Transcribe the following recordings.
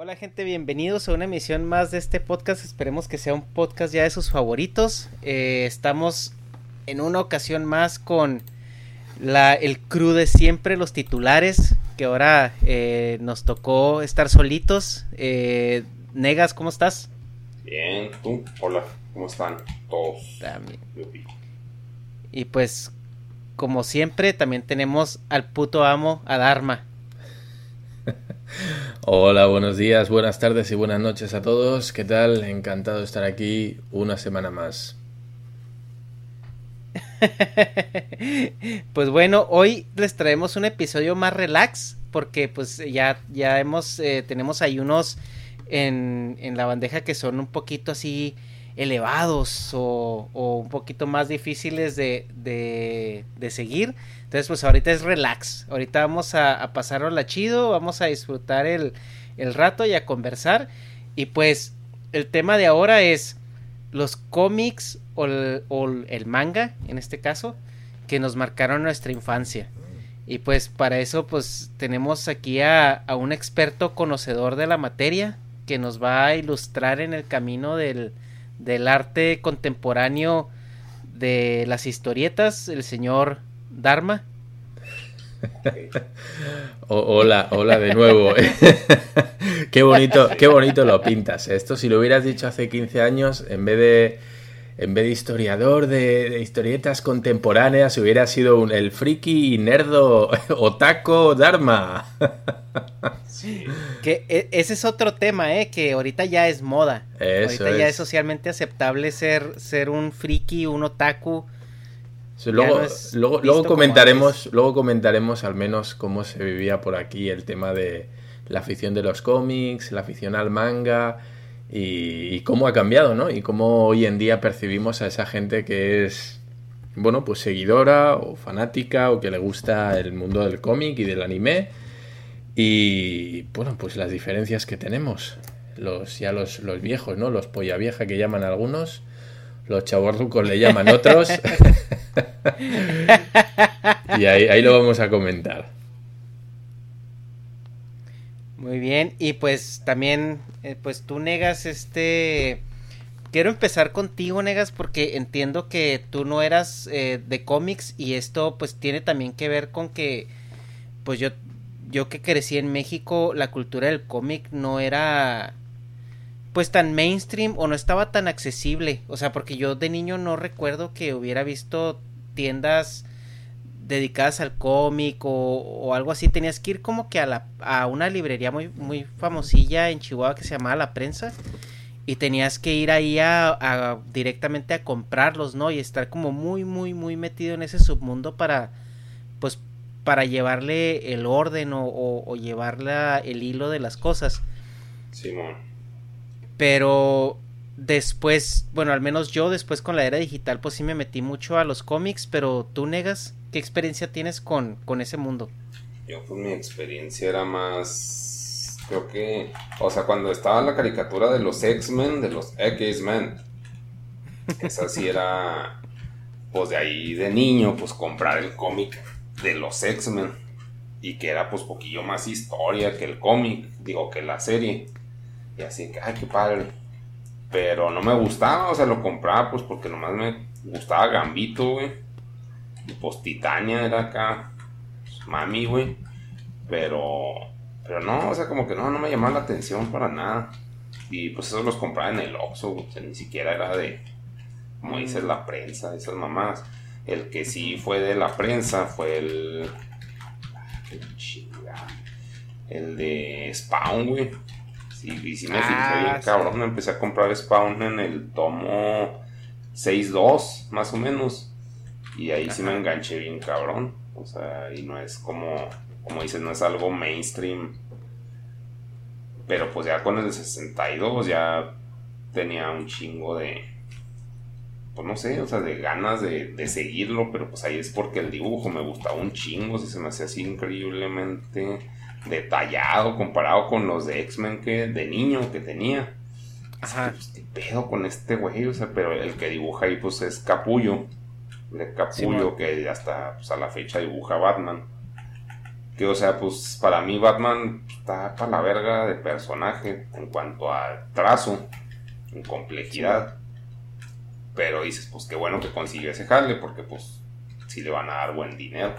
Hola gente, bienvenidos a una emisión más de este podcast. Esperemos que sea un podcast ya de sus favoritos. Eh, estamos en una ocasión más con la, el crew de siempre, los titulares, que ahora eh, nos tocó estar solitos. Eh, Negas, ¿cómo estás? Bien, tú, hola, ¿cómo están todos? También. Y pues, como siempre, también tenemos al puto amo, a Dharma. Hola, buenos días, buenas tardes y buenas noches a todos. ¿Qué tal? Encantado de estar aquí una semana más. pues bueno, hoy les traemos un episodio más relax porque pues ya ya hemos eh, tenemos ahí unos en, en, la bandeja que son un poquito así elevados o, un poquito más difíciles de, de, de, seguir. Entonces pues ahorita es relax. Ahorita vamos a, a pasarlo la chido, vamos a disfrutar el, el rato y a conversar. Y pues el tema de ahora es los cómics o el, o el, manga, en este caso, que nos marcaron nuestra infancia. Y pues para eso pues tenemos aquí a, a, un experto conocedor de la materia que nos va a ilustrar en el camino del, del arte contemporáneo de las historietas, el señor Dharma. hola, hola de nuevo. qué bonito, qué bonito lo pintas. Esto si lo hubieras dicho hace 15 años, en vez de en vez de historiador de, de historietas contemporáneas, hubiera sido un, el friki nerdo otaco Dharma. Sí. Que e, ese es otro tema, ¿eh? Que ahorita ya es moda. Eso ahorita es. ya es socialmente aceptable ser, ser un friki, un otaku. Luego, no luego, luego comentaremos, luego comentaremos al menos cómo se vivía por aquí el tema de la afición de los cómics, la afición al manga y, y, cómo ha cambiado, ¿no? Y cómo hoy en día percibimos a esa gente que es, bueno, pues seguidora o fanática o que le gusta el mundo del cómic y del anime. Y, bueno, pues las diferencias que tenemos. Los, ya los, los viejos, ¿no? Los polla vieja que llaman algunos. Los chavorrucos le llaman otros. y ahí, ahí lo vamos a comentar. Muy bien, y pues también, eh, pues tú negas este... Quiero empezar contigo, Negas, porque entiendo que tú no eras eh, de cómics y esto pues tiene también que ver con que, pues yo, yo que crecí en México, la cultura del cómic no era pues tan mainstream o no estaba tan accesible. O sea, porque yo de niño no recuerdo que hubiera visto tiendas dedicadas al cómic o, o, algo así. Tenías que ir como que a, la, a una librería muy, muy famosilla en Chihuahua que se llamaba La Prensa. Y tenías que ir ahí a, a, directamente a comprarlos, ¿no? Y estar como muy, muy, muy metido en ese submundo para, pues, para llevarle el orden o, o, o llevarle el hilo de las cosas. Simón. Pero después, bueno, al menos yo después con la era digital, pues sí me metí mucho a los cómics, pero tú negas, ¿qué experiencia tienes con, con ese mundo? Yo pues mi experiencia era más, creo que, o sea, cuando estaba la caricatura de los X-Men, de los X-Men, esa sí era, pues de ahí de niño, pues comprar el cómic de los X-Men y que era pues poquillo más historia que el cómic, digo que la serie. Y así que, ay, qué padre. Pero no me gustaba, o sea, lo compraba pues porque nomás me gustaba Gambito, güey. Pues Titania era acá, pues, mami, güey. Pero, pero no, o sea, como que no, no me llamaba la atención para nada. Y pues eso los compraba en el Oxxo, o sea, ni siquiera era de, como dices, la prensa, esas mamás. El que sí fue de la prensa fue el... El de Spawn, güey. Sí, y sí me ah, bien cabrón. Empecé a comprar Spawn en el tomo 6-2, más o menos. Y ahí sí me enganché bien cabrón. O sea, y no es como, como dices, no es algo mainstream. Pero pues ya con el 62 ya tenía un chingo de, pues no sé, o sea, de ganas de, de, seguirlo, pero pues ahí es porque el dibujo me gustaba un chingo, si se me hacía así increíblemente detallado comparado con los de X-Men que de niño que tenía. Ajá. Pues, ¿Qué pedo con este güey? O sea, pero el que dibuja ahí pues es Capullo. De Capullo que hasta pues, a la fecha dibuja Batman. Que o sea, pues para mí Batman está para la verga de personaje en cuanto a trazo, en complejidad. Pero dices, pues qué bueno que consiguió ese jale porque pues sí le van a dar buen dinero.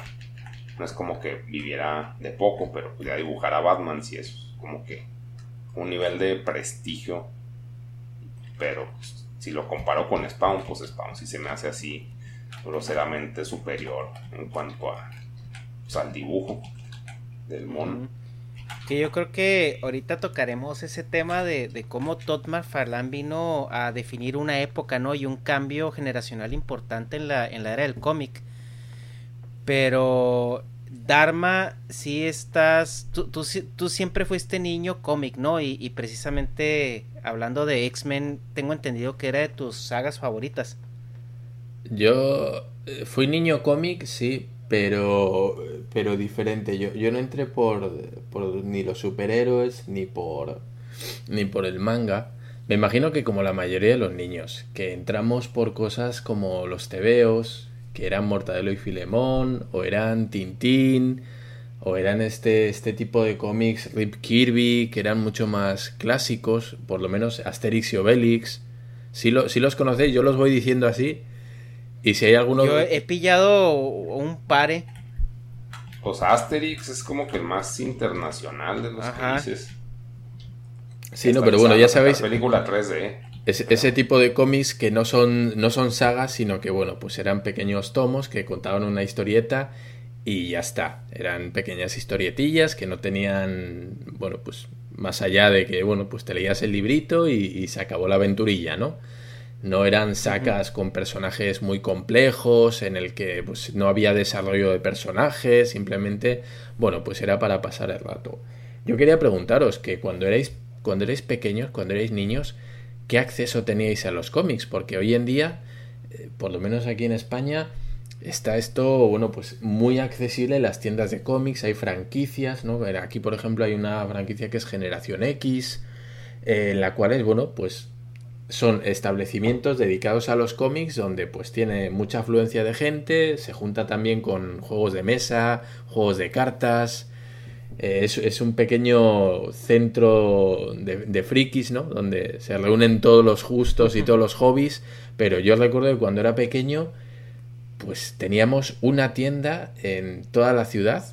No es como que viviera de poco, pero pues ya dibujar a Batman sí es como que un nivel de prestigio. Pero pues, si lo comparo con Spawn, pues Spawn sí se me hace así groseramente superior en cuanto a al dibujo del mono. Que yo creo que ahorita tocaremos ese tema de, de cómo Todd McFarlane vino a definir una época, ¿no? Y un cambio generacional importante en la, en la era del cómic. Pero Dharma, sí estás, tú, tú, siempre fuiste niño cómic, ¿no? Y, precisamente hablando de X-Men, tengo entendido que era de tus sagas favoritas. Yo eh, fui niño cómic, sí, pero, pero diferente. Yo, yo no entré por, por ni los superhéroes, ni por, ni por el manga. Me imagino que como la mayoría de los niños, que entramos por cosas como los tebeos, que eran Mortadelo y Filemón, o eran Tintín, o eran este, este tipo de cómics, Rip Kirby, que eran mucho más clásicos, por lo menos Asterix y Obelix. Si, lo, si los conocéis, yo los voy diciendo así. Y si hay alguno. Yo he pillado un pare. Pues Asterix es como que el más internacional de los países. Sí, no, pero bueno, ya sabéis. película 3D ese tipo de cómics que no son, no son sagas, sino que, bueno, pues eran pequeños tomos que contaban una historieta y ya está. Eran pequeñas historietillas que no tenían, bueno, pues más allá de que, bueno, pues te leías el librito y, se acabó la aventurilla, ¿no? No eran sacas con personajes muy complejos, en el que pues, no había desarrollo de personajes, simplemente, bueno, pues era para pasar el rato. Yo quería preguntaros que cuando erais, cuando erais pequeños, cuando erais niños, qué acceso teníais a los cómics, porque hoy en día, eh, por lo menos aquí en España, está esto, bueno, pues muy accesible en las tiendas de cómics, hay franquicias, ¿no? Aquí, por ejemplo, hay una franquicia que es Generación X, eh, en la cual es, bueno, pues son establecimientos dedicados a los cómics donde pues tiene mucha afluencia de gente, se junta también con juegos de mesa, juegos de cartas, eh, es, un pequeño centro de, frikis, ¿no? Donde se reúnen todos los justos y todos los hobbies. Pero yo recuerdo que cuando era pequeño, pues teníamos una tienda en toda la ciudad.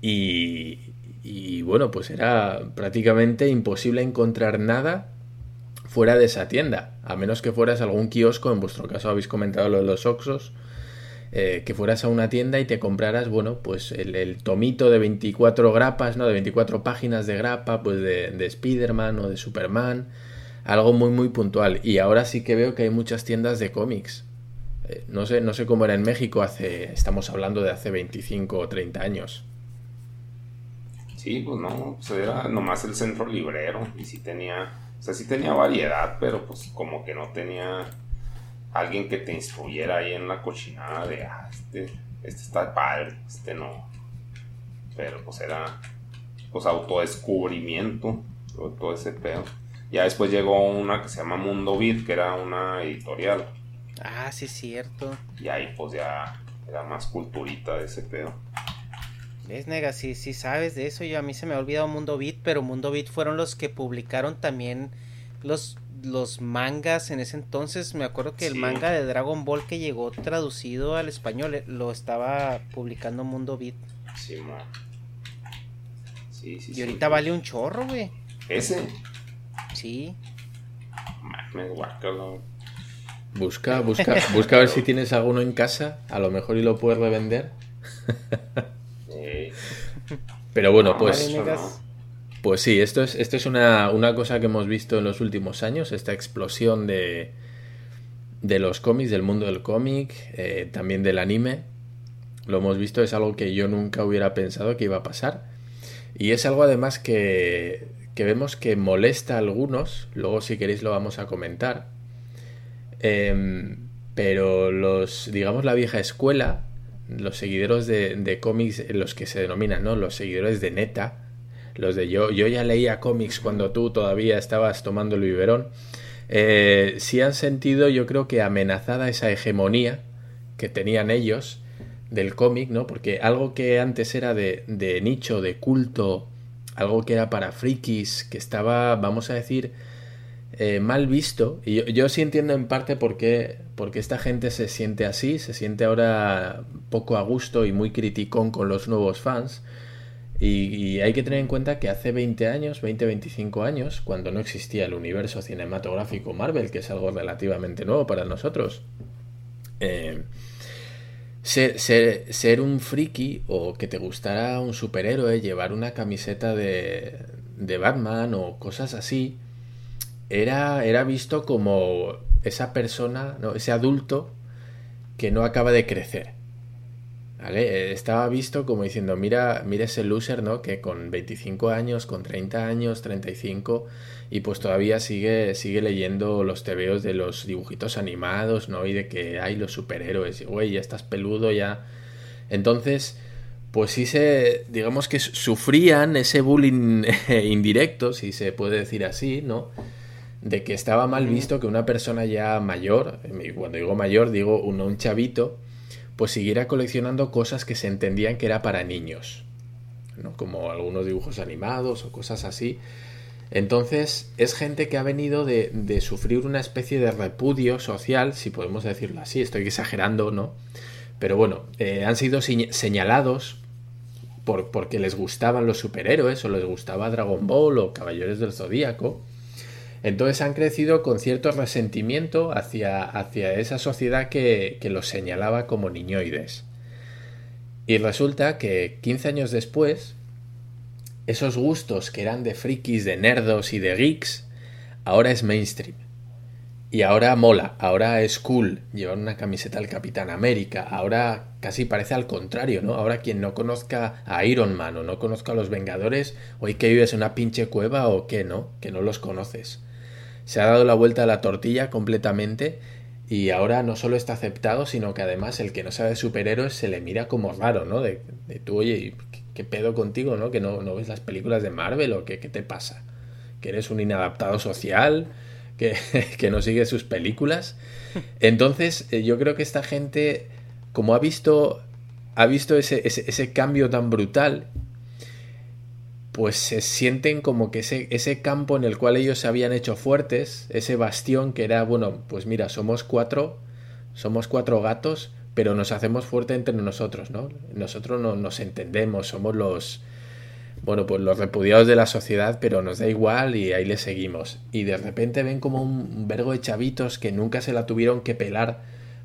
Y, y bueno, pues era prácticamente imposible encontrar nada fuera de esa tienda. A menos que fueras a algún kiosco, en vuestro caso habéis comentado lo de los Oxos eh, que fueras a una tienda y te compraras, bueno, pues el, tomito de 24 grapas, ¿no? De 24 páginas de grapa, pues de, de Spider-Man o de Superman, algo muy, muy puntual. Y ahora sí que veo que hay muchas tiendas de cómics. Eh, no, sé, no sé cómo era en México hace, estamos hablando de hace 25 o 30 años. Sí, pues no, pues era nomás el centro librero y sí tenía O sea, sí tenía variedad, pero pues como que no tenía alguien que te instruyera ahí en la cochinada de, ah, este, este está padre, este no. Pero pues era, pues autodescubrimiento, todo ese pedo. Ya después llegó una que se llama Mundo Beat, que era una editorial. Ah, sí, es cierto. Y ahí pues ya era más culturita de ese pedo. ¿Ves, nega? Sí, sí sabes de eso. Yo a mí se me ha olvidado Mundo Beat, pero Mundo Beat fueron los que publicaron también los, los mangas en ese entonces. Me acuerdo que el manga de Dragon Ball que llegó traducido al español eh, lo estaba publicando Mundo Beat. Sí, man. Sí, sí, y ahorita vale un chorro, güey. ¿Ese? Sí. Me guacalo. Busca, busca, busca a ver si tienes alguno en casa, a lo mejor y lo puedes revender. Pero bueno, pues. Pues sí, esto es, esto es una, cosa que hemos visto en los últimos años, esta explosión de, de los cómics, del mundo del cómic, eh, también del anime. Lo hemos visto, es algo que yo nunca hubiera pensado que iba a pasar. Y es algo además que, que vemos que molesta a algunos, luego si queréis lo vamos a comentar. Em, pero los, digamos, la vieja escuela, los seguidores de, de cómics, los que se denominan, ¿no? Los seguidores de neta, los de yo, yo ya leía cómics cuando tú todavía estabas tomando el biberón, eh, sí han sentido, yo creo que amenazada esa hegemonía que tenían ellos del cómic, ¿no? Porque algo que antes era de, de nicho, de culto, algo que era para frikis, que estaba, vamos a decir, eh, mal visto. Y yo, sí entiendo en parte por qué, porque esta gente se siente así, se siente ahora poco a gusto y muy criticón con los nuevos fans. Y, hay que tener en cuenta que hace 20 años, 20, 25 años, cuando no existía el universo cinematográfico Marvel, que es algo relativamente nuevo para nosotros, eh, ser, ser, un friki o que te gustara un superhéroe, llevar una camiseta de, de Batman o cosas así, era, era visto como esa persona, ¿no? ese adulto que no acaba de crecer. ¿Vale? Estaba visto como diciendo, mira, mira ese loser, ¿no? Que con 25 años, con 30 años, 35, y pues todavía sigue, sigue leyendo los tebeos de los dibujitos animados, ¿no? Y de que hay los superhéroes, güey, ya estás peludo, ya. Entonces, pues sí se, digamos que sufrían ese bullying indirecto, si se puede decir así, ¿no? De que estaba mal visto que una persona ya mayor, cuando digo mayor digo un, un chavito, pues siguiera coleccionando cosas que se entendían que era para niños, ¿no? como algunos dibujos animados o cosas así. Entonces es gente que ha venido de, de sufrir una especie de repudio social, si podemos decirlo así, estoy exagerando, ¿no? Pero bueno, eh, han sido señalados por, porque les gustaban los superhéroes o les gustaba Dragon Ball o Caballeros del Zodíaco entonces han crecido con cierto resentimiento hacia, hacia esa sociedad que, que, los señalaba como niñoides. Y resulta que 15 años después, esos gustos que eran de frikis, de nerdos y de geeks, ahora es mainstream. Y ahora mola, ahora es cool llevar una camiseta al Capitán América, ahora casi parece al contrario, ¿no? Ahora quien no conozca a Iron Man o no conozca a los Vengadores, hoy que vives en una pinche cueva o qué, ¿no? Que no los conoces se ha dado la vuelta a la tortilla completamente y ahora no solo está aceptado, sino que además el que no sabe superhéroes se le mira como raro, ¿no? De, de tú, oye, ¿qué, pedo contigo, no? Que no, no, ves las películas de Marvel o qué, qué te pasa? ¿Que eres un inadaptado social? ¿Que, que no sigue sus películas? Entonces, eh, yo creo que esta gente, como ha visto, ha visto ese, ese cambio tan brutal pues se sienten como que ese, ese campo en el cual ellos se habían hecho fuertes, ese bastión que era, bueno, pues mira, somos cuatro, somos cuatro gatos, pero nos hacemos fuerte entre nosotros, ¿no? Nosotros no nos entendemos, somos los, bueno, pues los repudiados de la sociedad, pero nos da igual y ahí le seguimos. Y de repente ven como un vergo de chavitos que nunca se la tuvieron que pelar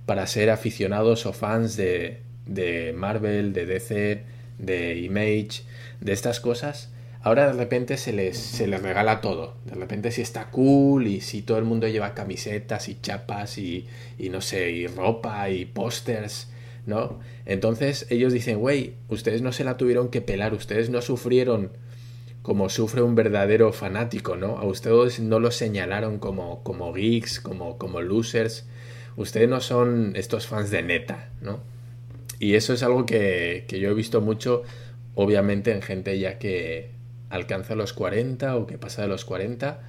para ser aficionados o fans de, de Marvel, de DC, de Image, de estas cosas Ahora de repente se les, se les regala todo. De repente si está cool y si todo el mundo lleva camisetas y chapas y, y no sé, y ropa y pósters, ¿no? Entonces ellos dicen, güey, ustedes no se la tuvieron que pelar, ustedes no sufrieron como sufre un verdadero fanático, ¿no? A ustedes no los señalaron como, como geeks, como, como losers. Ustedes no son estos fans de neta, ¿no? Y eso es algo que, que yo he visto mucho, obviamente, en gente ya que alcanza los 40 o que pasa de los 40.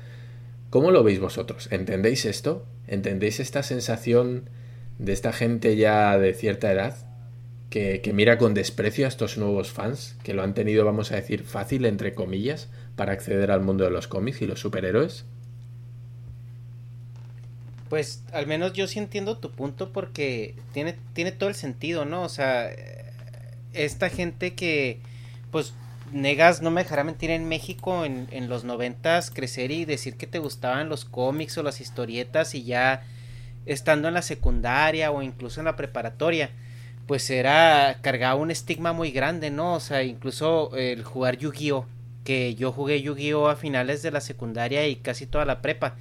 ¿Cómo lo veis vosotros? ¿Entendéis esto? ¿Entendéis esta sensación de esta gente ya de cierta edad? que, mira con desprecio a estos nuevos fans, que lo han tenido, vamos a decir, fácil, entre comillas, para acceder al mundo de los cómics y los superhéroes? Pues al menos yo sí entiendo tu punto porque tiene, tiene todo el sentido, ¿no? O sea, esta gente que, pues, negas, no me dejará mentir, en México en, en los noventas crecer y decir que te gustaban los cómics o las historietas y ya estando en la secundaria o incluso en la preparatoria, pues era cargaba un estigma muy grande, ¿no? O sea, incluso el jugar Yu-Gi-Oh, que yo jugué Yu-Gi-Oh a finales de la secundaria y casi toda la prepa.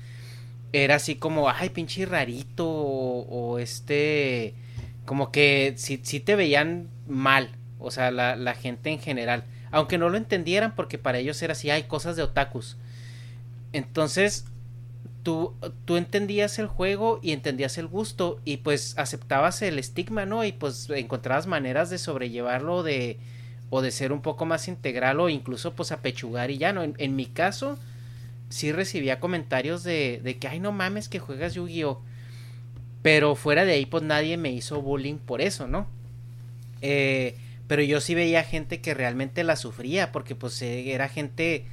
Era así como, ay, pinche rarito o, este como que si, si, te veían mal, o sea, la, la gente en general, aunque no lo entendieran porque para ellos era así, hay cosas de otakus. Entonces, tú, tú entendías el juego y entendías el gusto y pues aceptabas el estigma, ¿no? Y pues encontrabas maneras de sobrellevarlo de o de ser un poco más integral o incluso pues apechugar y ya no. En, mi caso sí recibía comentarios de, de que ay no mames que juegas Yu-Gi-Oh! Pero fuera de ahí pues nadie me hizo bullying por eso, ¿no? Eh, pero yo sí veía gente que realmente la sufría porque pues era gente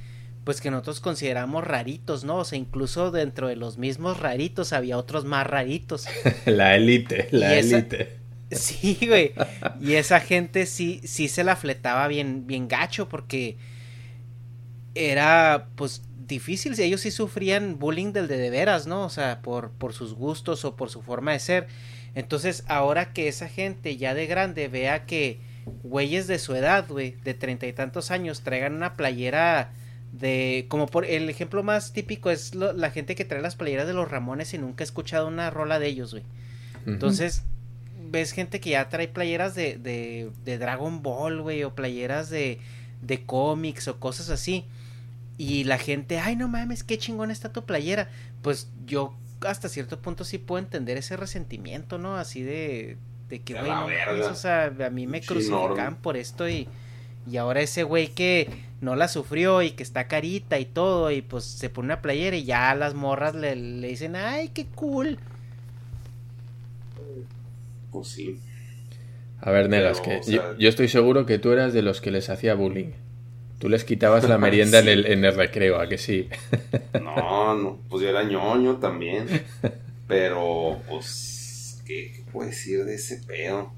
pues que nosotros consideramos raritos, ¿no? O sea, incluso dentro de los mismos raritos había otros más raritos. la élite, la élite. Sí, güey. Y esa gente sí, sí se la fletaba bien, bien gacho porque era, pues, difícil. Ellos sí sufrían bullying del de, de veras, ¿no? O sea, por, por sus gustos o por su forma de ser. Entonces, ahora que esa gente ya de grande vea que güeyes de su edad, güey, de treinta y tantos años, traigan una playera de como por el ejemplo más típico es la gente que trae las playeras de los Ramones y nunca ha escuchado una rola de ellos, güey. Entonces, ves gente que ya trae playeras de, de, de Dragon Ball, güey, o playeras de, de cómics o cosas así. Y la gente, ay, no mames, qué chingón está tu playera. Pues yo hasta cierto punto sí puedo entender ese resentimiento, ¿no? Así de, de que, güey, no, o sea, a mí me crucifican por esto y y ahora ese güey que no la sufrió y que está carita y todo, y pues se pone una playera y ya las morras le, le dicen, ay, qué cool. Pues sí. A ver, Negas, que yo, estoy seguro que tú eras de los que les hacía bullying. Tú les quitabas la merienda en, el, en el recreo, ¿a que sí? no, no, pues yo era ñoño también. Pero, pues, ¿qué, ¿qué puedo decir de ese pedo?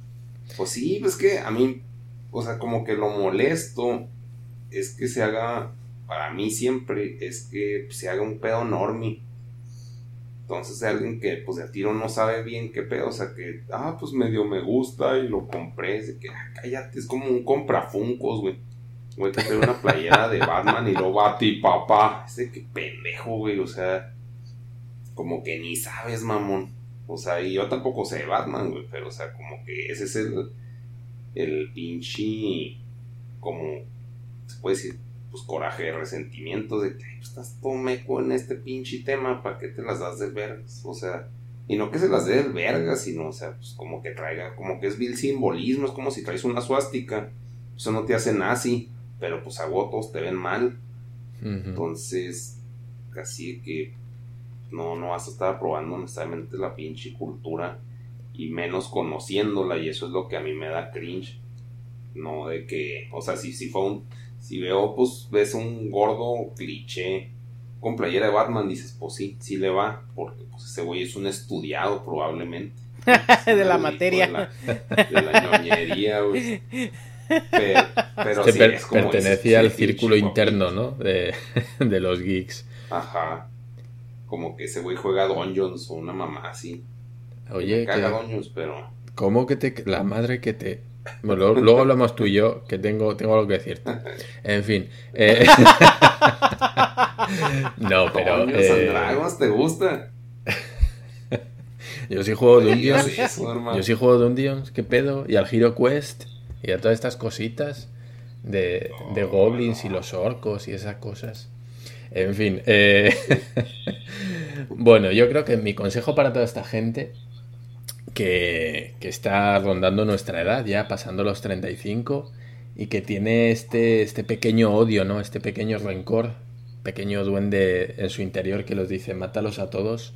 Pues sí, pues que a mí o sea, como que lo molesto es que se haga, para mí siempre, es que se haga un pedo enorme. Entonces alguien que pues de tiro no sabe bien qué pedo, o sea que, ah, pues medio me gusta y lo compré, es de que, ah, cállate, es como un comprafuncos, güey. Güey, que tener una playera de Batman y lo bati papá. Ese que pendejo, güey, o sea, como que ni sabes, mamón. O sea, y yo tampoco sé de Batman, güey, pero o sea, como que ese es el el pinche, como, se puede decir, pues coraje, resentimiento de que pues, estás todo meco en este pinche tema, ¿para qué te las das de vergas? O sea, y no que se las dé de vergas, sino, o sea, pues como que traiga, como que es vil simbolismo, es como si traes una suástica, eso no te hace nazi, pero pues a te ven mal. Entonces, casi que no, no vas a estar aprobando necesariamente la pinche cultura y menos conociéndola y eso es lo que a mí me da cringe. No de que, o sea, si, si fue un, si veo, pues ves un gordo cliché con playera de Batman, dices, pues sí, sí le va, porque pues ese güey es un estudiado probablemente. de la materia. De la, ñoñería, güey. Pero, sí, pertenecía al círculo interno, ¿no? De, de los geeks. Ajá. Como que ese güey juega Dungeons o una mamá así. Oye, pero... ¿Cómo que te... La madre que te... Bueno, luego, hablamos tú y yo, que tengo, tengo algo que decirte. En fin. Eh... no, pero... Eh... Dragons te gusta? yo sí juego Dungeons. yo sí juego Dungeons, ¿qué pedo? Y al Hero Quest y a todas estas cositas. de, de goblins y los orcos y esas cosas. En fin, eh, bueno, yo creo que mi consejo para toda esta gente que, que, está rondando nuestra edad, ya pasando los 35, y que tiene este, este pequeño odio, ¿no? Este pequeño rencor, pequeño duende en su interior que los dice, mátalos a todos.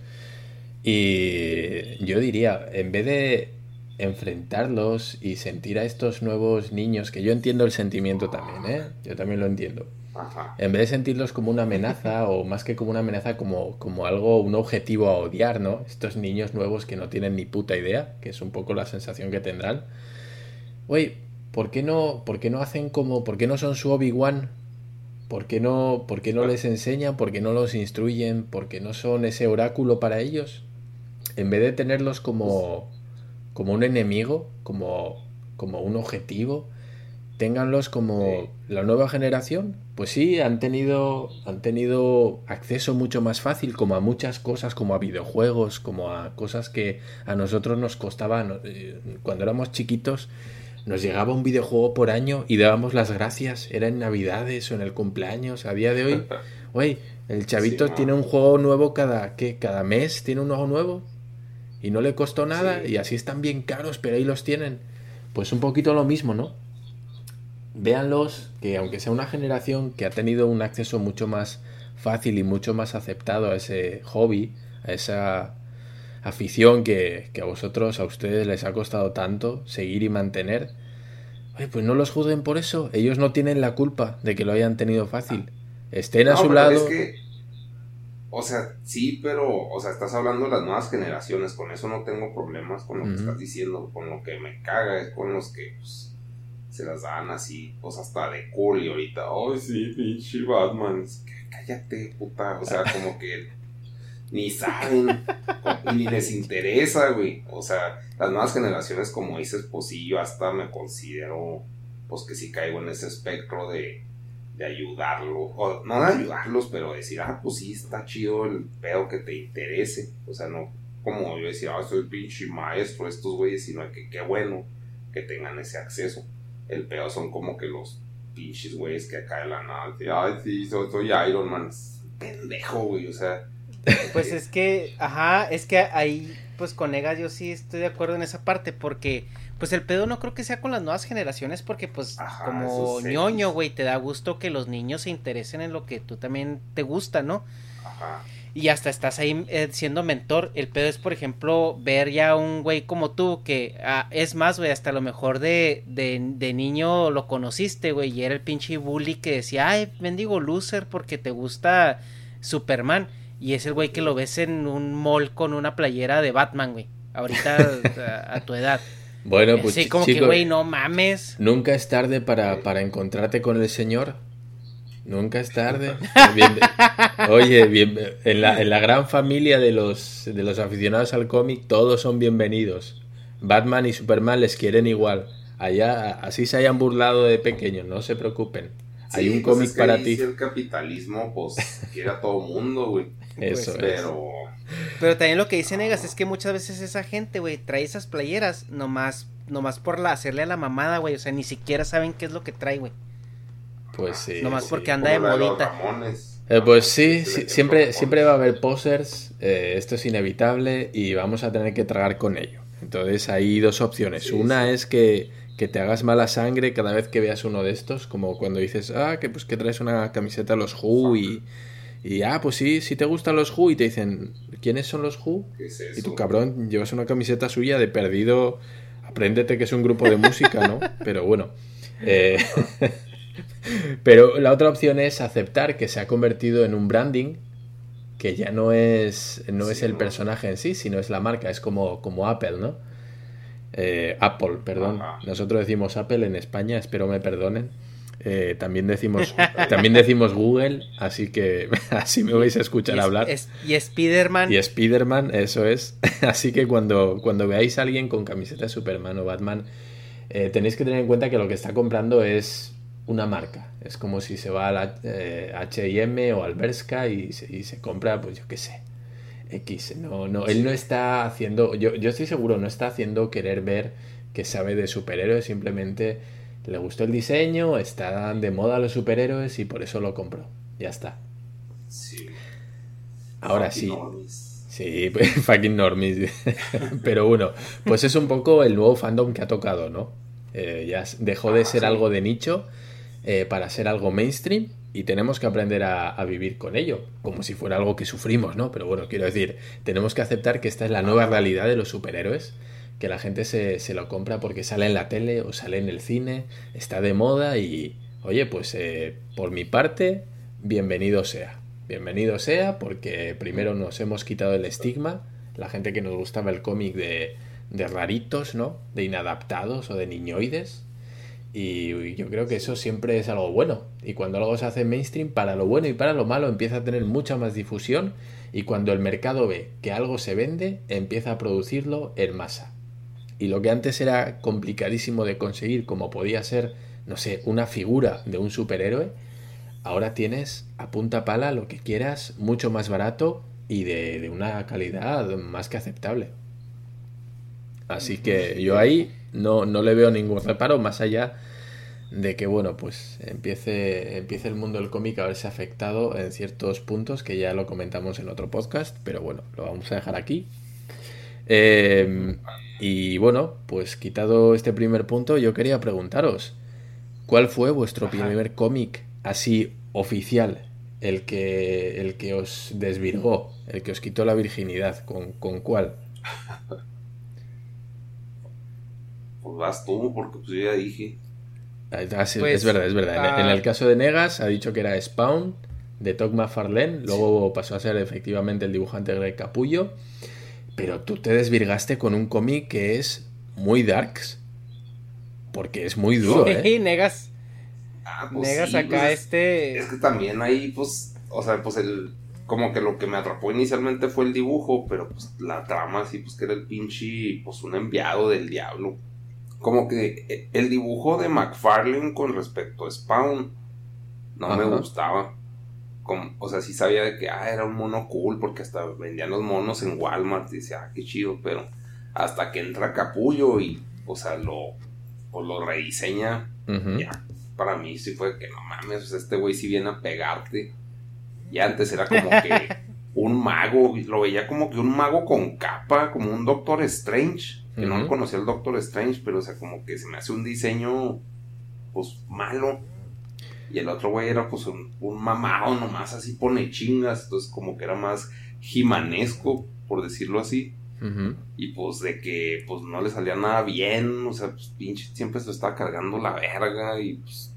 Y yo diría, en vez de enfrentarlos y sentir a estos nuevos niños, que yo entiendo el sentimiento también, ¿eh? Yo también lo entiendo. En vez de sentirlos como una amenaza o más que como una amenaza, como, como algo, un objetivo a odiar, ¿no? Estos niños nuevos que no tienen ni puta idea, que es un poco la sensación que tendrán. Oye, ¿por qué no, por qué no hacen como, por qué no son su Obi-Wan? ¿Por qué no, por qué no les enseñan? ¿Por qué no los instruyen? ¿Por qué no son ese oráculo para ellos? En vez de tenerlos como, como un enemigo, como, como un objetivo, ténganlos como la nueva generación. Pues sí, han tenido, han tenido acceso mucho más fácil como a muchas cosas, como a videojuegos, como a cosas que a nosotros nos costaban. Eh, cuando éramos chiquitos nos llegaba un videojuego por año y dábamos las gracias. Era en Navidades o en el cumpleaños. A día de hoy, güey, el chavito tiene un juego nuevo cada, ¿qué? cada mes, tiene un juego nuevo. Y no le costó nada y así están bien caros, pero ahí los tienen. Pues un poquito lo mismo, ¿no? Véanlos, que aunque sea una generación que ha tenido un acceso mucho más fácil y mucho más aceptado a ese hobby, a esa afición que, a vosotros, a ustedes les ha costado tanto seguir y mantener, pues no los juzguen por eso. Ellos no tienen la culpa de que lo hayan tenido fácil. Estén a su lado. o sea, sí, pero, o sea, estás hablando de las nuevas generaciones. Con eso no tengo problemas con lo que estás diciendo. Con lo que me caga es con los que pues, se las dan así, pues hasta de cool ahorita, ay, sí, pinche Batman. Cállate, puta. O sea, como que ni saben, ni les interesa, güey. O sea, las nuevas generaciones, como dices, pues sí, yo hasta me considero, pues que sí caigo en ese espectro de, de ayudarlo, o no de ayudarlos, pero decir, ah, pues sí, está chido el pedo que te interese. O sea, no como yo decía, ah, soy pinche maestro estos güeyes, sino que qué bueno que tengan ese acceso. El pedo son como que los pinches güeyes que acá de la nada, ay, sí, soy, soy Iron Man. Pendejo, güey, o sea pues es que, ajá, es que ahí, pues con Egas yo sí estoy de acuerdo en esa parte, porque, pues el pedo no creo que sea con las nuevas generaciones, porque pues como ñoño, güey, te da gusto que los niños se interesen en lo que tú también te gusta, ¿no? Ajá. Y hasta estás ahí eh, siendo mentor. El pedo es, por ejemplo, ver ya un güey como tú, que ah, es más, güey, hasta lo mejor de, de, de niño lo conociste, güey, y era el pinche bully que decía, ay, bendigo loser porque te gusta Superman y es el güey que lo ves en un mall con una playera de Batman, güey. Ahorita a, tu edad. Bueno, pues sí, como que, güey, no mames. Nunca es tarde para, para encontrarte con el señor. Nunca es tarde. oye, bien, en, la, en la gran familia de los, de los aficionados al cómic, todos son bienvenidos. Batman y Superman les quieren igual. Allá, así se hayan burlado de pequeños, no se preocupen. Hay un pues cómic para ti. el capitalismo, pues, quiere a todo mundo, güey. Eso pero... Pero también lo que dice Negas es que muchas veces esa gente, güey, trae esas playeras nomás, nomás por la, hacerle a la mamada, güey. O sea, ni siquiera saben qué es lo que trae, güey. Pues sí. Nomás porque anda de modita. Eh, pues sí, siempre, siempre va a haber posers, eh, esto es inevitable y vamos a tener que tragar con ello. Entonces hay dos opciones. Una es que, que, te hagas mala sangre cada vez que veas uno de estos, como cuando dices, ah, que pues que traes una camiseta de los Who y, y ah, pues sí, si te gustan los Who y te dicen, ¿quiénes son los Who? Y tu cabrón llevas una camiseta suya de perdido, apréndete que es un grupo de música, ¿no? Pero bueno. Eh, pero la otra opción es aceptar que se ha convertido en un branding que ya no es, no es el personaje en sí, sino es la marca, es como, como Apple, ¿no? Eh, Apple, perdón. Nosotros decimos Apple en España, espero me perdonen. Eh, también decimos también decimos Google, así que así me vais a escuchar hablar. y Spiderman. Y Spiderman, eso es. Así que cuando, cuando veáis a alguien con camiseta de Superman o Batman, eh, tenéis que tener en cuenta que lo que está comprando es una marca. Es como si se va a H&M o al Berska y se, y se compra, pues yo qué sé, X. No, no, él no está haciendo, yo, yo estoy seguro, no está haciendo querer ver que sabe de superhéroes, simplemente Le gustó el diseño, están de moda los superhéroes y por eso lo compró. Ya está. Sí. Ahora sí. Sí, fucking normies. Pero bueno, pues es un poco el nuevo fandom que ha tocado, ¿no? Eh, ya dejó de ah, ser algo de nicho eh, para ser algo mainstream y tenemos que aprender a, vivir con ello, como si fuera algo que sufrimos, ¿no? Pero bueno, quiero decir, tenemos que aceptar que esta es la nueva realidad de los superhéroes, que la gente se, lo compra porque sale en la tele o sale en el cine, está de moda y, oye, pues eh, por mi parte, bienvenido sea. Bienvenido sea porque primero nos hemos quitado el estigma, la gente que nos gustaba el cómic de, de raritos, ¿no? De inadaptados o de niñoides y yo creo que eso siempre es algo bueno. Y cuando algo se hace mainstream, para lo bueno y para lo malo empieza a tener mucha más difusión. Y cuando el mercado ve que algo se vende, empieza a producirlo en masa. Y lo que antes era complicadísimo de conseguir, como podía ser, no sé, una figura de un superhéroe, ahora tienes a punta pala lo que quieras, mucho más barato y de, de una calidad más que aceptable. Así que yo ahí no, no le veo ningún reparo más allá de que, bueno, pues empiece, empiece el mundo del cómic a verse afectado en ciertos puntos que ya lo comentamos en otro podcast, pero bueno, lo vamos a dejar aquí. Em, y bueno, pues quitado este primer punto, yo quería preguntaros, ¿cuál fue vuestro primer cómic así oficial? El que, el que os desvirgó, el que os quitó la virginidad, ¿con, con cuál? pues vas tú, porque pues yo ya dije. Ah, es pues, verdad, es verdad. En, el ah, caso de Negas ha dicho que era Spawn de Todd McFarlane, luego pasó a ser efectivamente el dibujante Greg Capullo, pero tú te desvirgaste con un cómic que es muy darks, porque es muy duro, ¿eh? Negas. Ah, pues Negas acá pues este... Es que también ahí, pues, o sea, pues el... Como que lo que me atrapó inicialmente fue el dibujo, pero pues la trama sí, pues que era el pinche, pues un enviado del diablo como que eh, el dibujo de McFarlane con respecto a Spawn no me gustaba. Como, o sea, sí sabía de que ah, era un mono cool porque hasta vendían los monos en Walmart y decía, ah, qué chido, pero hasta que entra Capullo y, o sea, lo, pues lo rediseña, ya, para mí sí fue que no mames, este güey sí viene a pegarte. Y antes era como que un mago, lo veía como que un mago con capa, como un Doctor Strange que no conocía al Doctor Strange, pero o sea, como que se me hace un diseño, pues, malo. Y el otro güey era, pues, un, un mamado nomás, así pone chingas, entonces como que era más jimanesco, por decirlo así. Y pues de que, pues, no le salía nada bien, o sea, pues, pinche, siempre se estaba cargando la verga y, pues,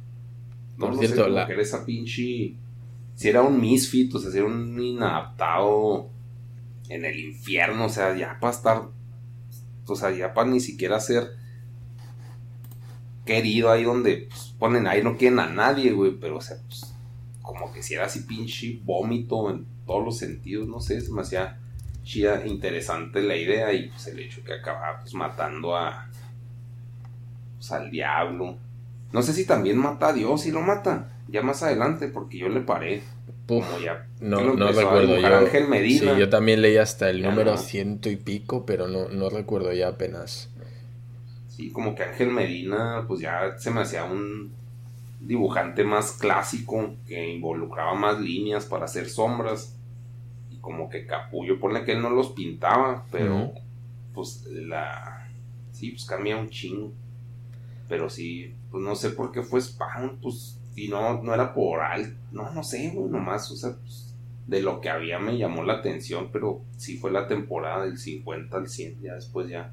no por cierto, sé, la... que era esa pinche... Si era un misfit, o sea, si era un inadaptado en el infierno, o sea, ya para estar sea, ya para ni siquiera ser querido ahí donde pues, ponen ahí, no quieren a nadie, güey, pero o sea, pues, como que si era así pinche vómito en todos los sentidos, no sé, se hacía chida, interesante la idea y pues el hecho que acababa pues matando a pues, al diablo. No sé si también mata a Dios y lo mata, ya más adelante, porque yo le paré. Ya, no, no recuerdo yo. Ángel Medina. Sí, yo también leí hasta el número ciento y pico, pero no, no recuerdo ya apenas. Sí, como que Ángel Medina, pues ya se me hacía un dibujante más clásico, que involucraba más líneas para hacer sombras. Y como que Capullo, pone que él no los pintaba, pero pues la... Sí, pues cambia un chingo. Pero sí, pues no sé por qué fue Spawn, pues y no, no era por alto, no, no sé, güey, nomás, o sea, pues, de lo que había me llamó la atención, pero sí ffue la temporada del 50 al 100, ya después ya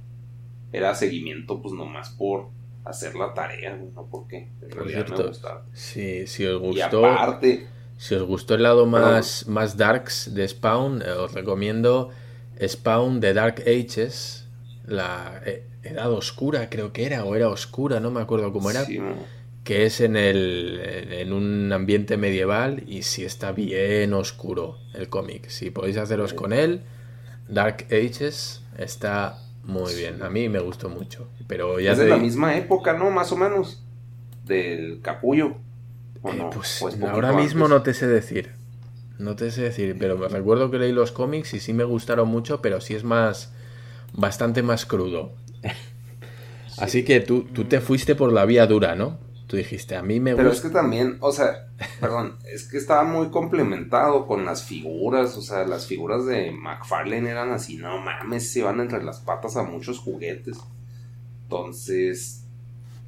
era seguimiento, pues nomás por hacer la tarea, no porque en realidad me gustaba. Sí, si os gustó. aparte, si os gustó el lado más, más darks de Spawn, eh, os recomiendo Spawn de Dark Ages, la eh, edad oscura creo que era, o era oscura, no me acuerdo cómo era que es en, el, en un ambiente medieval y si está bien oscuro el cómic. Si podéis haceros con él, Dark Ages está muy bien. A mí me gustó mucho. Pero ya es de la misma época, ¿no? Más o menos. Del capullo. Eh, pues, ahora mismo no te sé decir. No te sé decir, pero me recuerdo que leí los cómics y sí me gustaron mucho, pero sí es más. bastante más crudo. Así que tú, tú te fuiste por la vía dura, ¿no? Tú dijiste, a mí me gusta. Pero es que también, o sea, perdón, es que estaba muy complementado con las figuras, o sea, las figuras de McFarlane eran así, no mames, se van entre las patas a muchos juguetes. Entonces,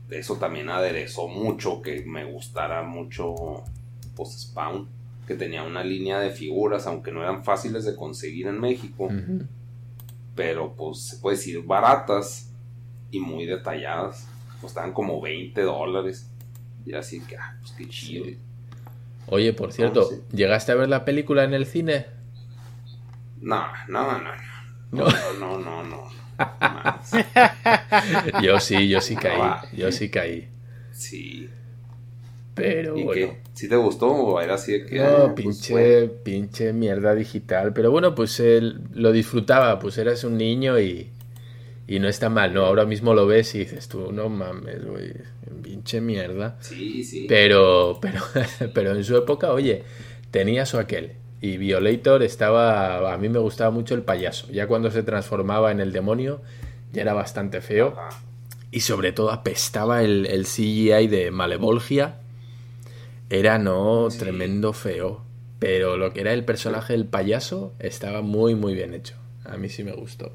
eso también aderezó mucho que me gustara mucho, pues, Spawn, que tenía una línea de figuras, aunque no eran fáciles de conseguir en México, pero pues se puede decir baratas y muy detalladas costaban como 20 dólares. Y era así que, ah, pues qué chido. Oye, por cierto, ¿llegaste a ver la película en el cine? No, no, no, no. No, no, no, yo sí, yo sí caí. Yo sí caí. Sí. Pero ¿Y bueno. ¿Sí te gustó o era así de que.? No, pues, pinche, pinche mierda digital. Pero bueno, pues él lo disfrutaba. Pues eras un niño y y no está mal, ¿no? Ahora mismo lo ves y dices tú, no mames, güey, pinche mierda. Sí, sí. Pero, pero, pero en su época, oye, tenía su aquel. Y Violator estaba, a mí me gustaba mucho el payaso. Ya cuando se transformaba en el demonio, ya era bastante feo. Y sobre todo apestaba el, el CGI de Malevolgia. Era, no, tremendo feo. Pero lo que era el personaje del payaso estaba muy, muy bien hecho. A mí sí me gustó.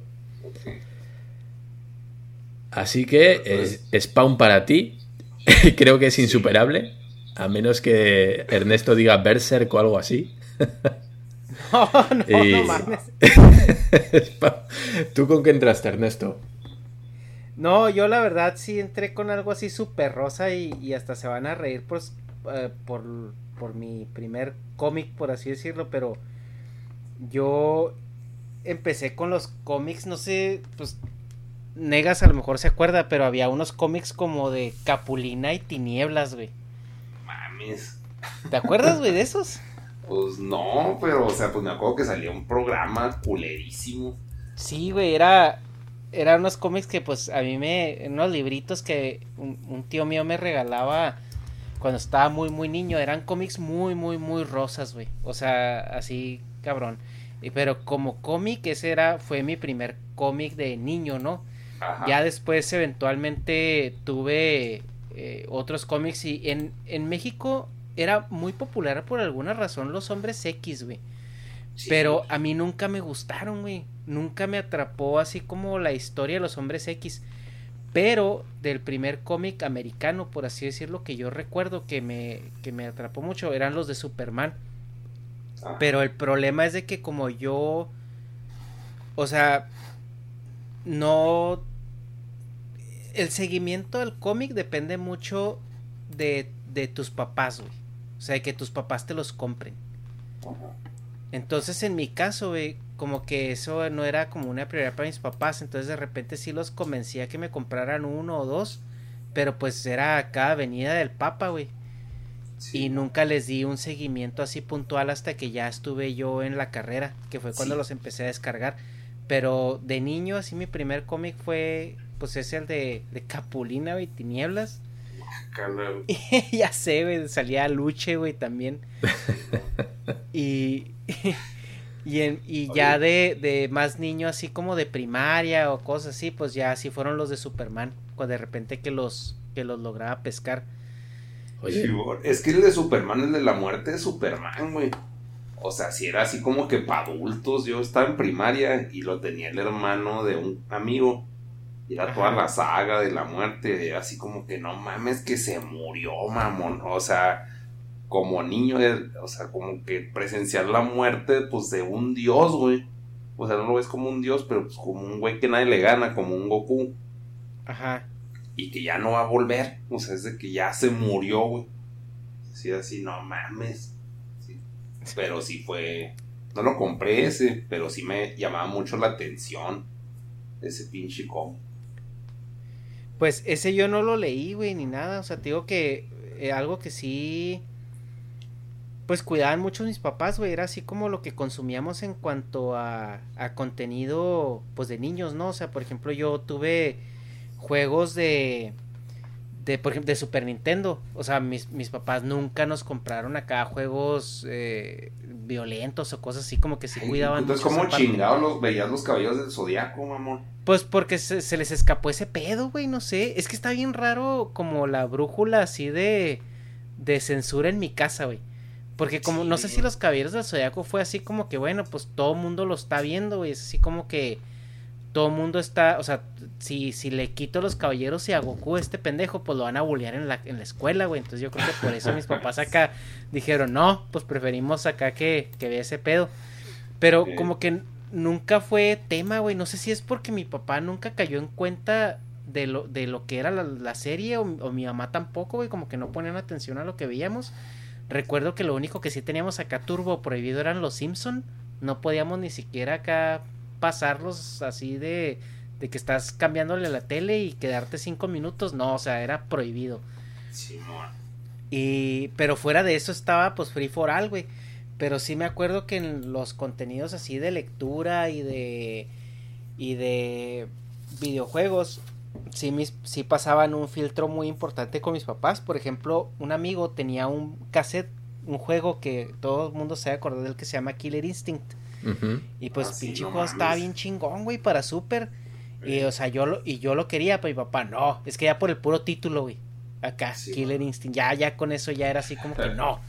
Así que es Spawn para ti. Creo que es insuperable. A menos que Ernesto diga Berserk o algo así. No, no, no mames. ¿Tú con qué entraste, Ernesto? No, yo la verdad sí entré con algo así súper rosa y, hasta se van a reír pues, eh, por, por mi primer cómic, por así decirlo, pero yo empecé con los cómics, no sé, pues Negas a lo mejor se acuerda, pero había unos cómics como de Capulina y Tinieblas, güey. Mames. ¿Te acuerdas, güey, de esos? Pues no, pero, o sea, pues me acuerdo que salía un programa culerísimo. Sí, güey, era. Eran unos cómics que, pues, a mí me. Unos libritos que un, tío mío me regalaba cuando estaba muy, muy niño. Eran cómics muy, muy, muy rosas, güey. O sea, así, cabrón. Pero como cómic, ese era. Fue mi primer cómic de niño, ¿no? Ya después eventualmente tuve eh, otros cómics y en, en México era muy popular por alguna razón los hombres X, güey. Pero a mí nunca me gustaron, güey. Nunca me atrapó así como la historia de los hombres X. Pero del primer cómic americano, por así decirlo, que yo recuerdo que me, que me atrapó mucho, eran los de Superman. Pero el problema es de que como yo... O sea, no el seguimiento del cómic depende mucho de, de tus papás, güey. O sea, que tus papás te los compren. Entonces, en mi caso, güey, como que eso no era como una prioridad para mis papás. Entonces, de repente sí los convencía que me compraran uno o dos. Pero pues era cada venida del papa, güey. Y nunca les di un seguimiento así puntual hasta que ya estuve yo en la carrera, que fue cuando los empecé a descargar. Pero de niño, así mi primer cómic fue pues es el de, de Capulina, y Tinieblas. ya sé, güey, salía Luche, güey, también. y y, y ya de, de, más niño, así como de primaria o cosas así, pues ya así fueron los de Superman, cuando de repente que los, que los lograba pescar. Oye, es que el de Superman, el de la muerte de Superman, güey. O sea, si era así como que para adultos, yo estaba en primaria y lo tenía el hermano de un amigo. Y era toda la saga de la muerte, así como que no mames que se murió, mamón. O sea, como niño, eh, o sea, como que presenciar la muerte, pues de un dios, güey. O sea, no lo ves como un dios, pero pues como un güey que nadie le gana, como un Goku. Ajá. Y que ya no va a volver. O sea, es de que ya se murió, güey. Así, así, no mames. Pero sí fue. No lo compré ese, pero sí me llamaba mucho la atención. Ese pinche cómic. Pues ese yo no lo leí, güey, ni nada. O sea, te digo que eh, algo que sí. Pues cuidaban mucho mis papás, güey. Era así como lo que consumíamos en cuanto a, a contenido, pues de niños, ¿no? O sea, por ejemplo, yo tuve juegos de. De, por ejemplo, de Super Nintendo. O sea, mis, mis papás nunca nos compraron acá juegos eh, violentos o cosas así como que sí cuidaban. Entonces, ¿cómo chingados los, veías los caballos del zodiaco, mamón? Pues porque se, les escapó ese pedo, güey, no sé. Es que está bien raro como la brújula así de, de censura en mi casa, güey. Porque como, no sé si los caballeros del zodiaco fue así como que, bueno, pues todo mundo lo está viendo, güey. Es así como que todo el mundo está, o sea, si, si le quito los caballeros y a Goku este pendejo, pues lo van a bullear en la, en la escuela, güey. Entonces yo creo que por eso mis papás acá dijeron, no, pues preferimos acá que, que vea ese pedo. Pero como que nunca fue tema, güey. No sé si es porque mi papá nunca cayó en cuenta de lo, de lo que era la, serie o, o, mi mamá tampoco, güey. Como que no ponían atención a lo que veíamos. Recuerdo que lo único que sí teníamos acá turbo prohibido eran los Simpson. No podíamos ni siquiera acá pasarlos así de, de que estás cambiándole la tele y quedarte cinco minutos. No, o sea, era prohibido. Sí, y, pero fuera de eso estaba pues free for all, güey. Pero sí me acuerdo que en los contenidos así de lectura y de y de videojuegos sí, mis, sí pasaban un filtro muy importante con mis papás. Por ejemplo, un amigo tenía un cassette, un juego que todo el mundo se acordó del que se llama Killer Instinct. Y pues ah, pinche juego estaba bien chingón, güey, para Super. Y o sea, yo lo, y yo lo quería, pero mi papá, no, es que ya por el puro título, güey. Acá, Killer Instinct, ya, ya con eso ya era así como que no.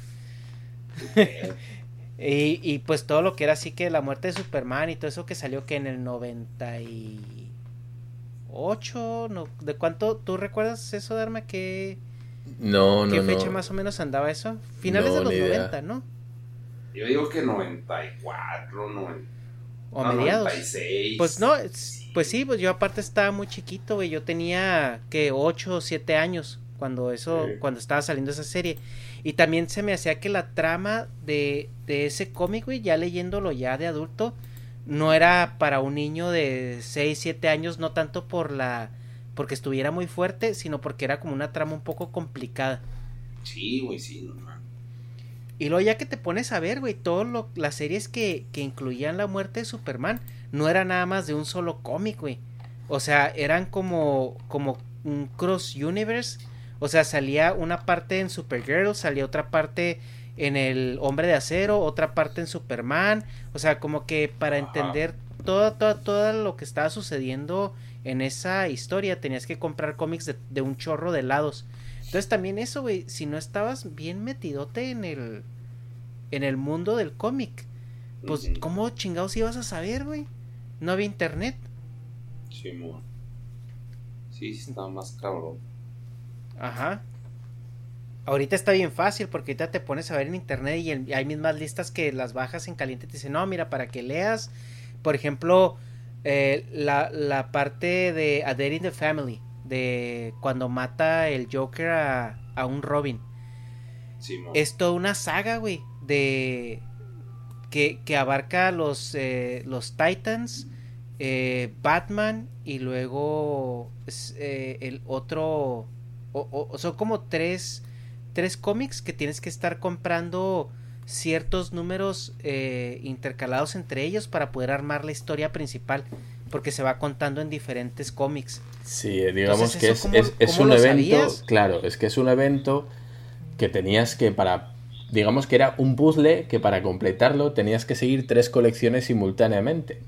y, y pues todo lo que era así que la muerte de Superman y todo eso que salió que en el 98, no, ¿de cuánto tú recuerdas eso, Dharma? ¿Qué, no, no, ¿Qué fecha más o menos andaba eso? Finales de los 90, ¿no? Yo digo que 94, 90. O no, mediados. Pues no, pues sí, pues yo aparte estaba muy chiquito, güey. Yo tenía que 8 o 7 años cuando eso, cuando estaba saliendo esa serie. Y también se me hacía que la trama de, de ese cómic, güey, ya leyéndolo ya de adulto, no era para un niño de 6, 7 años, no tanto por la porque estuviera muy fuerte, sino porque era como una trama un poco complicada. Sí, güey, sí, no, y luego ya que te pones a ver, güey, todas las series que, que incluían la muerte de Superman no era nada más de un solo cómic, güey. O sea, eran como, como un cross universe. O sea, salía una parte en Supergirl, salía otra parte en el Hombre de Acero, otra parte en Superman. O sea, como que para entender todo, todo, todo lo que estaba sucediendo en esa historia tenías que comprar cómics de, de un chorro de lados. Entonces también eso, güey, si no estabas bien metidote en el en el mundo del cómic, pues cómo chingados ibas a saber, güey? No había internet. Sí, Sí, estaba más cabrón. Ajá. Ahorita está bien fácil porque ahorita te pones a ver en internet y hay mismas listas que las bajas en caliente. Te dicen, no, mira, para que leas, por ejemplo, eh, la, la, parte de A Dead in the Family de cuando mata el Joker a, a un Robin. es toda una saga, güey, de que, que abarca los, eh, los Titans, eh, Batman y luego eh, el otro... O, son como tres, tres cómics que tienes que estar comprando ciertos números intercalados entre ellos para poder armar la historia principal porque se va contando en diferentes cómics. Sí, eh, digamos que es, es, un evento, claro, es que es un evento que tenías que para, digamos que era un puzzle que para completarlo tenías que seguir tres colecciones simultáneamente.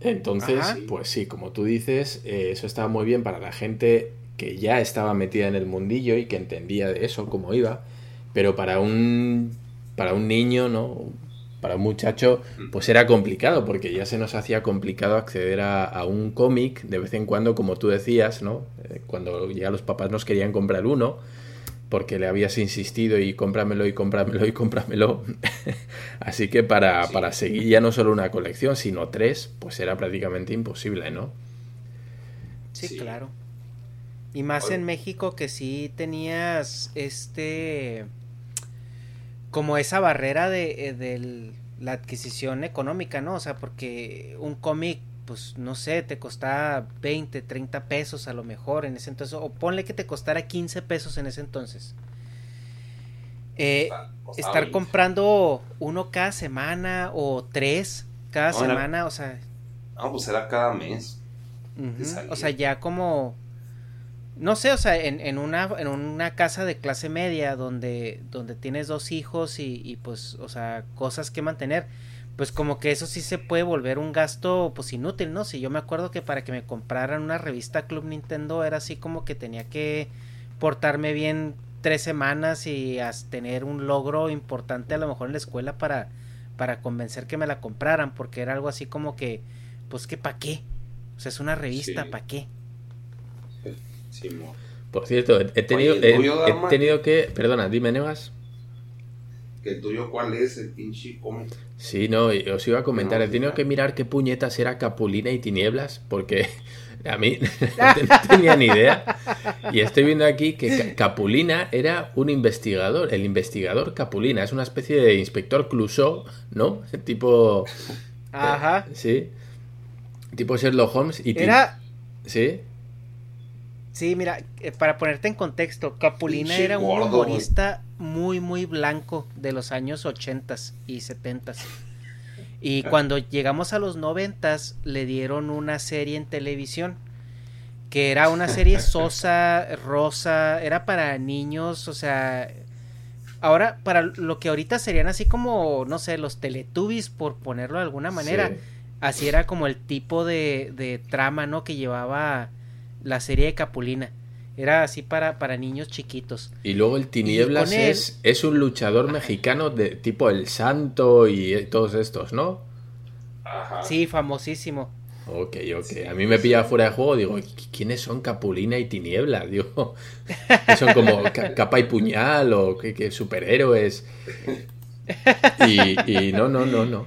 Entonces, pues sí, como tú dices, eh, eso estaba muy bien para la gente que ya estaba metida en el mundillo y que entendía de eso, cómo iba, pero para un para un niño, ¿no? Para un muchacho pues era complicado porque ya se nos hacía complicado acceder a, un cómic de vez en cuando como tú decías no eh, cuando ya los papás nos querían comprar uno porque le habías insistido y cómpramelo y cómpramelo y cómpramelo. Así que para, para seguir ya no solo una colección sino tres pues era prácticamente imposible no sí, claro. Y más en México que sí tenías este como esa barrera de, eh, la adquisición económica, ¿no? O sea, porque un cómic, pues no sé, te costaba 20, 30 pesos a lo mejor en ese entonces, o ponle que te costara 15 pesos en ese entonces. Eh, estar comprando uno cada semana o tres cada semana, o sea... No, pues era cada mes. O sea, ya como no sé, o sea, en, en, una, en una casa de clase media donde, donde tienes dos hijos y, y, pues, o sea, cosas que mantener, pues como que eso sí se puede volver un gasto pues inútil, ¿no? Si yo me acuerdo que para que me compraran una revista Club Nintendo era así como que tenía que portarme bien tres semanas y tener un logro importante a lo mejor en la escuela para, para convencer que me la compraran, porque era algo así como que, pues que para qué, o sea, es una revista, ¿para qué? Por cierto, he tenido, he, tenido que. Perdona, dime, Nevas. ¿El tuyo cuál es? ¿El pinche cómo? Sí, no, os iba a comentar. he tenido que mirar qué puñetas era Capulina y Tinieblas, porque a mí no tenía ni idea. Y estoy viendo aquí que Capulina era un investigador, el investigador Capulina. Es una especie de inspector Clouseau, ¿no? Tipo. Ajá. sí. Tipo Sherlock Holmes. Y era. Sí. Sí, mira, eh, para ponerte en contexto, Capulina era un humorista muy, muy blanco de los años 80 y 70 Y cuando llegamos a los 90 le dieron una serie en televisión que era una serie sosa, rosa, era para niños, o sea, ahora para lo que ahorita serían así como, no sé, los Teletubbies, por ponerlo de alguna manera, así era como el tipo de, de trama, ¿no? Que llevaba la serie de Capulina. Era así para, para niños chiquitos. Y luego el Tinieblas es, es un luchador mexicano de tipo El Santo y todos estos, ¿no? Sí, famosísimo. Ok, ok. A mí me pilla fuera de juego, digo, ¿quiénes son Capulina y Tinieblas? Digo, son como capa y puñal o qué, superhéroes. Y, y no, no, no, no.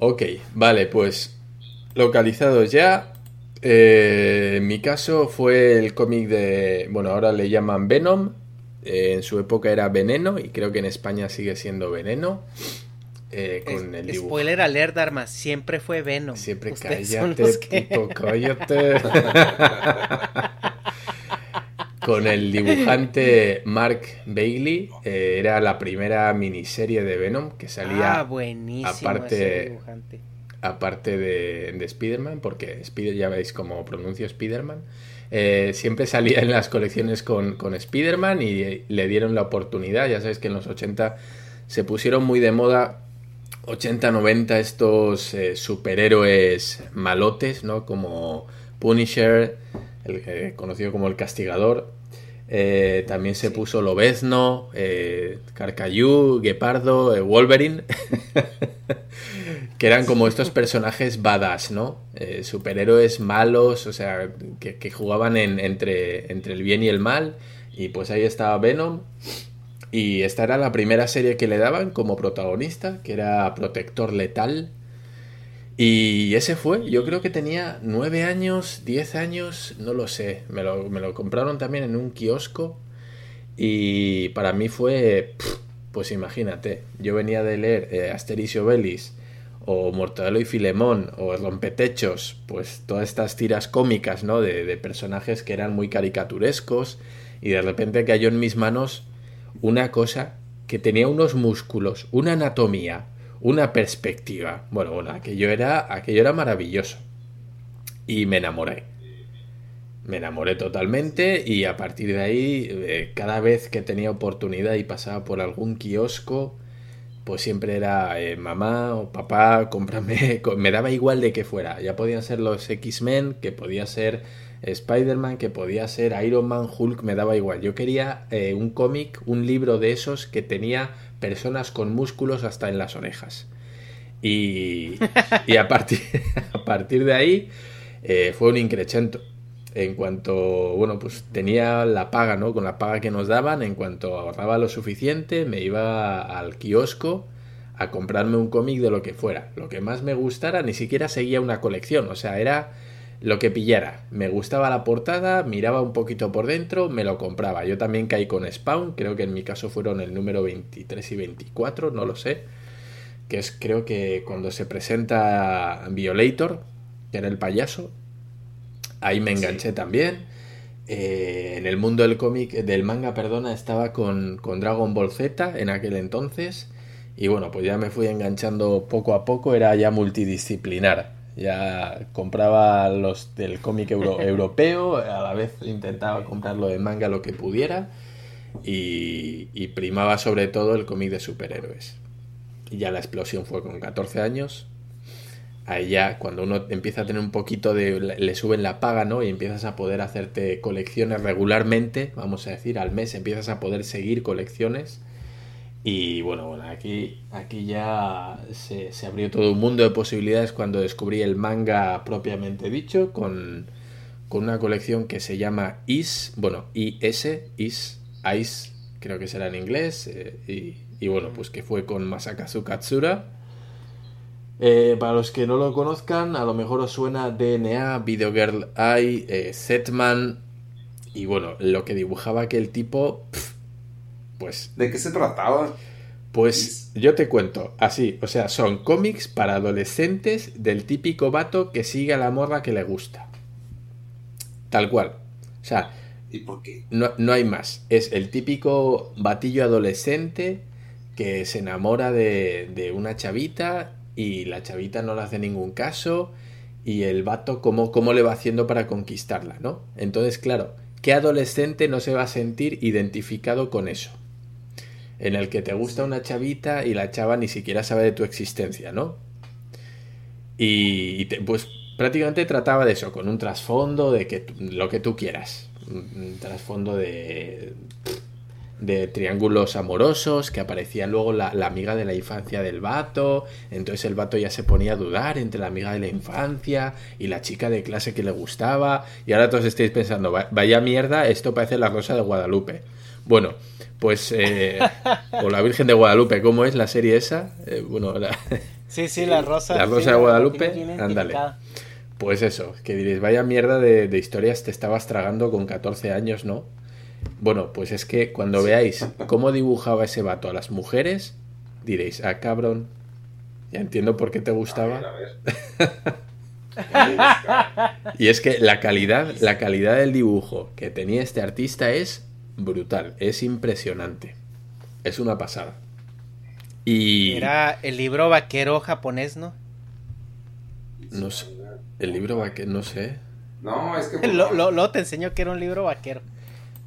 Ok, vale, pues localizados ya. Eh, en mi caso fue el cómic de, bueno, ahora le llaman Venom. Eh, en su época era Veneno y creo que en España sigue siendo Veneno. Eh, con el Spoiler alert, Armas, siempre fue Venom. Siempre cállate, tipo, cállate. con el dibujante Mark Bailey. Eh, era la primera miniserie de Venom que salía. Ah, buenísimo. Aparte, aparte de, de Spider-Man, porque Spider, ya veis cómo pronuncio Spider-Man. Eh, siempre salía en las colecciones con, con Spider-Man y le dieron la oportunidad. Ya sabéis que en los 80 se pusieron muy de moda 80-90 estos eh, superhéroes malotes, ¿no? Como Punisher, el, conocido como el Castigador, eh, también se puso Lobezno, eh, Carcayú, Guepardo, eh, Wolverine, que eran como estos personajes badass, ¿no? Eh, superhéroes malos, o sea, que, jugaban entre, entre el bien y el mal. Y pues ahí estaba Venom. Y esta era la primera serie que le daban como protagonista, que era Protector Letal. Y ese fue, yo creo que tenía nueve años, diez años, no lo sé. Me lo, compraron también en un kiosco. Y para mí fue, pues imagínate, yo venía de leer eh, Asterix o Mortadelo y Filemón, o Rompetechos, pues todas estas tiras cómicas, ¿no? De, de personajes que eran muy caricaturescos. Y de repente cayó en mis manos una cosa que tenía unos músculos, una anatomía, una perspectiva. Bueno, bueno, aquello era, aquello era maravilloso. Y me enamoré. Me enamoré totalmente y a partir de ahí, eh, cada vez que tenía oportunidad y pasaba por algún kiosco, pues siempre era eh, mamá o papá, cómprame, me daba igual de que fuera. Ya podían ser los X-Men, que podía ser Spider-Man, que podía ser Iron Man, Hulk, me daba igual. Yo quería eh, un cómic, un libro de esos que tenía personas con músculos hasta en las orejas. Y, y a, partir, a partir de ahí eh, fue un increchento. En cuanto, bueno, pues tenía la paga, ¿no? Con la paga que nos daban, en cuanto ahorraba lo suficiente, me iba al kiosco a comprarme un cómic de lo que fuera. Lo que más me gustara, ni siquiera seguía una colección, o sea, era lo que pillara. Me gustaba la portada, miraba un poquito por dentro, me lo compraba. Yo también caí con Spawn, creo que en mi caso fueron el número 23 y 24, no lo sé. Que es creo que cuando se presenta Violator, que era el payaso, ahí me enganché también. Eh, en el mundo del cómic, del manga, perdona, estaba con, con Dragon Ball Z en aquel entonces. Y bueno, pues ya me fui enganchando poco a poco, era ya multidisciplinar ya compraba los del cómic europeo, a la vez intentaba comprarlo de manga lo que pudiera y, primaba sobre todo el cómic de superhéroes. Y ya la explosión fue con 14 años. Ahí ya cuando uno empieza a tener un poquito de... le suben la paga, ¿no? Y empiezas a poder hacerte colecciones regularmente, vamos a decir, al mes empiezas a poder seguir colecciones y bueno, bueno aquí, aquí ya se, abrió todo un mundo de posibilidades cuando descubrí el manga propiamente dicho, con, una colección que se llama Is, bueno, IS, Is, Ice, creo que será en inglés, eh, y, bueno, pues que fue con Masakazu Katsura. Eh, para los que no lo conozcan, a lo mejor os suena DNA, Video Girl Eye, eh, Setman, y bueno, lo que dibujaba aquel tipo... Pues. ¿De qué se trataba? Pues yo te cuento, así, o sea, son cómics para adolescentes del típico vato que sigue a la morra que le gusta. Tal cual. O sea, ¿y por qué? No, no hay más. Es el típico batillo adolescente que se enamora de, de, una chavita y la chavita no le hace ningún caso y el vato cómo, cómo le va haciendo para conquistarla, ¿no? Entonces, claro, ¿qué adolescente no se va a sentir identificado con eso? En el que te gusta una chavita y la chava ni siquiera sabe de tu existencia, ¿no? Y pues prácticamente trataba de eso, con un trasfondo de que lo que tú quieras. Un trasfondo de, de triángulos amorosos, que aparecía luego la, amiga de la infancia del vato, entonces el vato ya se ponía a dudar entre la amiga de la infancia y la chica de clase que le gustaba, y ahora todos estáis pensando, vaya mierda, esto parece la rosa de Guadalupe. Bueno, pues, eh, o la Virgen de Guadalupe, ¿cómo es la serie esa? Eh, bueno, sí, sí, la Rosa. La Rosa de Guadalupe, ándale. Pues eso, que diréis, vaya mierda de, historias te estabas tragando con 14 años, ¿no? Bueno, pues es que cuando veáis cómo dibujaba ese vato a las mujeres, diréis, ah, cabrón, ya entiendo por qué te gustaba. y es que la calidad, la calidad del dibujo que tenía este artista es brutal, es impresionante. Es una pasada. Y... Era el libro vaquero japonés, ¿no? No sé. El libro vaquero, no sé. No, es que... Lo, te enseño que era un libro vaquero.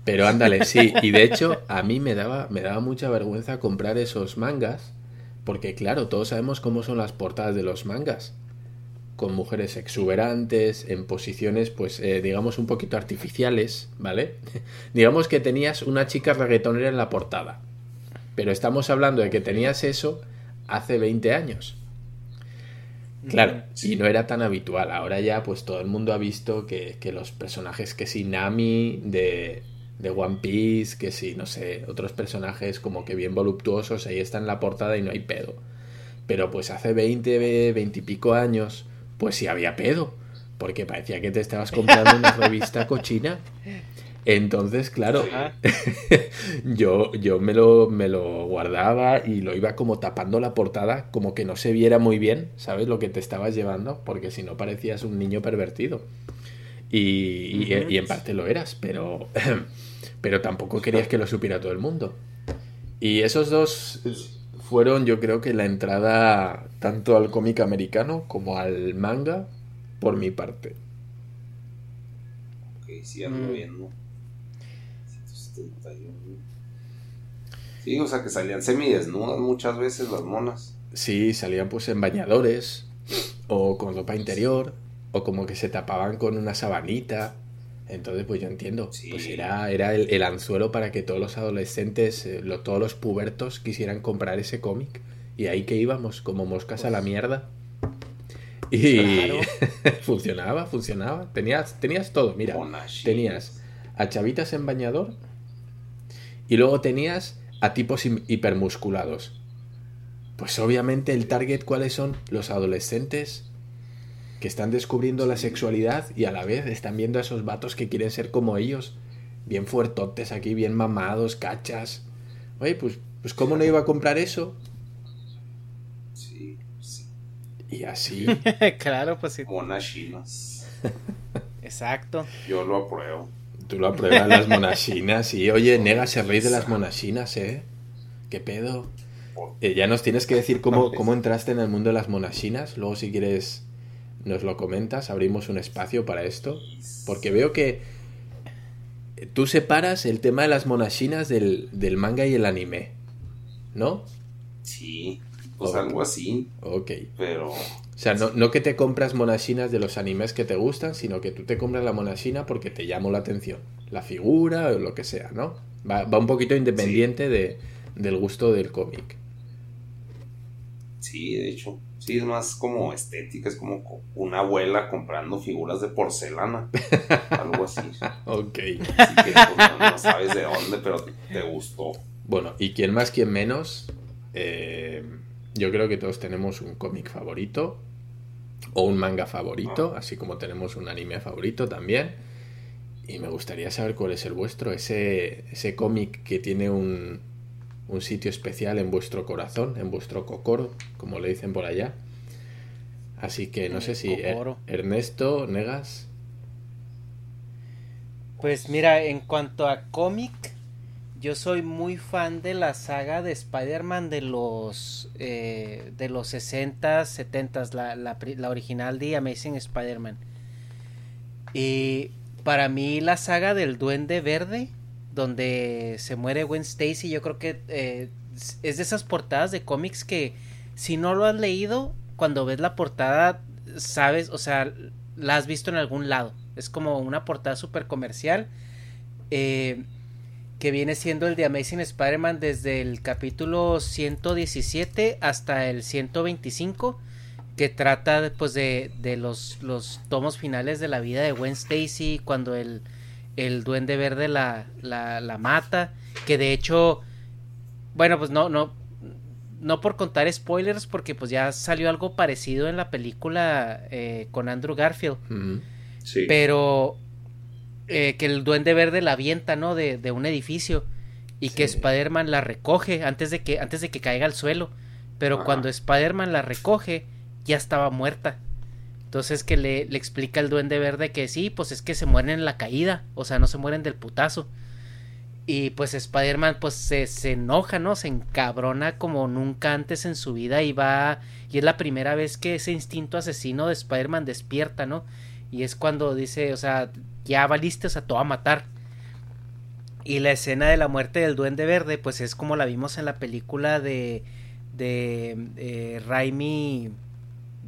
Pero ándale, sí. Y de hecho, a mí me daba, me daba mucha vergüenza comprar esos mangas. Porque claro, todos sabemos cómo son las portadas de los mangas con mujeres exuberantes, en posiciones, pues, eh, digamos, un poquito artificiales, ¿vale? digamos que tenías una chica reggaetonera en la portada. Pero estamos hablando de que tenías eso hace 20 años. Claro, y no era tan habitual. Ahora ya, pues todo el mundo ha visto que, que los personajes que si Nami de, de One Piece, que si, no sé, otros personajes como que bien voluptuosos, ahí están en la portada y no hay pedo. Pero pues hace 20, 20 y pico años, pues sí había pedo, porque parecía que te estabas comprando una revista cochina. Entonces, claro, yo, yo me, lo, me lo guardaba y lo iba como tapando la portada, como que no se viera muy bien, ¿sabes? Lo que te estabas llevando, porque si no parecías un niño pervertido. Y, y, en parte lo eras, pero, pero tampoco querías que lo supiera todo el mundo. Y esos dos fueron yo creo que la entrada tanto al cómic americano como al manga por mi parte. Ok, sí, ando mm. viendo. Sí, o sea que salían semidesnudas muchas veces las monas. Sí, salían pues en bañadores o con ropa interior o como que se tapaban con una sabanita. Entonces, pues yo entiendo, pues era, era el, anzuelo para que todos los adolescentes, eh, todos los pubertos quisieran comprar ese cómic. Y ahí que íbamos, como moscas a la mierda. Y funcionaba, funcionaba. Tenías, tenías todo, mira. Tenías a chavitas en bañador y luego tenías a tipos hipermusculados. Pues obviamente el target, ¿cuáles son? Los adolescentes que están descubriendo la sexualidad y a la vez están viendo a esos vatos que quieren ser como ellos. Bien fuertotes aquí, bien mamados, cachas. Oye, pues, pues ¿cómo no iba a comprar eso? Sí, sí. Y así. claro, pues sí. Monachinas. Exacto. Yo lo apruebo. Tú lo apruebas las monachinas y oye, Nega se reí de las monachinas, ¿eh? ¿Qué pedo? Eh, ya nos tienes que decir cómo, cómo entraste en el mundo de las monachinas. Luego, si quieres, nos lo comentas. Abrimos un espacio para esto. Porque veo que tú separas el tema de las monachinas del, manga y el anime. ¿No? Sí, pues algo así. Ok. Pero. O sea, no, no, que te compras monachinas de los animes que te gustan, sino que tú te compras la monachina porque te llamó la atención. La figura o lo que sea, ¿no? Va, un poquito independiente de, del gusto del cómic. Sí, de hecho. Sí, es más como estética, es como una abuela comprando figuras de porcelana. algo así. ok. Así que pues, no, sabes de dónde, pero te gustó. Bueno, y quién más, quién menos. Eh, yo creo que todos tenemos un cómic favorito o un manga favorito, ah. así como tenemos un anime favorito también. Y me gustaría saber cuál es el vuestro, ese, ese cómic que tiene un, un sitio especial en vuestro corazón, en vuestro cocoro, como le dicen por allá. Así que no sé si er, Ernesto, Negas. Pues mira, en cuanto a cómic, yo soy muy fan de la saga de Spider-Man de los eh, de los 60, 70, la, la, la original de Amazing Spider-Man. Y para mí la saga del Duende Verde donde se muere Gwen Stacy, yo creo que eh, es de esas portadas de cómics que si no lo has leído, cuando ves la portada, sabes, o sea, la has visto en algún lado. Es como una portada súper comercial. Eh, que viene siendo el de Amazing Spider-Man desde el capítulo 117 hasta el 125, que trata pues, de, de los, los tomos finales de la vida de Gwen Stacy, cuando el, el duende verde la, la, mata, que de hecho, bueno, pues no, no, no por contar spoilers, porque pues ya salió algo parecido en la película eh, con Andrew Garfield. sí. Pero eh, que el duende verde la avienta, ¿no? De, de un edificio. Y que Spider-Man la recoge antes de que, antes de que caiga al suelo. Pero cuando Spider-Man la recoge, ya estaba muerta. Entonces que le, explica el duende verde que sí, pues es que se mueren en la caída, o sea, no se mueren del putazo. Y pues Spider-Man pues se, se, enoja, ¿no? Se encabrona como nunca antes en su vida y va... Y es la primera vez que ese instinto asesino de Spider-Man despierta, ¿no? Y es cuando dice, o sea, ya valiste, o sea, te va a matar. Y la escena de la muerte del duende verde pues es como la vimos en la película de... de eh, Raimi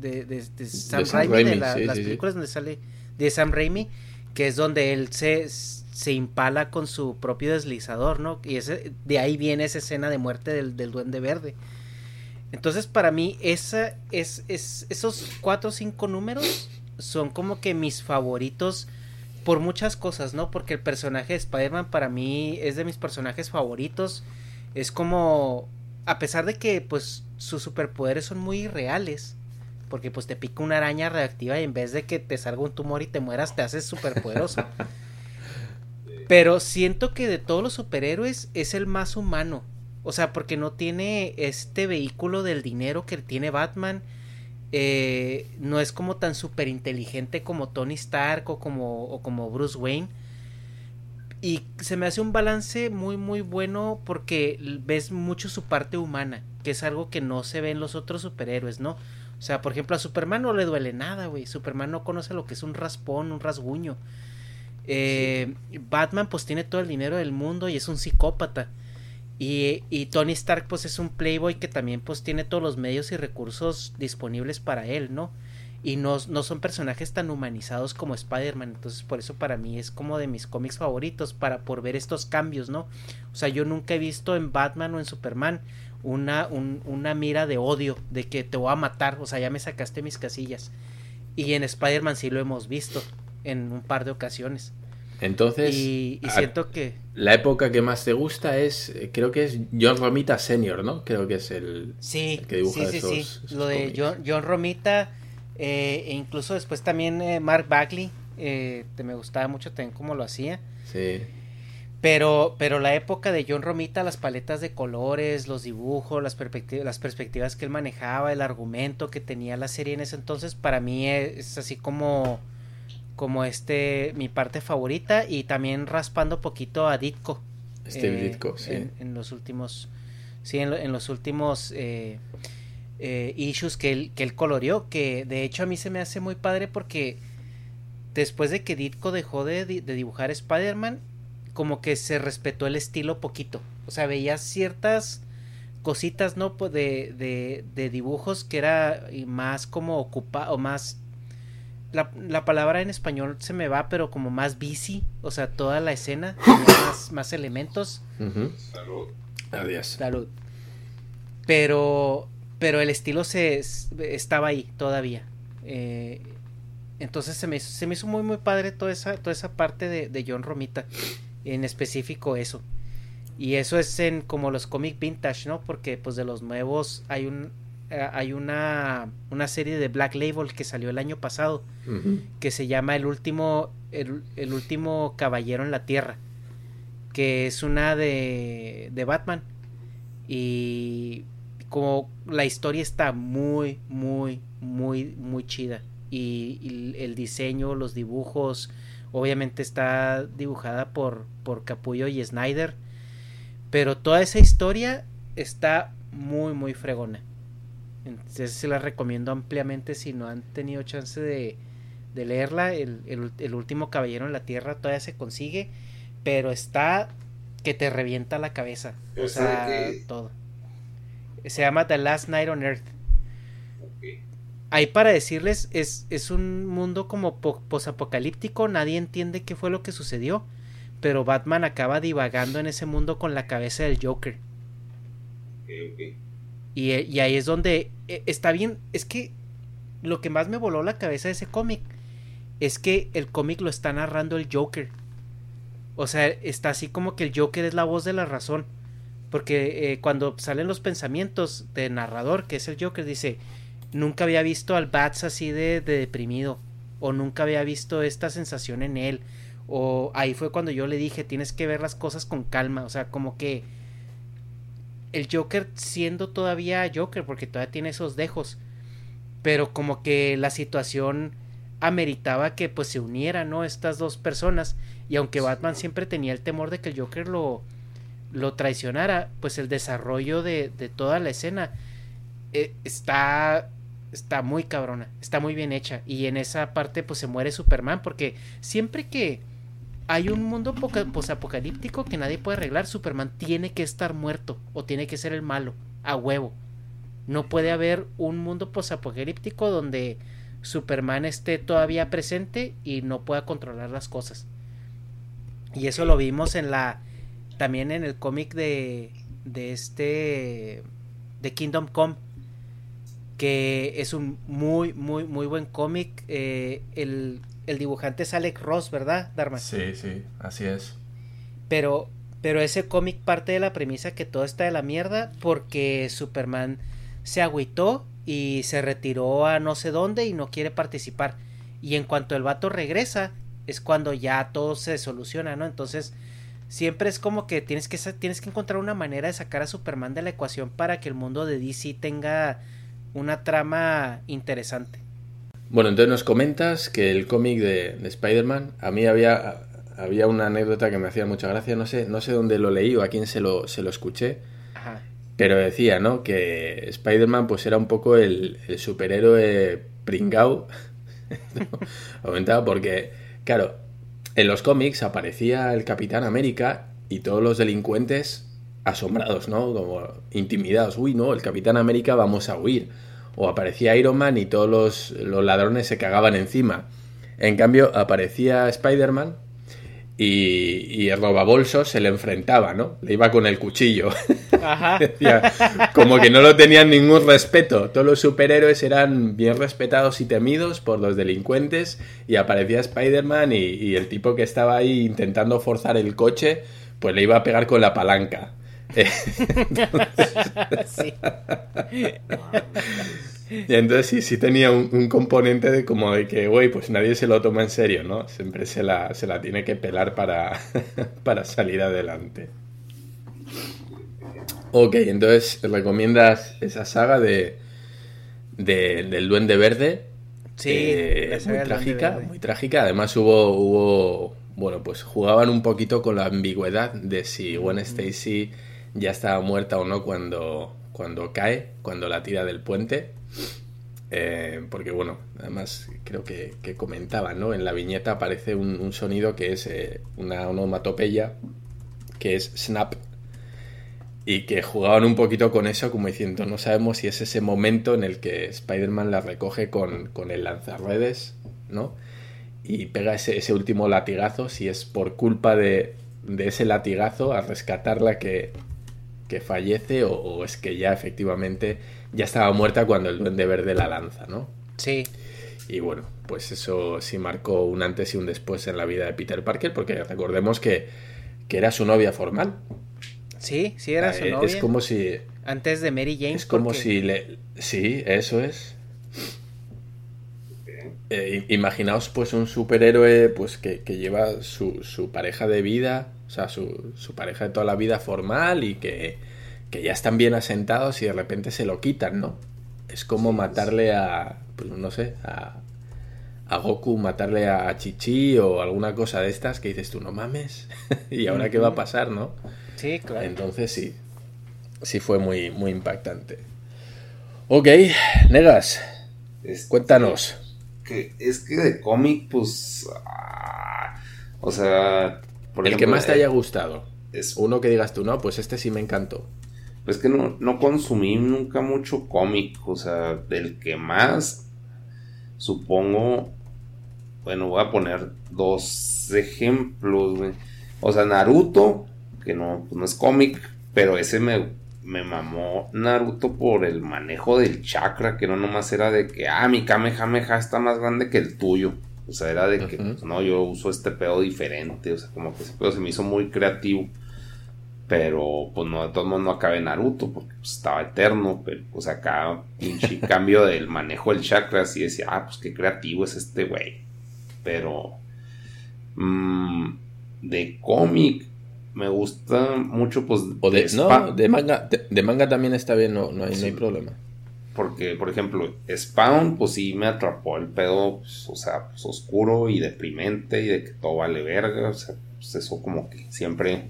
de, de, Sam, Raimi, de las películas donde sale de Sam Raimi, que es donde él se, se impala con su propio deslizador, ¿no? Y ese, de ahí viene esa escena de muerte del, del duende verde. Entonces, para mí, esa, es, es, esos cuatro o cinco números son como que mis favoritos por muchas cosas, ¿no? Porque el personaje de Spider-Man para mí es de mis personajes favoritos. Es como, a pesar de que, pues, sus superpoderes son muy reales porque pues te pica una araña reactiva y en vez de que te salga un tumor y te mueras, te haces súper poderoso. Pero siento que de todos los superhéroes es el más humano. O sea, porque no tiene este vehículo del dinero que tiene Batman. Eh, no es como tan súper inteligente como Tony Stark o como, o como Bruce Wayne. Y se me hace un balance muy muy bueno porque ves mucho su parte humana, que es algo que no se ve en los otros superhéroes, ¿no? O sea, por ejemplo, a Superman no le duele nada, güey. Superman no conoce lo que es un raspón, un rasguño. Eh, Batman pues tiene todo el dinero del mundo y es un psicópata. Y, y, Tony Stark pues es un playboy que también pues tiene todos los medios y recursos disponibles para él, ¿no? Y no, no son personajes tan humanizados como Spider-Man, entonces por eso para mí es como de mis cómics favoritos, para por ver estos cambios, ¿no? O sea, yo nunca he visto en Batman o en Superman una, una mira de odio, de que te voy a matar, o sea, ya me sacaste mis casillas. Y en Spider-Man sí lo hemos visto en un par de ocasiones. Entonces, y, siento que... La época que más te gusta es, eh, creo que es John Romita Senior, ¿no? Creo que es el, sí, que dibuja sí, sí, sí. Lo de John, Romita, eh, e incluso después también eh, Mark Bagley, te me gustaba mucho también cómo lo hacía. Sí. Pero, pero la época de John Romita, las paletas de colores, los dibujos, las, perspectivas, las perspectivas que él manejaba, el argumento que tenía la serie en ese entonces, para mí es, así como, como este, mi parte favorita y también raspando poquito a Ditko. Steve eh, Ditko, sí. En, los últimos, sí, en, los últimos eh, eh, issues que él, que él coloreó, que de hecho a mí se me hace muy padre porque después de que Ditko dejó de, de dibujar Spider-Man, como que se respetó el estilo poquito. O sea, veías ciertas cositas, ¿no? De, de, de dibujos que era más como ocupado, o más... La, la, palabra en español se me va, pero como más busy, o sea, toda la escena tenía más, más elementos. Salud. Adiós. Salud. Pero, pero el estilo se estaba ahí todavía. Eh, entonces se me, se me hizo muy muy padre toda esa, toda esa parte de, de John Romita en específico eso. Y eso es en como los cómics vintage, ¿no? Porque pues de los nuevos hay un eh, hay una, una serie de Black Label que salió el año pasado que se llama El último el, el, último caballero en la tierra, que es una de de Batman y como la historia está muy muy muy muy chida y, y el diseño, los dibujos, Obviamente está dibujada por, por Capullo y Snyder. Pero toda esa historia está muy, muy fregona. Entonces se la recomiendo ampliamente si no han tenido chance de, de leerla. El, último caballero en la tierra todavía se consigue. Pero está que te revienta la cabeza. O sea, todo. Se llama The Last Night on Earth ahí para decirles, es, es un mundo como posapocalíptico, nadie entiende qué fue lo que sucedió, pero Batman acaba divagando en ese mundo con la cabeza del Joker. Y, y, ahí es donde e, está bien, es que lo que más me voló la cabeza de ese cómic es que el cómic lo está narrando el Joker. O sea, está así como que el Joker es la voz de la razón. Porque eh, cuando salen los pensamientos del narrador, que es el Joker, dice, nunca había visto al Bats así de, deprimido o nunca había visto esta sensación en él o ahí fue cuando yo le dije tienes que ver las cosas con calma o sea como que el Joker siendo todavía Joker porque todavía tiene esos dejos pero como que la situación ameritaba que pues se unieran no estas dos personas y aunque Batman siempre tenía el temor de que el Joker lo lo traicionara pues el desarrollo de, de toda la escena eh, está está muy cabrona, está muy bien hecha. Y en esa parte pues se muere Superman porque siempre que hay un mundo posapocalíptico que nadie puede arreglar, Superman tiene que estar muerto o tiene que ser el malo, a huevo. No puede haber un mundo posapocalíptico donde Superman esté todavía presente y no pueda controlar las cosas. Y eso lo vimos en la también en el cómic de de este de Kingdom Come que es un muy, muy, muy buen cómic. Eh, el, dibujante es Alex Ross, ¿verdad, Dharma? Sí, sí, así es. Pero, pero ese cómic parte de la premisa que todo está de la mierda porque Superman se agüitó y se retiró a no sé dónde y no quiere participar. Y en cuanto el vato regresa, es cuando ya todo se soluciona, ¿no? Entonces, siempre es como que tienes que, tienes que encontrar una manera de sacar a Superman de la ecuación para que el mundo de DC tenga una trama interesante. Bueno, entonces nos comentas que el cómic de, Spider-Man, a mí había, había una anécdota que me hacía mucha gracia, no sé, no sé dónde lo leí o a quién se lo, se lo escuché, pero decía, ¿no? Que Spider-Man pues era un poco el, superhéroe pringao, Aumentaba porque, claro, en los cómics aparecía el Capitán América y todos los delincuentes asombrados, ¿no? Como intimidados. Uy, no, el Capitán América vamos a huir. O aparecía Iron Man y todos los, los ladrones se cagaban encima. En cambio, aparecía Spider-Man y, el robabolsos se le enfrentaba, ¿no? Le iba con el cuchillo. Ajá. como que no lo tenían ningún respeto. Todos los superhéroes eran bien respetados y temidos por los delincuentes y aparecía Spider-Man y, el tipo que estaba ahí intentando forzar el coche, pues le iba a pegar con la palanca. Sí. Y entonces sí, sí tenía un, componente de como de que, güey, pues nadie se lo toma en serio, ¿no? Siempre se la, se la tiene que pelar para, para salir adelante. Ok, entonces recomiendas esa saga de, del Duende Verde. Sí, eh, muy trágica, muy trágica. Además hubo, hubo, bueno, pues jugaban un poquito con la ambigüedad de si Gwen Stacy ya estaba muerta o no cuando, cuando cae, cuando la tira del puente. Eh, porque bueno, además creo que, comentaban, ¿no? En la viñeta aparece un, sonido que es eh, una onomatopeya, que es snap, y que jugaban un poquito con eso como diciendo, no sabemos si es ese momento en el que Spider-Man la recoge con, con el lanzarredes, ¿no? Y pega ese, ese, último latigazo, si es por culpa de, de ese latigazo a rescatarla que, que fallece o, es que ya efectivamente ya estaba muerta cuando el duende verde la lanza, ¿no? Sí. Y bueno, pues eso sí marcó un antes y un después en la vida de Peter Parker, porque recordemos que, que era su novia formal. Sí, sí era su novia. Es como si... Antes de Mary Jane. Es como si le... Sí, eso es. Eh, imaginaos pues un superhéroe pues que, que lleva su, su, pareja de vida, o sea, su, su, pareja de toda la vida formal y que, que, ya están bien asentados y de repente se lo quitan, ¿no? Es como matarle a, pues no sé, a, a Goku, matarle a Chichi o alguna cosa de estas que dices tú, no mames, y ahora qué va a pasar, ¿no? Sí, claro. Entonces sí, sí fue muy, muy impactante. Ok, Negas, cuéntanos que es que de cómic, pues. Ah, o sea. el que más te haya gustado. Es uno que digas tú, no, pues este sí me encantó. Pues que no, no consumí nunca mucho cómic. O sea, del que más. Supongo. Bueno, voy a poner dos ejemplos, O sea, Naruto, que no, pues no es cómic, pero ese me me mamó Naruto por el manejo del chakra, que no nomás era de que, ah, mi Kamehameha está más grande que el tuyo. O sea, era de que, pues, no, yo uso este pedo diferente. O sea, como que ese pedo se me hizo muy creativo. Pero, pues no, de todos modos no acabé Naruto, porque pues, estaba eterno. Pero, pues acá, pinche cambio del manejo del chakra, así decía, ah, pues qué creativo es este güey. Pero, mmm, de cómic, me gusta mucho, pues. O de, no, de manga, de, manga también está bien, no, no, hay, no hay problema. Porque, por ejemplo, Spawn, pues sí me atrapó el pedo, pues, o sea, pues, oscuro y deprimente y de que todo vale verga, o sea, pues eso como que siempre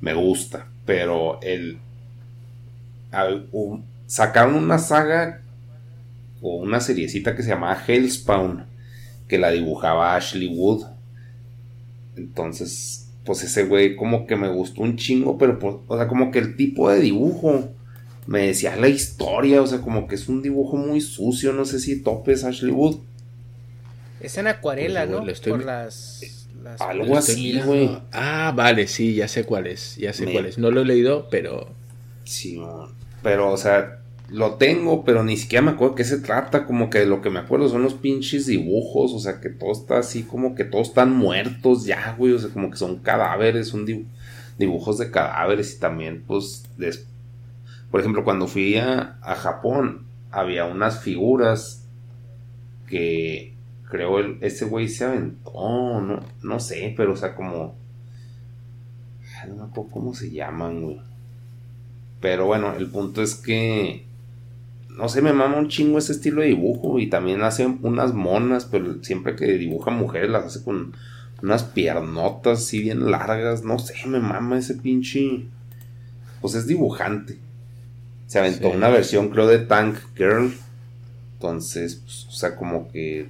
me gusta. Pero el. sacaron una saga o una seriecita que se llamaba Hellspawn, que la dibujaba Ashley Wood. Entonces, pues ese güey como que me gustó un chingo, pero pues, o sea, como que el tipo de dibujo me decía la historia, o sea, como que es un dibujo muy sucio, no sé si topes Ashley Wood. Es en acuarela, pues, ¿no? Estoy... Por las, Algo así, güey. Ah, vale, sí, ya sé cuál es, ya sé cuál es. No lo he leído, pero... Sí, pero, o sea, lo tengo, pero ni siquiera me acuerdo qué se trata. Como que lo que me acuerdo son los pinches dibujos. O sea, que todo está así, como que todos están muertos ya, güey. O sea, como que son cadáveres, son dibujos de cadáveres. Y también, pues, por ejemplo, cuando fui a, Japón, había unas figuras que creo el, ese güey se aventó. No, no sé, pero, o sea, como. No me acuerdo cómo se llaman, güey. Pero bueno, el punto es que no sé, me mama un chingo ese estilo de dibujo y también hace unas monas, pero siempre que dibuja mujeres las hace con unas piernotas así bien largas, no sé, me mama ese pinche... Pues es dibujante. Se aventó una versión creo de Tank Girl. Entonces, pues, o sea, como que...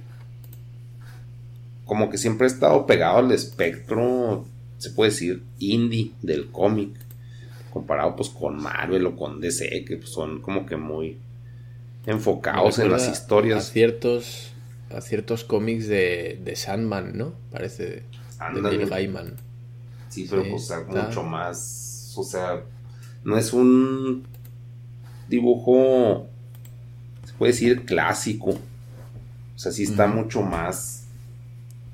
Como que siempre he estado pegado al espectro, se puede decir, indie del cómic. comparado pues con Marvel o con DC, que son como que muy enfocados en las historias. A ciertos, a ciertos cómics de, de Sandman, ¿no? Parece de Neil Gaiman. Sí, pero pues mucho más, o sea, no es un dibujo, se puede decir clásico, o sea, sí está mucho más,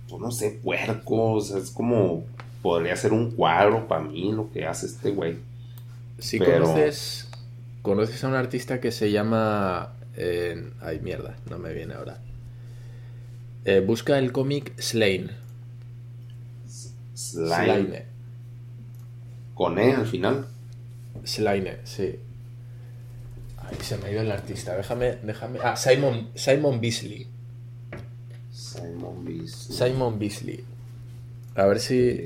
pues no sé, puerco, o sea, es como, podría ser un cuadro para mí lo que hace este güey. Si conoces, conoces a un artista que se llama, eh, ay mierda, no me viene ahora. Eh, busca el cómic Slain. Slime. Con E al final. Slaine, sí. Ay, se me ha ido el artista. Déjame, déjame. Ah, Simon, Simon Beasley. Simon Beasley. Simon Beasley. A ver si.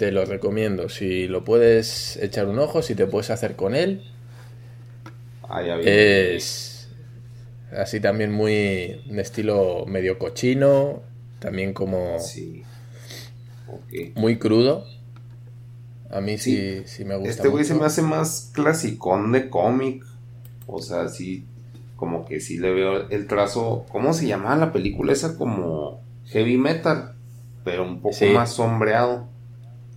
Te lo recomiendo. Si lo puedes echar un ojo, si te puedes hacer con él. Ah, ya es Así también muy de estilo medio cochino, también como sí. muy crudo. A mí sí, sí, me gusta. Este güey se me hace más clasicón de cómic. O sea, sí, como que sí le veo el trazo. ¿Cómo se llamaba la película esa? Como heavy metal, pero un poco más sombreado.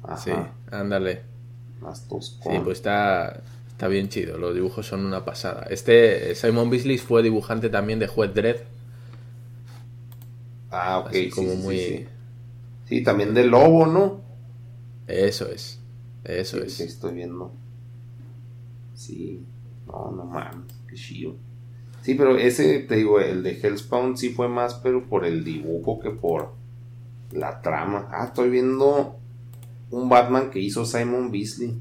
Ajá. Sí, ándale. Tosco. Sí, pues está, Está bien chido, los dibujos son una pasada. Este Simon Beasley fue dibujante también de Juez Dredd. Ah, ok. como muy. Sí, también de Lobo, ¿no? Eso es. Eso es. estoy viendo. Sí. No, no mames, qué chido. Sí, pero ese, te digo, el de Hellspawn sí fue más, pero por el dibujo que por la trama. Ah, estoy viendo un Batman que hizo Simon Beasley.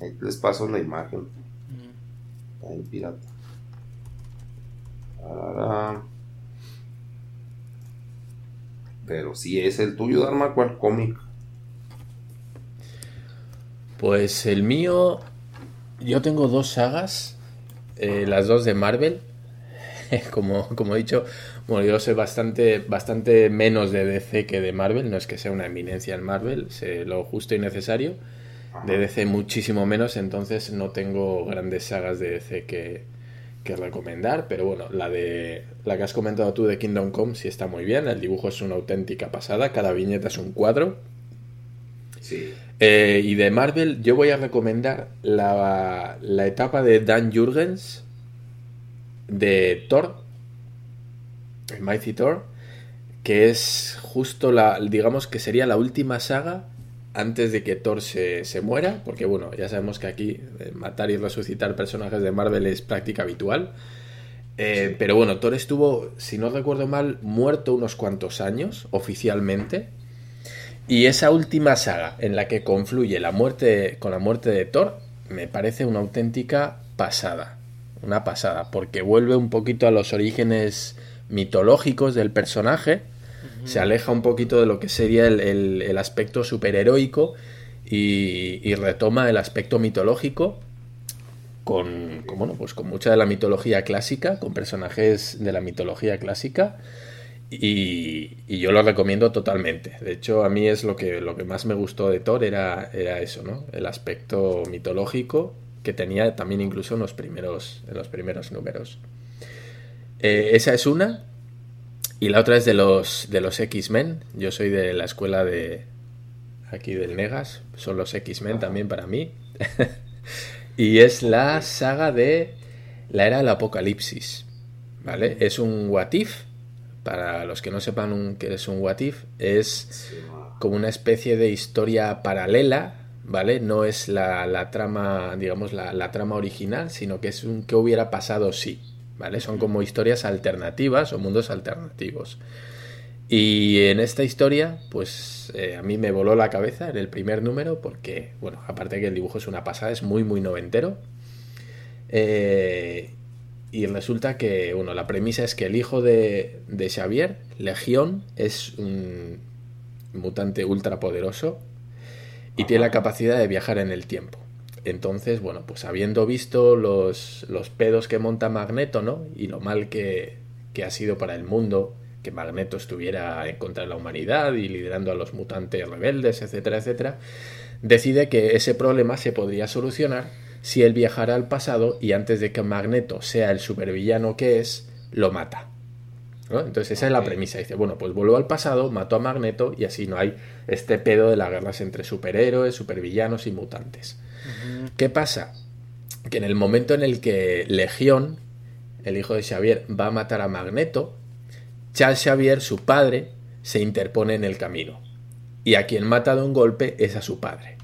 Ahí les paso la imagen. Ahí, pirata. Pero si es el tuyo, Dharma, ¿cuál cómic? Pues el mío, yo tengo dos sagas, eh, las dos de Marvel. como, como he dicho, bueno, yo sé bastante, bastante menos de DC que de Marvel, no es que sea una eminencia en Marvel, sé lo justo y necesario de DC muchísimo menos, entonces no tengo grandes sagas de DC que, recomendar, pero bueno, la de la que has comentado tú de Kingdom Come sí está muy bien, el dibujo es una auténtica pasada, cada viñeta es un cuadro. Sí. Eh, y de Marvel yo voy a recomendar la, la etapa de Dan Jurgens de Thor, Mighty Thor, que es justo la, digamos que sería la última saga antes de que Thor se, muera, porque bueno, ya sabemos que aquí eh, matar y resucitar personajes de Marvel es práctica habitual. Eh, pero bueno, Thor estuvo, si no recuerdo mal, muerto unos cuantos años oficialmente. Y esa última saga en la que confluye la muerte con la muerte de Thor me parece una auténtica pasada. Una pasada, porque vuelve un poquito a los orígenes mitológicos del personaje se aleja un poquito de lo que sería el, aspecto superheroico y, y, retoma el aspecto mitológico con, bueno, pues con mucha de la mitología clásica, con personajes de la mitología clásica. Y, yo lo recomiendo totalmente. De hecho, a mí es lo que, lo que más me gustó de Thor era, era eso, ¿no? El aspecto mitológico que tenía también incluso en los primeros, en los primeros números. Eh, esa es una. Y la otra es de los, de los X-Men. Yo soy de la escuela de aquí del Negas. Son los X-Men también para mí. y es la saga de la era del apocalipsis. ¿Vale? Es un what if. Para los que no sepan qué es un what if, es como una especie de historia paralela, ¿vale? No es la, trama, digamos, la, la, trama original, sino que es un qué hubiera pasado si. Son como historias alternativas o mundos alternativos. Y en esta historia, pues eh, a mí me voló la cabeza en el primer número porque, bueno, aparte de que el dibujo es una pasada, es muy, muy noventero. Eh, y resulta que, bueno, la premisa es que el hijo de, de Xavier, Legión, es un mutante ultra poderoso y tiene la capacidad de viajar en el tiempo. Entonces, bueno, pues habiendo visto los, los pedos que monta Magneto, ¿no? Y lo mal que, ha sido para el mundo que Magneto estuviera en contra de la humanidad y liderando a los mutantes rebeldes, etcétera, etcétera, decide que ese problema se podría solucionar si él viajara al pasado y antes de que Magneto sea el supervillano que es, lo mata. Entonces esa es la premisa. Dice, bueno, pues vuelvo al pasado, mato a Magneto y así no hay este pedo de las guerras entre superhéroes, supervillanos y mutantes. ¿Qué pasa? Que en el momento en el que Legión, el hijo de Xavier, va a matar a Magneto, Charles Xavier, su padre, se interpone en el camino. Y a quien mata de un golpe es a su padre.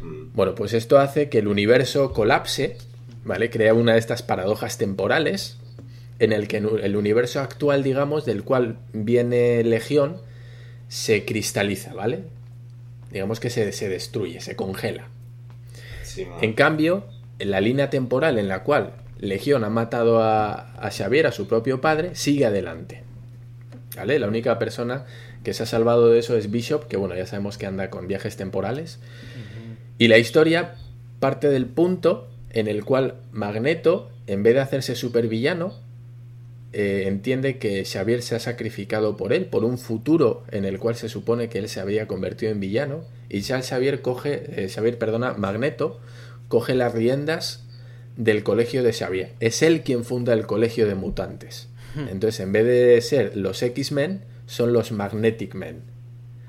Mm. Bueno, pues esto hace que el universo colapse, ¿vale? Crea una de estas paradojas temporales en el que el universo actual, digamos, del cual viene Legión, se cristaliza, ¿vale? Digamos que se, se destruye, se congela. En cambio, en la línea temporal en la cual Legión ha matado a, a Xavier, a su propio padre, sigue adelante. ¿Vale? La única persona que se ha salvado de eso es Bishop, que bueno, ya sabemos que anda con viajes temporales. Y la historia parte del punto en el cual Magneto, en vez de hacerse supervillano, eh, entiende que Xavier se ha sacrificado por él, por un futuro en el cual se supone que él se había convertido en villano, y ya Xavier coge, eh, Xavier, perdona, Magneto, coge las riendas del colegio de Xavier. Es él quien funda el colegio de mutantes. Hmm. Entonces, en vez de ser los X-Men, son los Magnetic Men.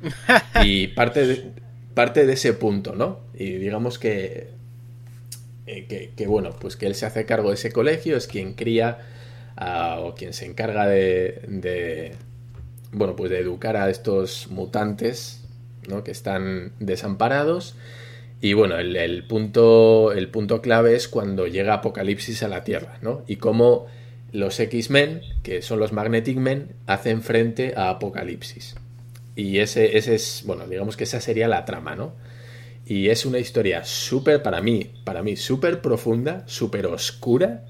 y parte de, parte de ese punto, ¿no? Y digamos que, eh, que, que, bueno, pues que él se hace cargo de ese colegio, es quien cría o quien se encarga de, bueno, pues de educar a estos mutantes, ¿no? Que están desamparados. Y bueno, el, punto, el punto clave es cuando llega Apocalipsis a la Tierra, ¿no? Y cómo los X-Men, que son los Magnetic Men, hacen frente a Apocalipsis. Y ese, ese es, bueno, digamos que esa sería la trama, ¿no? Y es una historia súper, para mí, para mí, súper profunda, súper oscura,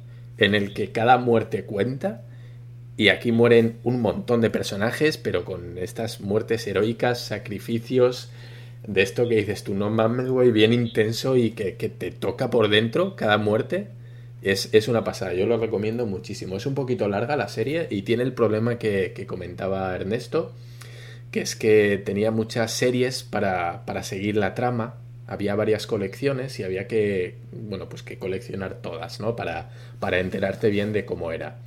en el que cada muerte cuenta. Y aquí mueren un montón de personajes, pero con estas muertes heroicas, sacrificios, de esto que dices tú, no mames, güey, bien intenso y que, te toca por dentro cada muerte. Es, es, una pasada, yo lo recomiendo muchísimo. Es un poquito larga la serie y tiene el problema que, que comentaba Ernesto, que es que tenía muchas series para, para seguir la trama había varias colecciones y había que, bueno, pues que coleccionar todas, ¿no? Para, para enterarte bien de cómo era.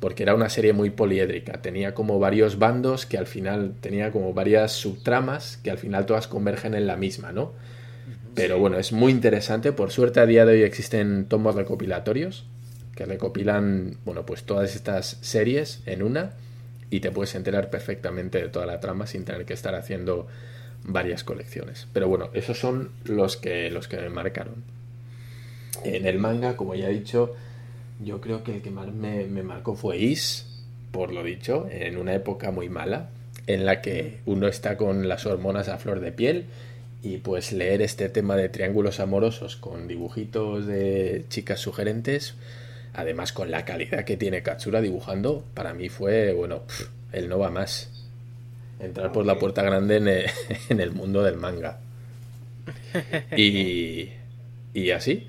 Porque era una serie muy poliédrica, tenía como varios bandos que al final tenía como varias subtramas que al final todas convergen en la misma, ¿no? Pero bueno, es muy interesante, por suerte a día de hoy existen tomos recopilatorios que recopilan, bueno, pues todas estas series en una y te puedes enterar perfectamente de toda la trama sin tener que estar haciendo varias colecciones. Pero bueno, esos son los que, los que me marcaron. En el manga, como ya he dicho, yo creo que el que más me, marcó fue Is, por lo dicho, en una época muy mala, en la que uno está con las hormonas a flor de piel y pues leer este tema de triángulos amorosos con dibujitos de chicas sugerentes, además con la calidad que tiene Katsura dibujando, para mí fue, bueno, el no va más entrar por la puerta grande en el, mundo del manga. Y, y así,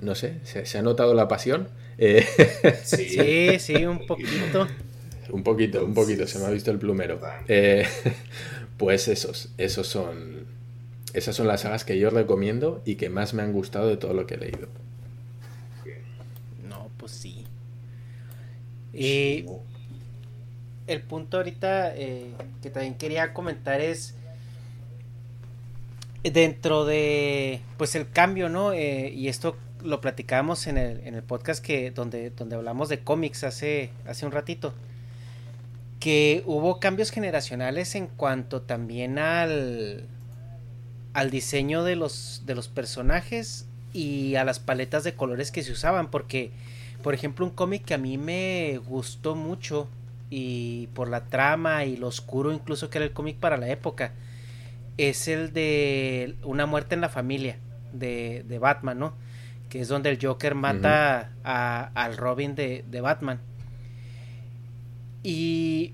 no sé, ¿se, ha notado la pasión? Eh, sí, sí, un poquito. Un poquito, un poquito, se me ha visto el plumero. Eh, pues esos, esos son. Esas son las sagas que yo recomiendo y que más me han gustado de todo lo que he leído. No, pues sí. Y el punto ahorita eh, que también quería comentar es dentro de pues el cambio, ¿no? Eh, y esto lo platicábamos en el, en el podcast que donde, donde hablamos de cómics hace, hace un ratito. Que hubo cambios generacionales en cuanto también al, al diseño de los, de los personajes y a las paletas de colores que se usaban. Porque, por ejemplo, un cómic que a mí me gustó mucho y por la trama y lo oscuro incluso que era el cómic para la época es el de una muerte en la familia de, de Batman, ¿no? Que es donde el Joker mata a, al Robin de, de Batman. Y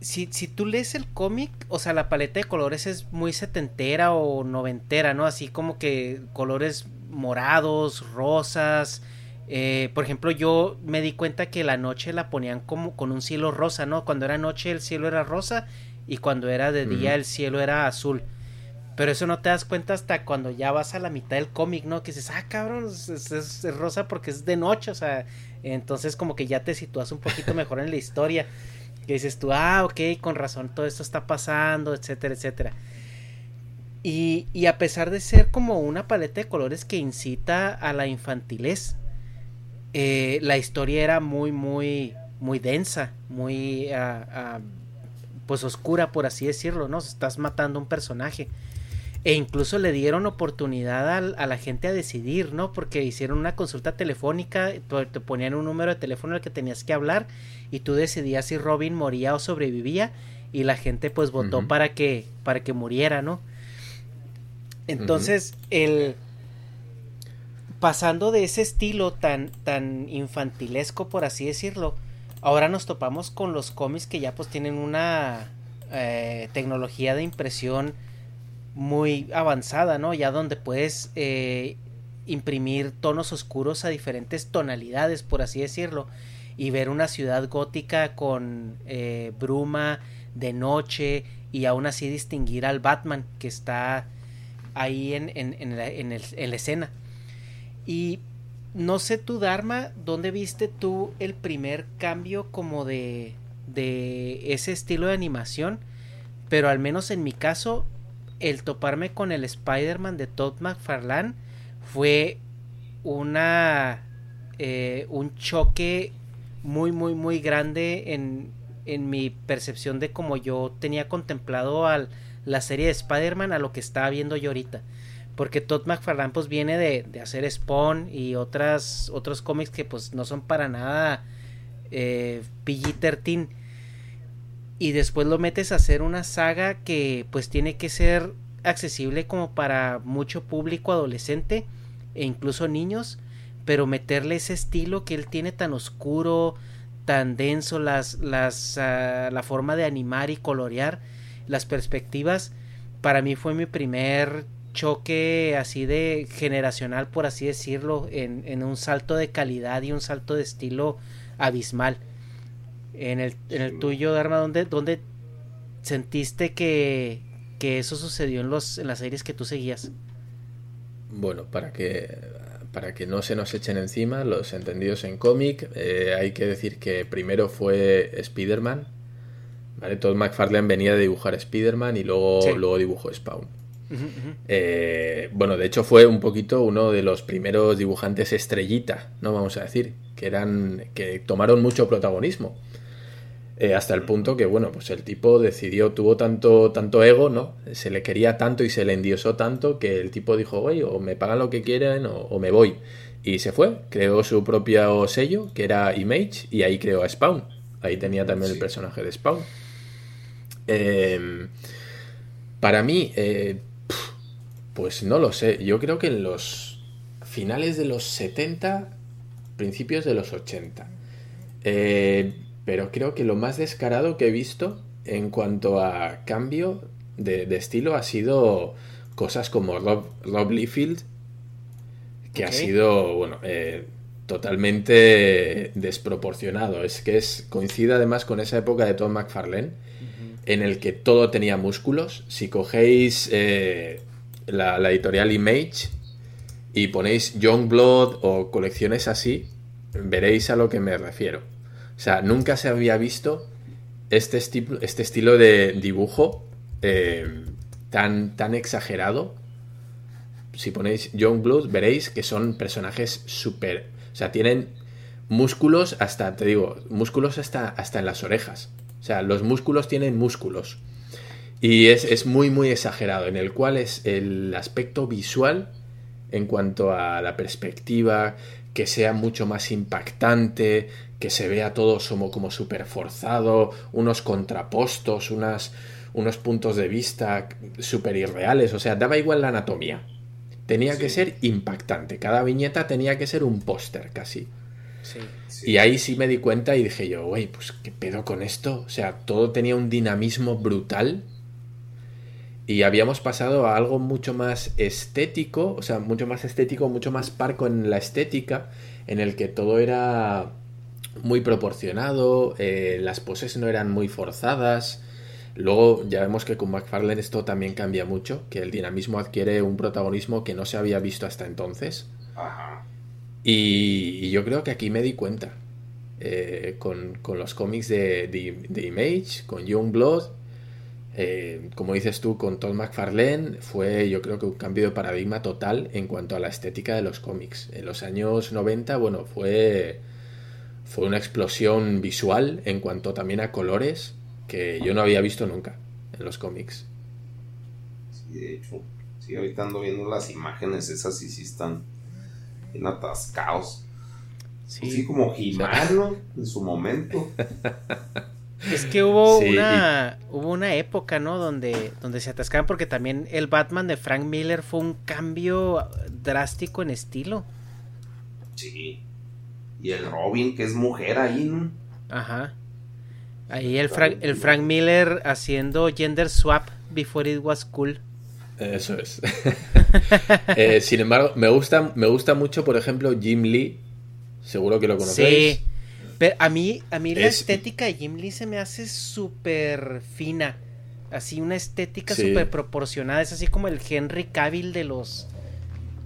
si, si, tú lees el cómic, o sea, la paleta de colores es muy setentera o noventera, ¿no? Así como que colores morados, rosas, Eh, por ejemplo, yo me di cuenta que la noche la ponían como con un cielo rosa, ¿no? Cuando era noche el cielo era rosa y cuando era de día el cielo era azul. Pero eso no te das cuenta hasta cuando ya vas a la mitad del cómic, ¿no? Que dices, ah, cabrón, es, rosa porque es de noche, o sea, entonces como que ya te sitúas un poquito mejor en la historia. Que dices tú, ah, ok, con razón, todo esto está pasando, etcétera, etcétera. Y, y a pesar de ser como una paleta de colores que incita a la infantilez, eh, la historia era muy, muy, muy densa, muy, ah, ah, pues oscura, por así decirlo, ¿no? Estás matando un personaje. E incluso le dieron oportunidad a, la gente a decidir, ¿no? Porque hicieron una consulta telefónica, te ponían un número de teléfono al que tenías que hablar y tú decidías si Robin moría o sobrevivía y la gente pues votó para que para que muriera, ¿no? Entonces, el pasando de ese estilo tan, tan infantilesco, por así decirlo, ahora nos topamos con los cómics que ya pues tienen una eh, tecnología de impresión muy avanzada, ¿no? Ya donde puedes eh, imprimir tonos oscuros a diferentes tonalidades, por así decirlo, y ver una ciudad gótica con eh, bruma de noche y aún así distinguir al Batman que está ahí en, en, en, la, en la escena. Y no sé tu Dharma, ¿dónde viste tú el primer cambio como de, de ese estilo de animación? Pero al menos en mi caso, el toparme con el Spider-Man de Todd McFarlane fue una eh, un choque muy muy muy grande en, en mi percepción de cómo yo tenía contemplado al, la serie de Spider-Man a lo que estaba viendo yo ahorita porque Todd McFarlane pues viene de, de, hacer Spawn y otras otros cómics que pues no son para nada eh, PG-13 y después lo metes a hacer una saga que pues tiene que ser accesible como para mucho público adolescente e incluso niños pero meterle ese estilo que él tiene tan oscuro tan denso las las uh, la forma de animar y colorear las perspectivas para mí fue mi primer choque así de generacional, por así decirlo, en, en, un salto de calidad y un salto de estilo abismal. En el, en el tuyo, Dharma, ¿dónde, dónde sentiste que, que eso sucedió en, los, en las series que tú seguías? Bueno, para que, para que no se nos echen encima los entendidos en cómic, eh, hay que decir que primero fue Spider-Man. ¿vale? Todd McFarlane venía de dibujar Spider-Man y luego, luego dibujó Spawn. Eh, bueno, de hecho fue un poquito uno de los primeros dibujantes estrellita, ¿no? Vamos a decir, que eran. que tomaron mucho protagonismo. Eh, hasta el punto que, bueno, pues el tipo decidió, tuvo tanto, tanto ego, ¿no? Se le quería tanto y se le endiosó tanto que el tipo dijo, oye, o me pagan lo que quieren o, me voy. Y se fue, creó su propio sello, que era Image, y ahí creó a Spawn. Ahí tenía también el personaje de Spawn. Em, para mí, eh, pues no lo sé. Yo creo que en los finales de los 70, principios de los 80. Eh, pero creo que lo más descarado que he visto en cuanto a cambio de, estilo ha sido cosas como Rob, Rob Liefeld, que ha sido, bueno, eh, totalmente desproporcionado. Es que es coincide además con esa época de Tom McFarlane, en el que todo tenía músculos. Si cogéis eh, la, editorial Image y ponéis Youngblood o colecciones así, veréis a lo que me refiero. O sea, nunca se había visto este, este estilo de dibujo eh, tan, tan exagerado. Si ponéis Youngblood, veréis que son personajes súper. O sea, tienen músculos hasta, te digo, músculos hasta, hasta en las orejas. O sea, los músculos tienen músculos. Y es, muy, muy exagerado, en el cual es el aspecto visual en cuanto a la perspectiva, que sea mucho más impactante, que se vea todo como, como súper forzado, unos contrapostos, unas, unos puntos de vista súper irreales, o sea, daba igual la anatomía. Tenía que ser impactante, cada viñeta tenía que ser un póster casi. Y ahí sí me di cuenta y dije yo, güey, pues qué pedo con esto. O sea, todo tenía un dinamismo brutal y habíamos pasado a algo mucho más estético, o sea, mucho más estético, mucho más parco en la estética, en el que todo era muy proporcionado, eh, las poses no eran muy forzadas. Luego ya vemos que con McFarlane esto también cambia mucho, que el dinamismo adquiere un protagonismo que no se había visto hasta entonces. Y, yo creo que aquí me di cuenta. Eh, con, los cómics de, de, Image, con Youngblood, eh, como dices tú, con Todd McFarlane, fue yo creo que un cambio de paradigma total en cuanto a la estética de los cómics. En los años 90, bueno, fue fue una explosión visual en cuanto también a colores que yo no había visto nunca en los cómics. Sí, de hecho, sí, ahorita ando viendo las imágenes esas y sí están en atascados. Sí, sí como Jimano en su momento. Es que hubo una hubo una época, ¿no? Donde donde se atascaban porque también el Batman de Frank Miller fue un cambio drástico en estilo. Sí. Y el Robin, que es mujer ahí, ¿no? Ajá. Ahí el Frank, el Frank Miller haciendo gender swap before it was cool. Eso es. Eh, sin embargo, me gusta, me gusta mucho, por ejemplo, Jim Lee. Seguro que lo conocéis. Sí. Pero a mí, a mí la estética de Jim Lee se me hace súper fina. Así una estética súper proporcionada. Es así como el Henry Cavill de los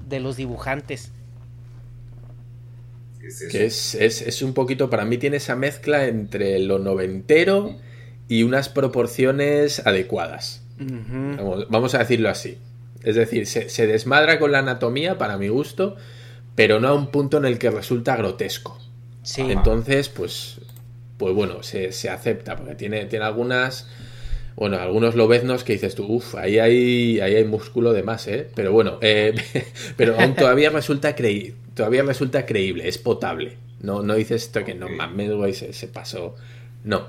de los dibujantes que es, un poquito, para mí tiene esa mezcla entre lo noventero y unas proporciones adecuadas. vamos, a decirlo así. Es decir, se, desmadra con la anatomía, para mi gusto, pero no a un punto en el que resulta grotesco. Entonces, pues, pues bueno, se, acepta, porque tiene, tiene algunas bueno, algunos lobeznos que dices tú, uff, ahí hay, ahí hay músculo de más, ¿eh? Pero bueno, eh, pero aún todavía resulta, creí, todavía resulta creíble, es potable. No, no dices esto que no mames, güey, se, pasó. No.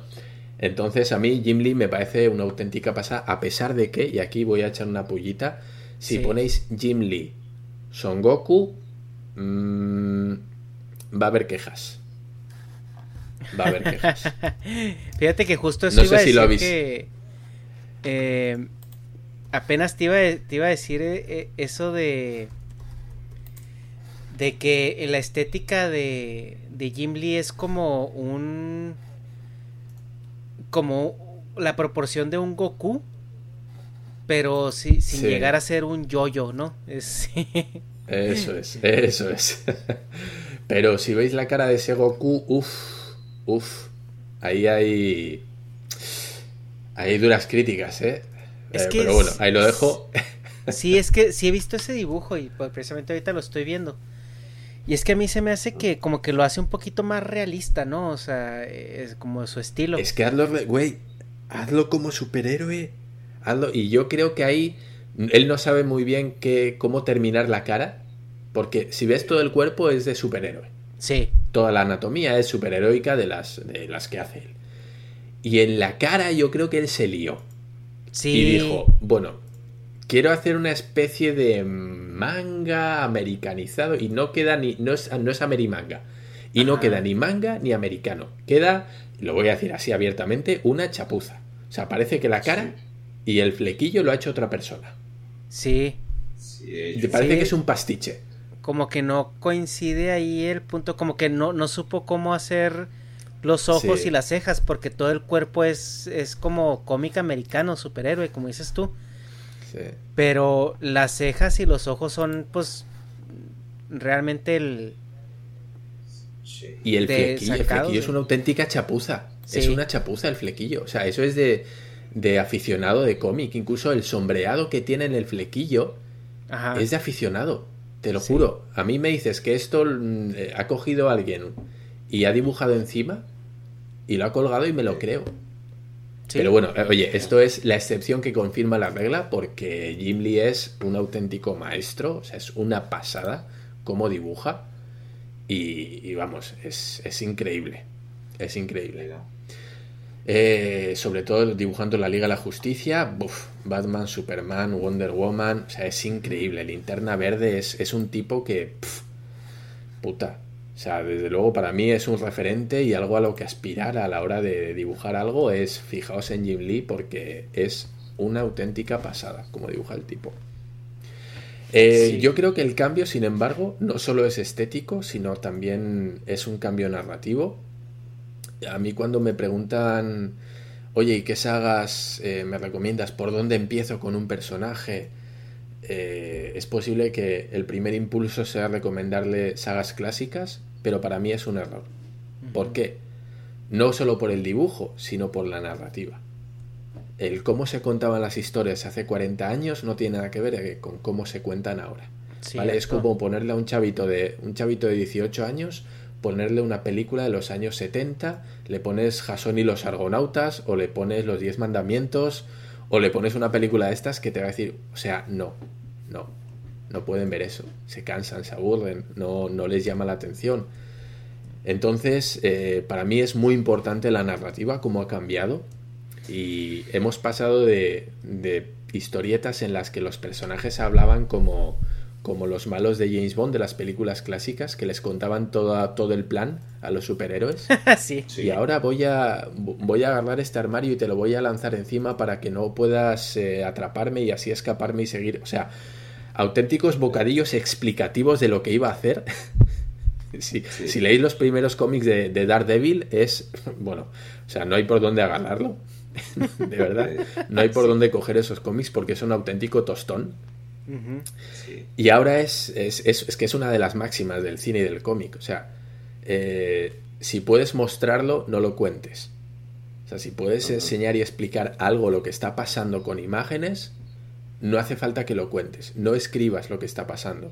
Entonces a mí Jim Lee me parece una auténtica pasada, a pesar de que, y aquí voy a echar una pullita, si ponéis Jim Lee, Son Goku, mm, va a haber quejas. Va a haber quejas. Fíjate que justo eso iba a decir que eh, apenas te iba, te iba a decir eh, eso de de que la estética de, de Jim Lee es como un como la proporción de un Goku pero sin llegar a ser un yoyo, ¿no? Es, Eso es, eso es. Pero si veis la cara de ese Goku, uff, uff, ahí hay hay duras críticas, ¿eh? Es eh, que pero bueno, ahí lo dejo. Sí, es que sí he visto ese dibujo y pues precisamente ahorita lo estoy viendo. Y es que a mí se me hace que como que lo hace un poquito más realista, ¿no? O sea, es como su estilo. Es que hazlo, güey, hazlo como superhéroe. Hazlo. Y yo creo que ahí él no sabe muy bien qué, cómo terminar la cara. Porque si ves todo el cuerpo es de superhéroe. Sí. Toda la anatomía es superheroica de las, de las que hace él. Y en la cara yo creo que él se lió. Sí. Y dijo, bueno, quiero hacer una especie de manga americanizado y no queda ni, no es, no es amerimanga. Y no queda ni manga ni americano. Queda, lo voy a decir así abiertamente, una chapuza. O sea, parece que la cara y el flequillo lo ha hecho otra persona. Sí. sí Te parece que es un pastiche. Como que no coincide ahí el punto, como que no, no supo cómo hacer los ojos y las cejas, porque todo el cuerpo es, es como cómic americano, superhéroe, como dices tú. Pero las cejas y los ojos son, pues, realmente el. Y el flequillo, es una auténtica chapuza. Es una chapuza el flequillo. O sea, eso es de, de aficionado de cómic. Incluso el sombreado que tiene en el flequillo es de aficionado. Te lo juro. A mí me dices que esto mm, eh, ha cogido alguien y ha dibujado encima y lo ha colgado y me lo creo. Pero bueno, eh, oye, esto es la excepción que confirma la regla porque Jim Lee es un auténtico maestro, o sea, es una pasada cómo dibuja y, vamos, es, increíble, es increíble. Eh, sobre todo dibujando la Liga de la Justicia, Batman, Superman, Wonder Woman, o sea, es increíble. Linterna Verde es, es un tipo que, puta, o sea, desde luego para mí es un referente y algo a lo que aspirar a la hora de dibujar algo es fijaos en Jim Lee porque es una auténtica pasada, como dibuja el tipo. Eh, yo creo que el cambio, sin embargo, no solo es estético, sino también es un cambio narrativo. A mí cuando me preguntan, oye, ¿y qué sagas eh, me recomiendas? ¿Por dónde empiezo con un personaje? Eh, es posible que el primer impulso sea recomendarle sagas clásicas, pero para mí es un error. ¿Por qué? No solo por el dibujo, sino por la narrativa el cómo se contaban las historias hace 40 años no tiene nada que ver con cómo se cuentan ahora. ¿vale? Es como ponerle a un chavito de un chavito de 18 años ponerle una película de los años 70, le pones Jason y los argonautas o le pones los 10 mandamientos o le pones una película de estas que te va a decir, o sea, no, no, no pueden ver eso, se cansan, se aburren, no, no les llama la atención. Entonces, eh, para mí es muy importante la narrativa, cómo ha cambiado, y hemos pasado de, historietas en las que los personajes hablaban como, como los malos de James Bond de las películas clásicas que les contaban todo, todo el plan a los superhéroes. sí. Y ahora voy a, voy a agarrar este armario y te lo voy a lanzar encima para que no puedas eh, atraparme y así escaparme y seguir. O sea, auténticos bocadillos explicativos de lo que iba a hacer. Si leéis los primeros cómics de, de Daredevil, es. Bueno, o sea, no hay por dónde agarrarlo. de verdad. No hay por dónde coger esos cómics porque es un auténtico tostón. Y ahora es, es, que es una de las máximas del cine y del cómic. O sea, eh, si puedes mostrarlo, no lo cuentes. O sea, si puedes enseñar y explicar algo lo que está pasando con imágenes, no hace falta que lo cuentes. No escribas lo que está pasando.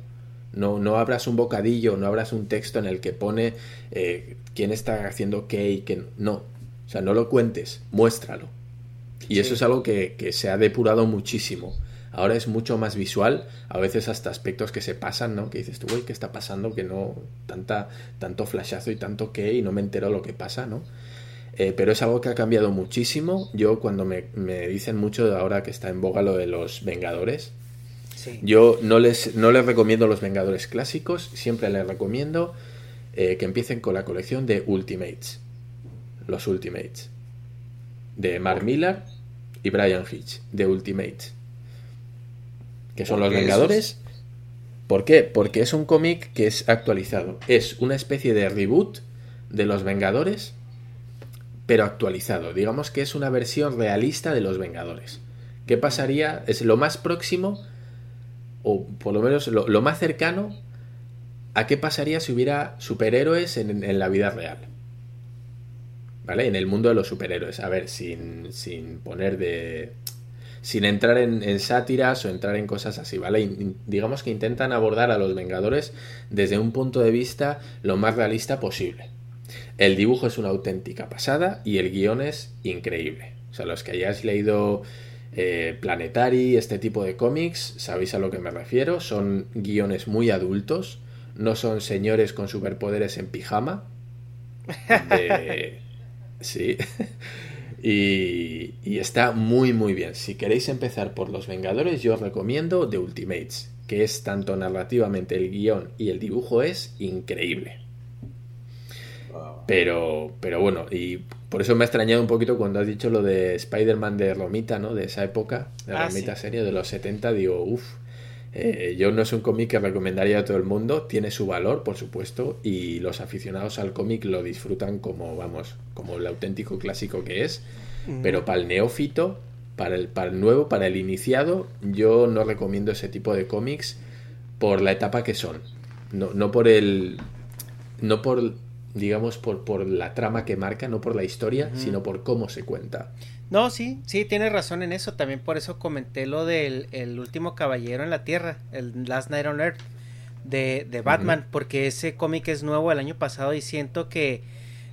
No, no abras un bocadillo, no abras un texto en el que pone eh, quién está haciendo qué y qué no. O sea, no lo cuentes, muéstralo. Y eso es algo que, se ha depurado muchísimo. Ahora es mucho más visual, a veces hasta aspectos que se pasan, ¿no? Que dices tú, güey, ¿qué está pasando? Que no, tanta, tanto flashazo y tanto que, y no me entero lo que pasa, ¿no? Eh, pero es algo que ha cambiado muchísimo. Yo cuando me, dicen mucho de ahora que está en boga lo de los Vengadores, yo no les, no les recomiendo los Vengadores clásicos, siempre les recomiendo eh, que empiecen con la colección de Ultimates los Ultimates, de Mark Millar y Brian Hitch, de Ultimates, que son los Vengadores. ¿Por qué? Porque es un cómic que es actualizado. Es una especie de reboot de los Vengadores, pero actualizado. Digamos que es una versión realista de los Vengadores. ¿Qué pasaría? Es lo más próximo, o por lo menos lo, más cercano, a qué pasaría si hubiera superhéroes en la vida real. ¿vale? En el mundo de los superhéroes. A ver, sin, sin poner de... Sin entrar en, sátiras o entrar en cosas así, ¿vale? digamos que intentan abordar a los Vengadores desde un punto de vista lo más realista posible. El dibujo es una auténtica pasada y el guion es increíble. O sea, los que hayáis leído eh, Planetary, este tipo de cómics, sabéis a lo que me refiero. Son guiones muy adultos, no son señores con superpoderes en pijama. De, Sí. y, está muy muy bien. Si queréis empezar por Los Vengadores, yo os recomiendo The Ultimates, que es tanto narrativamente el guion y el dibujo es increíble. Pero, pero bueno, y por eso me ha extrañado un poquito cuando has dicho lo de Spider-Man de Romita, ¿no? De esa época, de la ah, Romita serie de los 70, digo, uff, eh, yo no es un cómic que recomendaría a todo el mundo, tiene su valor, por supuesto, y los aficionados al cómic lo disfrutan como, vamos, como el auténtico clásico que es, pero para el neófito, para el, para el nuevo, para el iniciado, yo no recomiendo ese tipo de cómics por la etapa que son, no, no por el... no por digamos, por, por la trama que marca, no por la historia, sino por cómo se cuenta. No, sí, sí, tienes razón en eso. También por eso comenté lo del el último caballero en la Tierra, el Last Night on Earth de, de Batman, porque ese cómic es nuevo el año pasado y siento que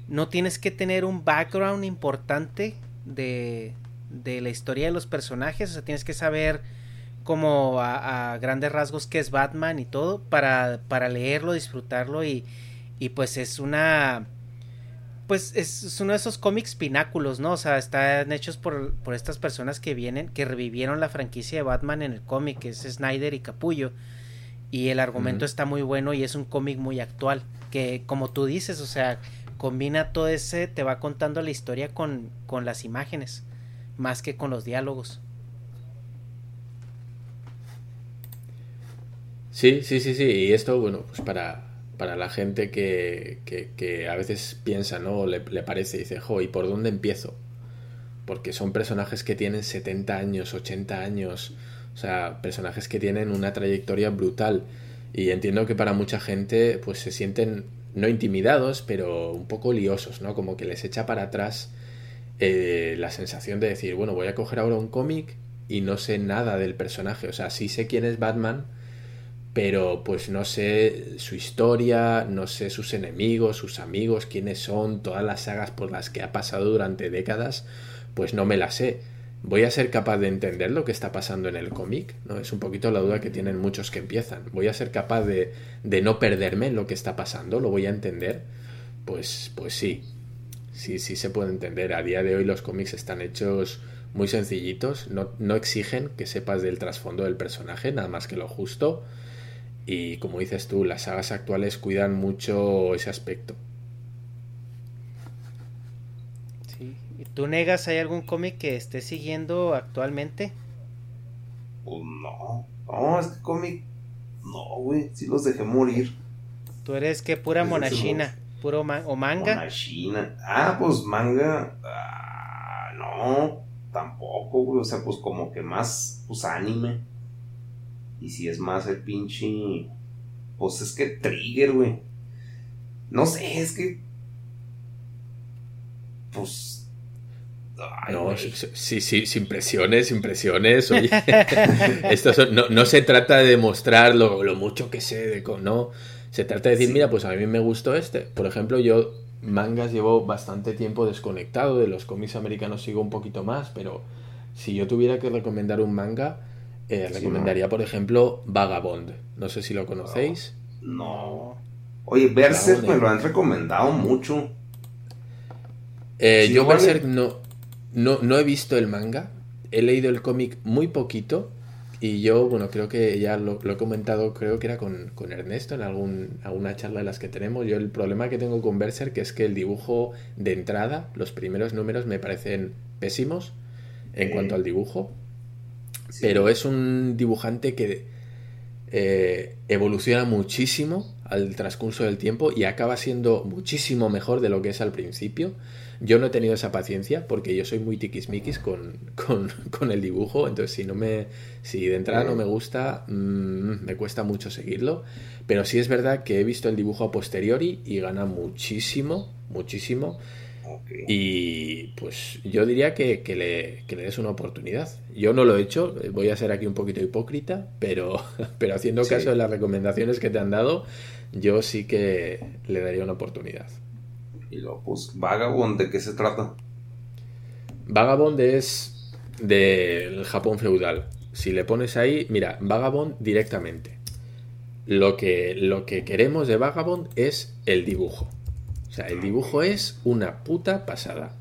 no tienes que tener un background importante de, de la historia de los personajes, o sea, tienes que saber como a, a grandes rasgos qué es Batman y todo para, para leerlo, disfrutarlo y, y pues es una. Pues es, uno de esos cómics pináculos, ¿no? O sea, están hechos por, por, estas personas que vienen, que revivieron la franquicia de Batman en el cómic, que es Snyder y Capullo. Y el argumento está muy bueno y es un cómic muy actual. Que, como tú dices, o sea, combina todo ese, te va contando la historia con, con las imágenes, más que con los diálogos. Sí, sí, sí, sí. Y esto, bueno, pues para para la gente que, que, a veces piensa, ¿no? Le, le parece, dice, jo, ¿y por dónde empiezo? Porque son personajes que tienen 70 años, 80 años, o sea, personajes que tienen una trayectoria brutal. Y entiendo que para mucha gente, pues se sienten no intimidados, pero un poco liosos, ¿no? Como que les echa para atrás eh, la sensación de decir, bueno, voy a coger ahora un cómic y no sé nada del personaje. O sea, sí sé quién es Batman, pero pues no sé su historia, no sé sus enemigos, sus amigos, quiénes son, todas las sagas por las que ha pasado durante décadas, pues no me las sé. ¿Voy a ser capaz de entender lo que está pasando en el cómic? ¿no? Es un poquito la duda que tienen muchos que empiezan. ¿Voy a ser capaz de, de no perderme en lo que está pasando? ¿Lo voy a entender? Pues, pues sí, sí, sí se puede entender. A día de hoy los cómics están hechos muy sencillitos, no, no exigen que sepas del trasfondo del personaje, nada más que lo justo y como dices tú, las sagas actuales cuidan mucho ese aspecto. Sí. ¿Y tú negas, hay algún cómic que estés siguiendo actualmente? Pues no. No, es que cómic. No, güey. Sí los dejé morir. ¿Tú eres que pura monachina? ¿Puro o manga? Monachina. Ah, pues manga. Ah, no, tampoco, güey. O sea, pues como que más, pues anime. Y si es más el pinche. Pues es que Trigger, güey. No sé, es que. Pues. no, sí, sí, sin presiones, sin presiones. Oye, esto no, se trata de demostrar lo, mucho que sé de. No, se trata de decir, mira, pues a mí me gustó este. Por ejemplo, yo mangas llevo bastante tiempo desconectado de los cómics americanos, sigo un poquito más, pero si yo tuviera que recomendar un manga, eh, recomendaría, por ejemplo, Vagabond. No sé si lo conocéis. No. Oye, Berserk me lo han recomendado mucho. Eh, yo Berserk no, no, no he visto el manga. He leído el cómic muy poquito. Y yo, bueno, creo que ya lo, he comentado, creo que era con, Ernesto en algún, alguna charla de las que tenemos. Yo el problema que tengo con Berserk es que el dibujo de entrada, los primeros números me parecen pésimos en cuanto al dibujo. Pero es un dibujante que eh, evoluciona muchísimo al transcurso del tiempo y acaba siendo muchísimo mejor de lo que es al principio. Yo no he tenido esa paciencia porque yo soy muy tiquismiquis con, con, con el dibujo, entonces si no me si de entrada no me gusta, mm, me cuesta mucho seguirlo, pero sí es verdad que he visto el dibujo a posteriori y gana muchísimo, muchísimo. Y pues yo diría que, le, que, le, des una oportunidad. Yo no lo he hecho, voy a ser aquí un poquito hipócrita, pero, pero haciendo caso de las recomendaciones que te han dado, yo sí que le daría una oportunidad. Y luego, pues, Vagabond, ¿de qué se trata? Vagabond es del Japón feudal. Si le pones ahí, mira, Vagabond directamente. Lo que, lo que queremos de Vagabond es el dibujo. O sea, el dibujo es una puta pasada.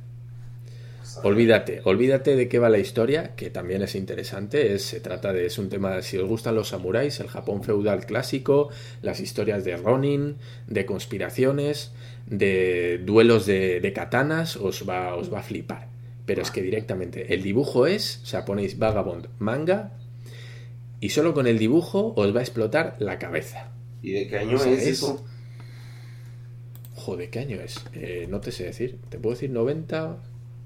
Olvídate, olvídate de qué va la historia, que también es interesante. Es, se trata de, es un tema, si os gustan los samuráis, el Japón feudal clásico, las historias de Ronin, de conspiraciones, de duelos de, katanas, os va, os va a flipar. Pero es que directamente el dibujo es, o sea, ponéis Vagabond manga y solo con el dibujo os va a explotar la cabeza. ¿Y de qué año es eso? Joder, ¿qué año es? Eh, no te sé decir. Te puedo decir 90.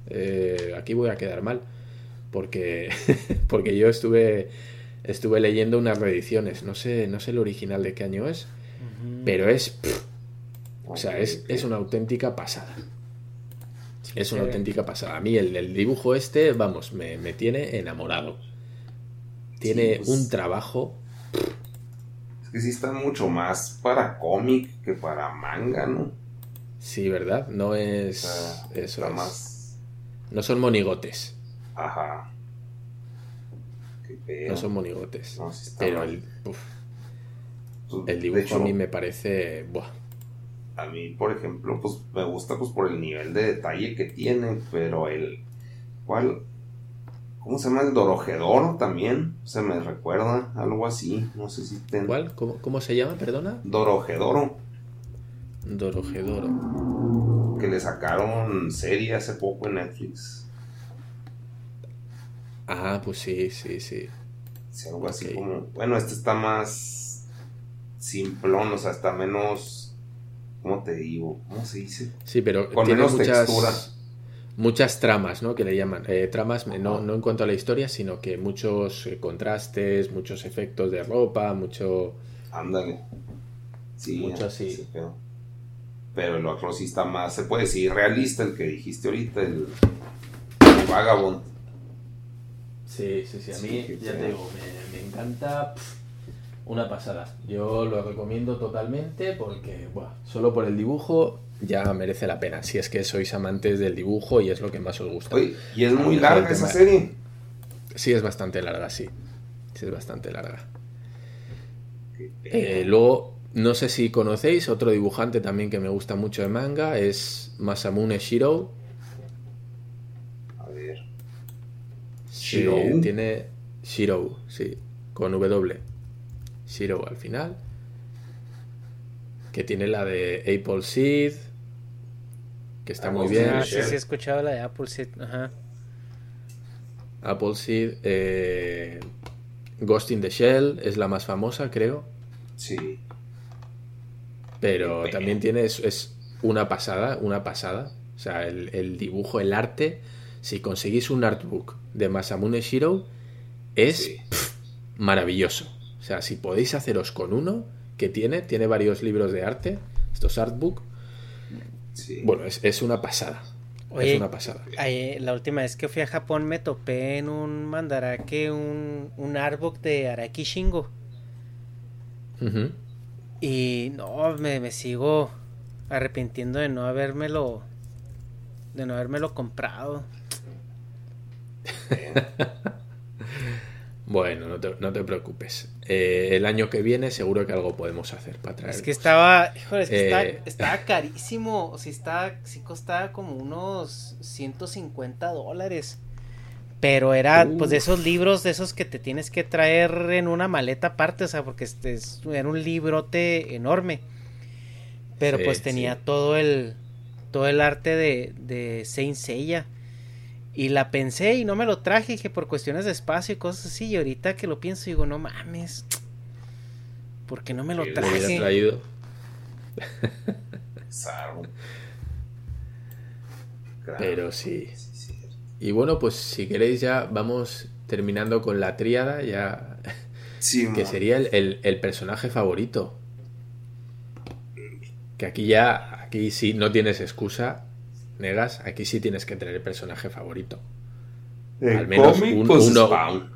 Eh, aquí voy a quedar mal. Porque, porque yo estuve, estuve leyendo unas reediciones. No sé, no sé el original de qué año es. Pero es. o sea, es, es, una auténtica pasada. es una auténtica pasada. A mí el, dibujo este, vamos, me, tiene enamorado. Tiene pues un trabajo. Es que sí está mucho más para cómic que para manga, ¿no? Sí, ¿verdad? No es. eso más. No son monigotes. Ajá. No son monigotes. pero el. Pues, el dibujo a mí me parece. Buah. A mí, por ejemplo, pues me gusta pues por el nivel de detalle que tiene, pero el. ¿Cuál? ¿Cómo se llama? El Dorojedoro también. Se me recuerda, algo así. No sé si ten... ¿Cuál? ¿Cómo, ¿Cómo, se llama? Perdona. Dorojedoro. Dorojedoro. Que le sacaron serie hace poco en Netflix. Ah, pues sí, sí, sí. Sí, algo así como. Bueno, este está más. simplón, o sea, está menos. ¿Cómo te digo? ¿Cómo se dice? Sí, pero Con tiene menos muchas, textura. muchas tramas, ¿no? Que le llaman. Eh, tramas, no, no en cuanto a la historia, sino que muchos eh, contrastes, muchos efectos de ropa, mucho. Ándale. Sí, Mucho así. Pero el otro sí está más, se puede decir, realista, el que dijiste ahorita, el, el Vagabond. Sí, sí, sí. A mí, ya sea. te digo, me, me encanta. una pasada. Yo lo recomiendo totalmente porque, buah, solo por el dibujo ya merece la pena. Si es que sois amantes del dibujo y es lo que más os gusta. Oye, y es muy larga esa serie. Sí, es bastante larga, sí. Sí, es bastante larga. Eh, luego, no sé si conocéis, otro dibujante también que me gusta mucho de manga es Masamune Shiro. A ver. Sí, ¿Shirou? tiene Shiro, sí, con W. Shiro al final. Que tiene la de Apple Seed. Que está muy bien. Ah, sí, sí, he escuchado la de Apple Seed. Ajá. Apple Seed. eh, Ghost in the Shell es la más famosa, creo. Sí. Pero también tiene, es, es una pasada, una pasada. O sea, el, el dibujo, el arte. Si conseguís un artbook de Masamune Shiro, es Sí. maravilloso. O sea, si podéis haceros con uno que tiene, tiene varios libros de arte, estos artbook, Sí. bueno, es, es una pasada. Oye, es una pasada. La última vez que fui a Japón me topé en un mandarake un, un artbook de Araki Shingo. Ujú. Y no, me, me sigo arrepintiendo de no habérmelo. De no habérmelo comprado. Bueno, no te, no te preocupes. Eh, el año que viene seguro que algo podemos hacer para traer. Es que estaba. Híjole, es que Eh. estaba, estaba carísimo. O sea, estaba, sí costaba como unos 150 dólares. Pero era, pues, de esos libros, de esos que te tienes que traer en una maleta aparte, o sea, porque este es- era un librote enorme. Pero Sí, pues tenía sí. todo el todo el arte de, de Saint Seiya. Y la pensé y no me lo traje, dije, por cuestiones de espacio y cosas así. Y ahorita que lo pienso, digo, no mames. ¿Por qué no me lo Que Lo hubiera traje? traído. Pero sí. Y bueno, pues si queréis ya vamos terminando con la tríada, ya Sí, que sería el, el- el personaje favorito. Que aquí ya, aquí sí no tienes excusa, negas, aquí sí tienes que tener el personaje favorito. El al menos cómic, un- pues, uno- Spawn.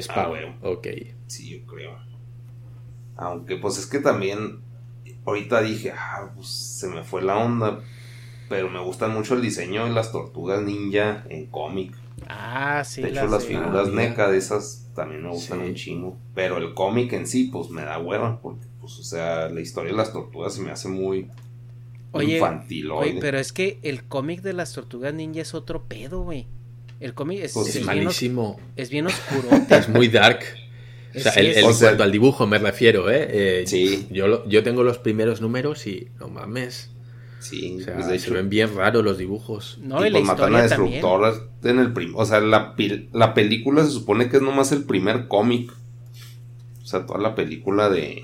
Spawn, Ah, bueno. ok. Sí, yo creo. Aunque pues es que también ahorita dije, ah, pues se me fue la onda. Pero me gusta mucho el diseño de las tortugas ninja en cómic. Ah, sí. de hecho, las figuras Ah. NECA de esas también me gustan Sí. un chingo. Pero el cómic en sí, pues me da hueva. Porque, pues, o sea, la historia de las tortugas se me hace muy Oye, infantil. Oye, pero es que el cómic de las tortugas ninja es otro pedo, güey. El cómic es, Pues es Es bien, os- malísimo, es bien oscuro. es muy dark. O sea, Sí, el, el- o en cuanto al dibujo me refiero, ¿eh? Eh, Sí. Yo, lo- yo tengo los primeros números y no mames. Sí, O sea, pues, de se ven bien raros los dibujos. no, y y la pues matan a destructoras en el prim o sea la, la película se supone que es nomás el primer cómic. O sea toda la película de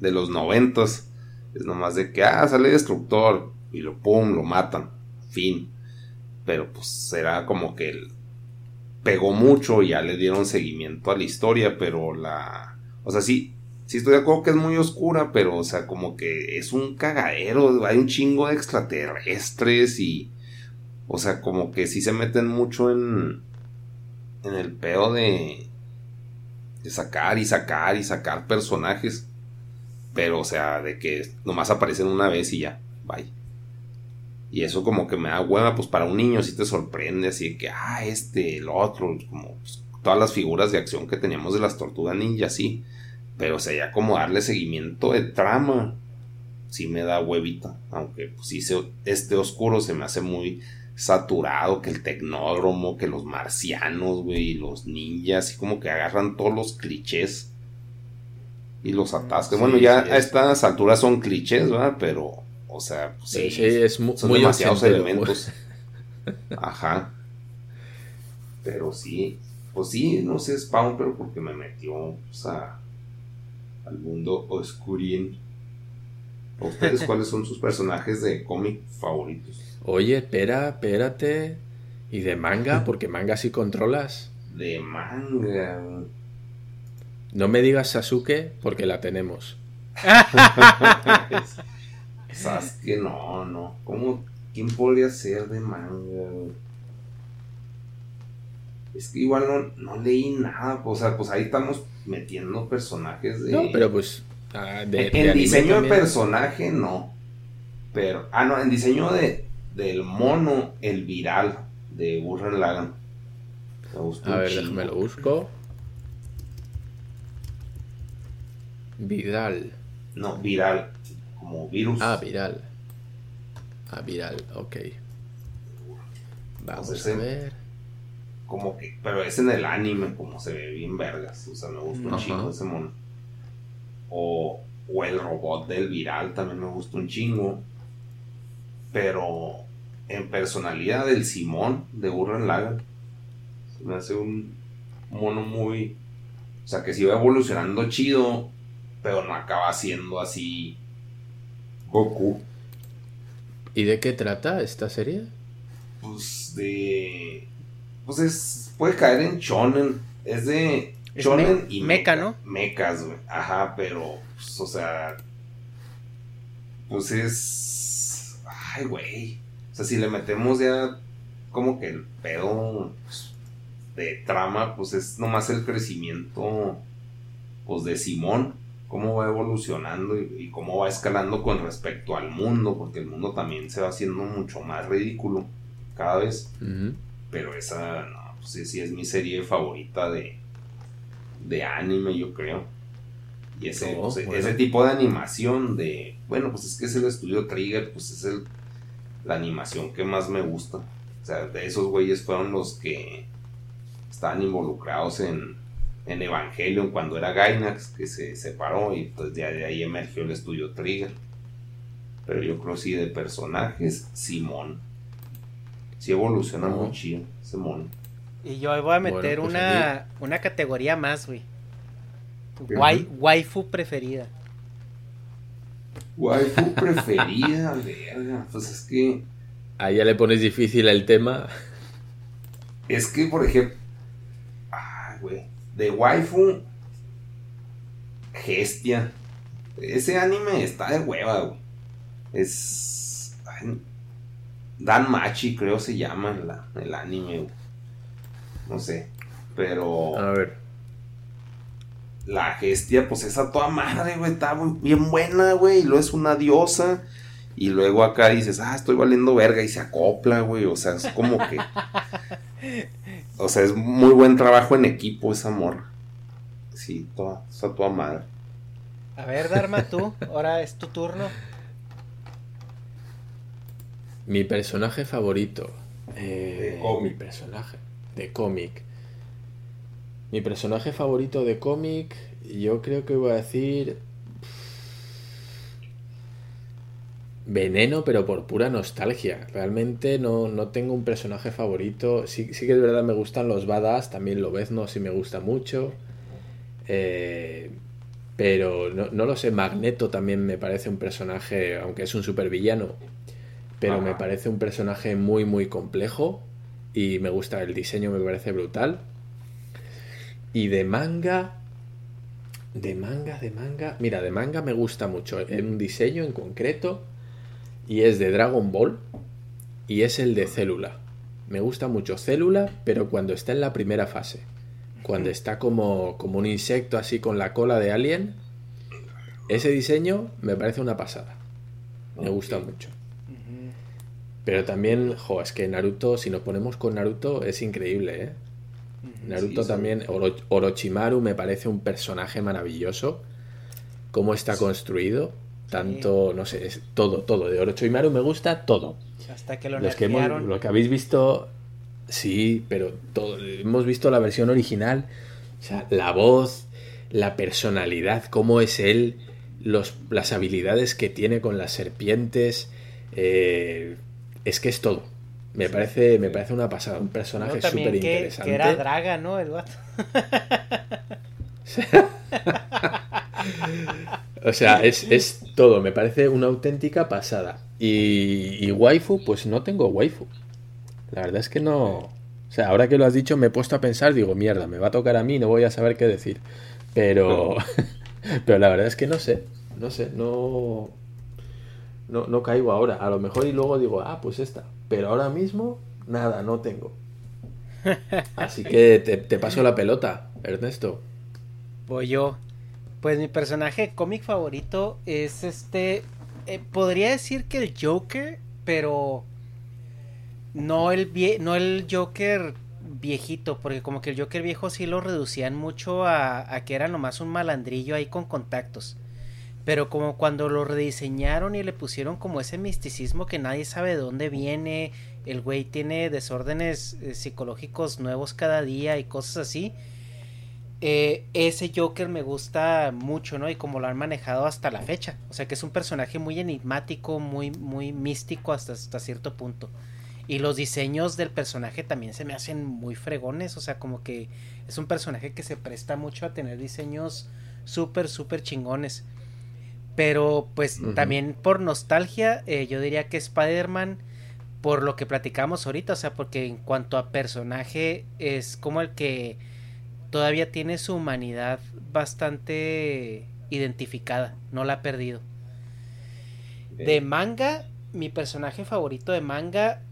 de los noventas es nomás de que ah sale destructor y lo pum lo matan. Fin. Pero pues será como que el- pegó mucho y ya le dieron seguimiento a la historia pero la o sea sí sí estoy de acuerdo que es muy oscura pero o sea como que es un cagadero hay un chingo de extraterrestres y o sea, como que sí se meten mucho en. En el pedo de. De sacar y sacar y sacar personajes. Pero, o sea, de que nomás aparecen una vez y ya. Bye. Y eso como que me da hueva, pues para un niño sí te sorprende, así que, ah, este, el otro, como pues, todas las figuras de acción que teníamos de las tortugas ninja, sí. Pero, o sea, ya como darle seguimiento de trama, sí me da huevita. Aunque, pues sí, se- este oscuro se me hace muy saturado, que el tecnódromo, que los marcianos, güey, y los ninjas, y como que agarran todos los clichés y los atascan. Sí, bueno, ya sí, a es- estas alturas son clichés, ¿verdad? Pero, o sea, pues, Sí, es son muy demasiados elementos. Ajá. Pero sí, pues sí, no sé Spawn, pero porque me metió, o sea, al mundo oscurín. ustedes cuáles son sus personajes de cómic favoritos? Oye, espera, espérate. ¿Y de manga? Porque manga sí controlas. De manga. No me digas Sasuke porque la tenemos. Sasuke, no, no. ¿Cómo? ¿Quién podría ser de manga? Es que igual no, leí nada. O sea, pues ahí estamos metiendo personajes de. No, pero pues. Ah, en, diseño de personaje, no. Pero. Ah, no, en diseño de del mono, el viral de Burren Lagan. A ver, déjame lo busco. Viral. No, viral. Como virus. Ah, viral. Ah, viral, ok. Vamos a ver. Como que, pero es en el anime, como se ve bien vergas. O sea, me gusta un chingo ese mono. O, o el robot del viral también me gusta un chingo. Pero en personalidad del Simón de Burren Lagan. Se me hace un mono muy. O sea, que si va evolucionando chido, pero no acaba siendo así Goku. ¿Y de qué trata esta serie? Pues de. Pues es. Puede caer en Shonen. Es de. Shonen y mecha, ¿no? Mechas, güey. Ajá, pero. Pues, o sea. Pues es. Ay, güey. O sea, si le metemos ya. Como que el pedo. Pues, de trama, pues es nomás el crecimiento. Pues de Simón cómo va evolucionando y, cómo va escalando con respecto al mundo, porque el mundo también se va haciendo mucho más ridículo cada vez. Pero esa, no, pues sí, es mi serie favorita de, de anime, yo creo. Y ese, pues, ese tipo de animación de, bueno, pues es que es el estudio Trigger, pues es el, la animación que más me gusta. O sea, de esos güeyes fueron los que estaban involucrados en, en Evangelion cuando era Gainax, que se separó y pues ya de ahí emergió el estudio Trigger. Pero yo creo sí de personajes, Simón. Sí evoluciona mucho Simón. Y yo voy a meter pues, una, una categoría más, güey. waifu preferida. Waifu preferida, verga. Pues es que. Ahí ya le pones difícil el tema. Es que, por ejemplo. Ay, güey de waifu Gestia. Ese anime está de hueva, güey. Es. Dan Machi, creo se llama el anime, No sé. Pero. A ver. La Gestia, pues esa toda madre, güey. Está bien buena, güey. Y luego es una diosa. Y luego acá dices, ah, estoy valiendo verga. Y se acopla, güey. O sea, es como que. O sea, es muy buen trabajo en equipo ese amor. Sí, toda, está toda madre. A ver, Dharma, tú, ahora es tu turno. Mi personaje favorito. Eh, de Mi personaje. De cómic. Mi personaje favorito de cómic, yo creo que voy a decir Veneno, pero por pura nostalgia. Realmente no, no tengo un personaje favorito. Sí, sí, que es verdad, me gustan los badass, también lo no sí me gusta mucho. Eh, pero no, lo sé, Magneto también me parece un personaje, aunque es un supervillano, pero me parece un personaje muy, muy complejo. Y me gusta el diseño, me parece brutal. Y de manga, de manga, de manga. Mira, de manga me gusta mucho. En un diseño en concreto y es de Dragon Ball y es el de Célula. Me gusta mucho Célula, pero cuando está en la primera fase. Cuando está como, como un insecto así con la cola de alien. Ese diseño me parece una pasada. Me gusta mucho. Pero también, jo, es que Naruto, si nos ponemos con Naruto, es increíble, ¿eh? Naruto también, Orochimaru me parece un personaje maravilloso. Cómo está construido. Tanto, no sé, es todo, todo. De Orochimaru me gusta todo. Hasta que lo Los que Lo que habéis visto, sí, pero todo, hemos visto la versión original. O sea, la voz, la personalidad, cómo es él, los, las habilidades que tiene con las serpientes. Eh, es que es todo. Me parece, me parece una pasada, un personaje súper interesante. Que, era Draga, ¿no? El o sea, es, es, todo, me parece una auténtica pasada. Y, y waifu, pues no tengo waifu. La verdad es que no. O sea, ahora que lo has dicho, me he puesto a pensar, digo, mierda, me va a tocar a mí, no voy a saber qué decir. Pero. pero la verdad es que no sé. No sé, no. No, no caigo ahora. A lo mejor y luego digo, ah, pues esta. Pero ahora mismo, nada, no tengo. Así que te, paso la pelota, Ernesto. Voy yo. Pues mi personaje cómic favorito es este. Eh, podría decir que el Joker, pero. No el, no el Joker viejito, porque como que el Joker viejo sí lo reducían mucho a, a que era nomás un malandrillo ahí con contactos. Pero como cuando lo rediseñaron y le pusieron como ese misticismo que nadie sabe de dónde viene, el güey tiene desórdenes eh, psicológicos nuevos cada día y cosas así. Eh, ese Joker me gusta mucho, ¿no? Y como lo han manejado hasta la fecha. O sea que es un personaje muy enigmático, muy, muy místico hasta, hasta cierto punto. Y los diseños del personaje también se me hacen muy fregones. O sea, como que es un personaje que se presta mucho a tener diseños súper, súper chingones. Pero pues también por nostalgia, eh, yo diría que Spider-Man, por lo que platicamos ahorita, o sea, porque en cuanto a personaje es como el que todavía tiene su humanidad bastante identificada, no la ha perdido. De manga, mi personaje favorito de manga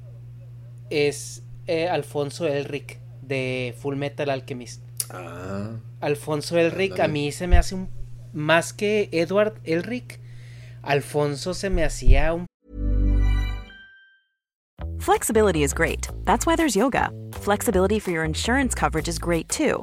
es eh, Alfonso Elric de Full Metal Alchemist. Ah. Alfonso Elric a mí se me hace un más que Edward Elric, Alfonso se me hacía un Flexibility is great. That's why there's yoga. Flexibility for your insurance coverage is great too.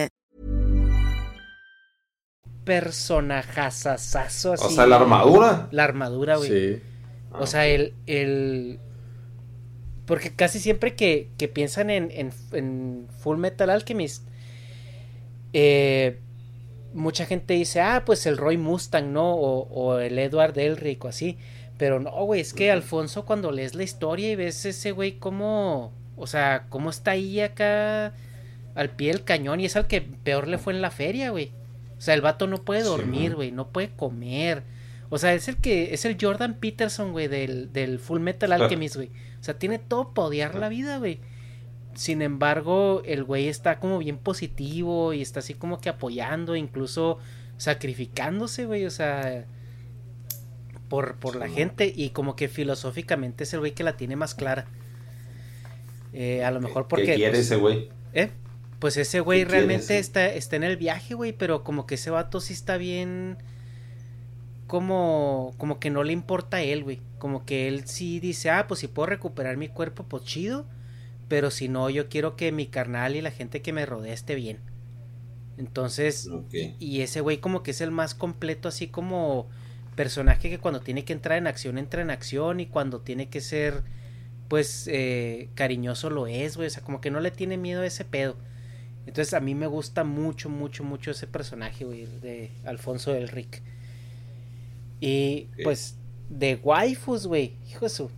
Personajazazazo así. O sea, la armadura. La armadura, güey. Sí. O sea, el, el... Porque casi siempre que, que piensan en, en, en, Full Metal Alchemist, eh, mucha gente dice, ah, pues el Roy Mustang, ¿no? O, o el Edward Elric o así. Pero no, güey, es que Alfonso cuando lees la historia y ves ese güey como... O sea, cómo está ahí acá al pie del cañón y es al que peor le fue en la feria, güey. O sea, el vato no puede dormir, güey, no puede comer. O sea, es el que es el Jordan Peterson, güey, del, del Full Metal Alchemist, güey. O sea, tiene todo para odiar la vida, güey. Sin embargo, el güey está como bien positivo y está así como que apoyando, incluso sacrificándose, güey, o sea, por, por la gente y como que filosóficamente es el güey que la tiene más clara. Eh, a lo mejor porque... ¿Qué quiere pues, ese güey? ¿Eh? Pues ese güey realmente está, está en el viaje, güey, pero como que ese vato sí está bien. Como, como que no le importa a él, güey. Como que él sí dice, ah, pues si puedo recuperar mi cuerpo, pues chido. Pero si no, yo quiero que mi carnal y la gente que me rodea esté bien. Entonces, y ese güey como que es el más completo, así como personaje que cuando tiene que entrar en acción, entra en acción. Y cuando tiene que ser, pues, eh, cariñoso lo es, güey. O sea, como que no le tiene miedo a ese pedo. Entonces a mí me gusta mucho, mucho, mucho ese personaje, güey, de Alfonso del Rick. Y pues de waifus, güey. Hijo de su.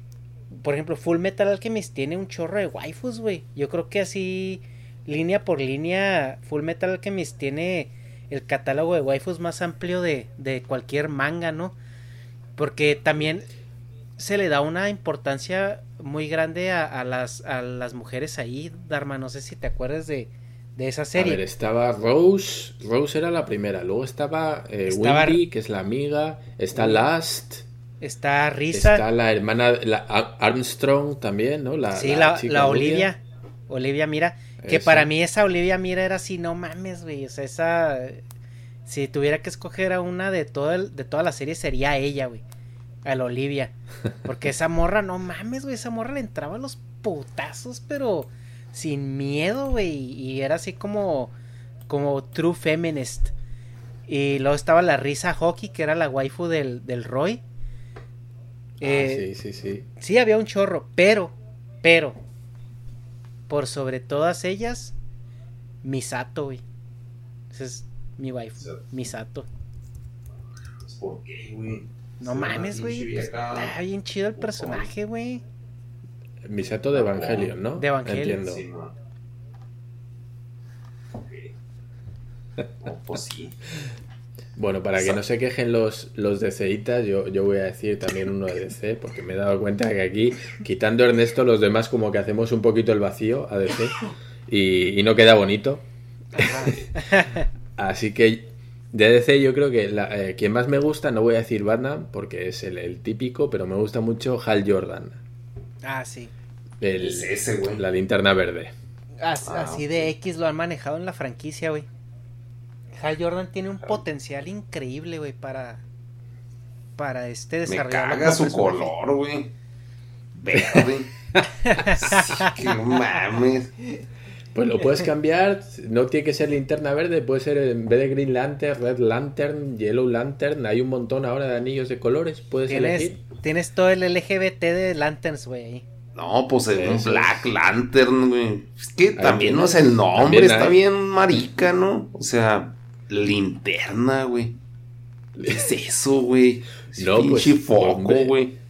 Por ejemplo, Full Metal Alchemist tiene un chorro de waifus, güey. Yo creo que así, línea por línea, Full Metal Alchemist tiene el catálogo de waifus más amplio de, de cualquier manga, ¿no? Porque también se le da una importancia muy grande a, las, a las mujeres ahí, Dharma. No sé si te acuerdas de, de esa serie. A ver, estaba Rose, Rose era la primera, luego estaba, eh, Wendy, que es la amiga, está Last, está Risa, está la hermana, la Armstrong también, ¿no? La, sí, la, Olivia, Olivia Mira, que para mí esa Olivia Mira era así, no mames, güey, o sea, esa, si tuviera que escoger a una de, todo el, de toda la serie sería ella, güey, a la Olivia, porque esa morra, no mames, güey, esa morra le entraba los putazos, pero sin miedo, güey. Y era así como, como true feminist. Y luego estaba la Risa Hockey, que era la waifu del, del Roy. Ah, eh, sí, sí, sí. Sí, había un chorro, pero, pero, por sobre todas ellas, Misato, güey. Esa es mi waifu, Misato. ¿Por qué, güey? No mames, güey. Está bien chido el personaje, güey. Misato de Evangelion, ¿no? De Evangelion. Entiendo. pues sí. Bueno, para que no se quejen los, los DCitas, yo, yo voy a decir también uno de DC, porque me he dado cuenta que aquí, quitando Ernesto, los demás como que hacemos un poquito el vacío a DC y, no queda bonito. Así que de DC yo creo que la, eh, quien más me gusta, no voy a decir Batman, porque es el, el típico, pero me gusta mucho Hal Jordan. Ah, sí. ese, güey. La linterna verde. Ah, así de X lo han manejado en la franquicia, güey. Hal Jordan tiene un potencial increíble, güey, para para este desarrollar. Me caga su color, güey. Verde. sí, que no mames. Pues lo puedes cambiar, no tiene que ser linterna verde, puede ser en vez de Green Lantern, Red Lantern, Yellow Lantern, hay un montón ahora de anillos de colores, puedes elegir. Tienes todo el LGBT de Lanterns, güey. No, pues el Black Lantern, güey. Es que también no es el nombre, está bien marica, ¿no? O sea, linterna, güey. ¿Qué es eso, güey? No, pues, foco, güey.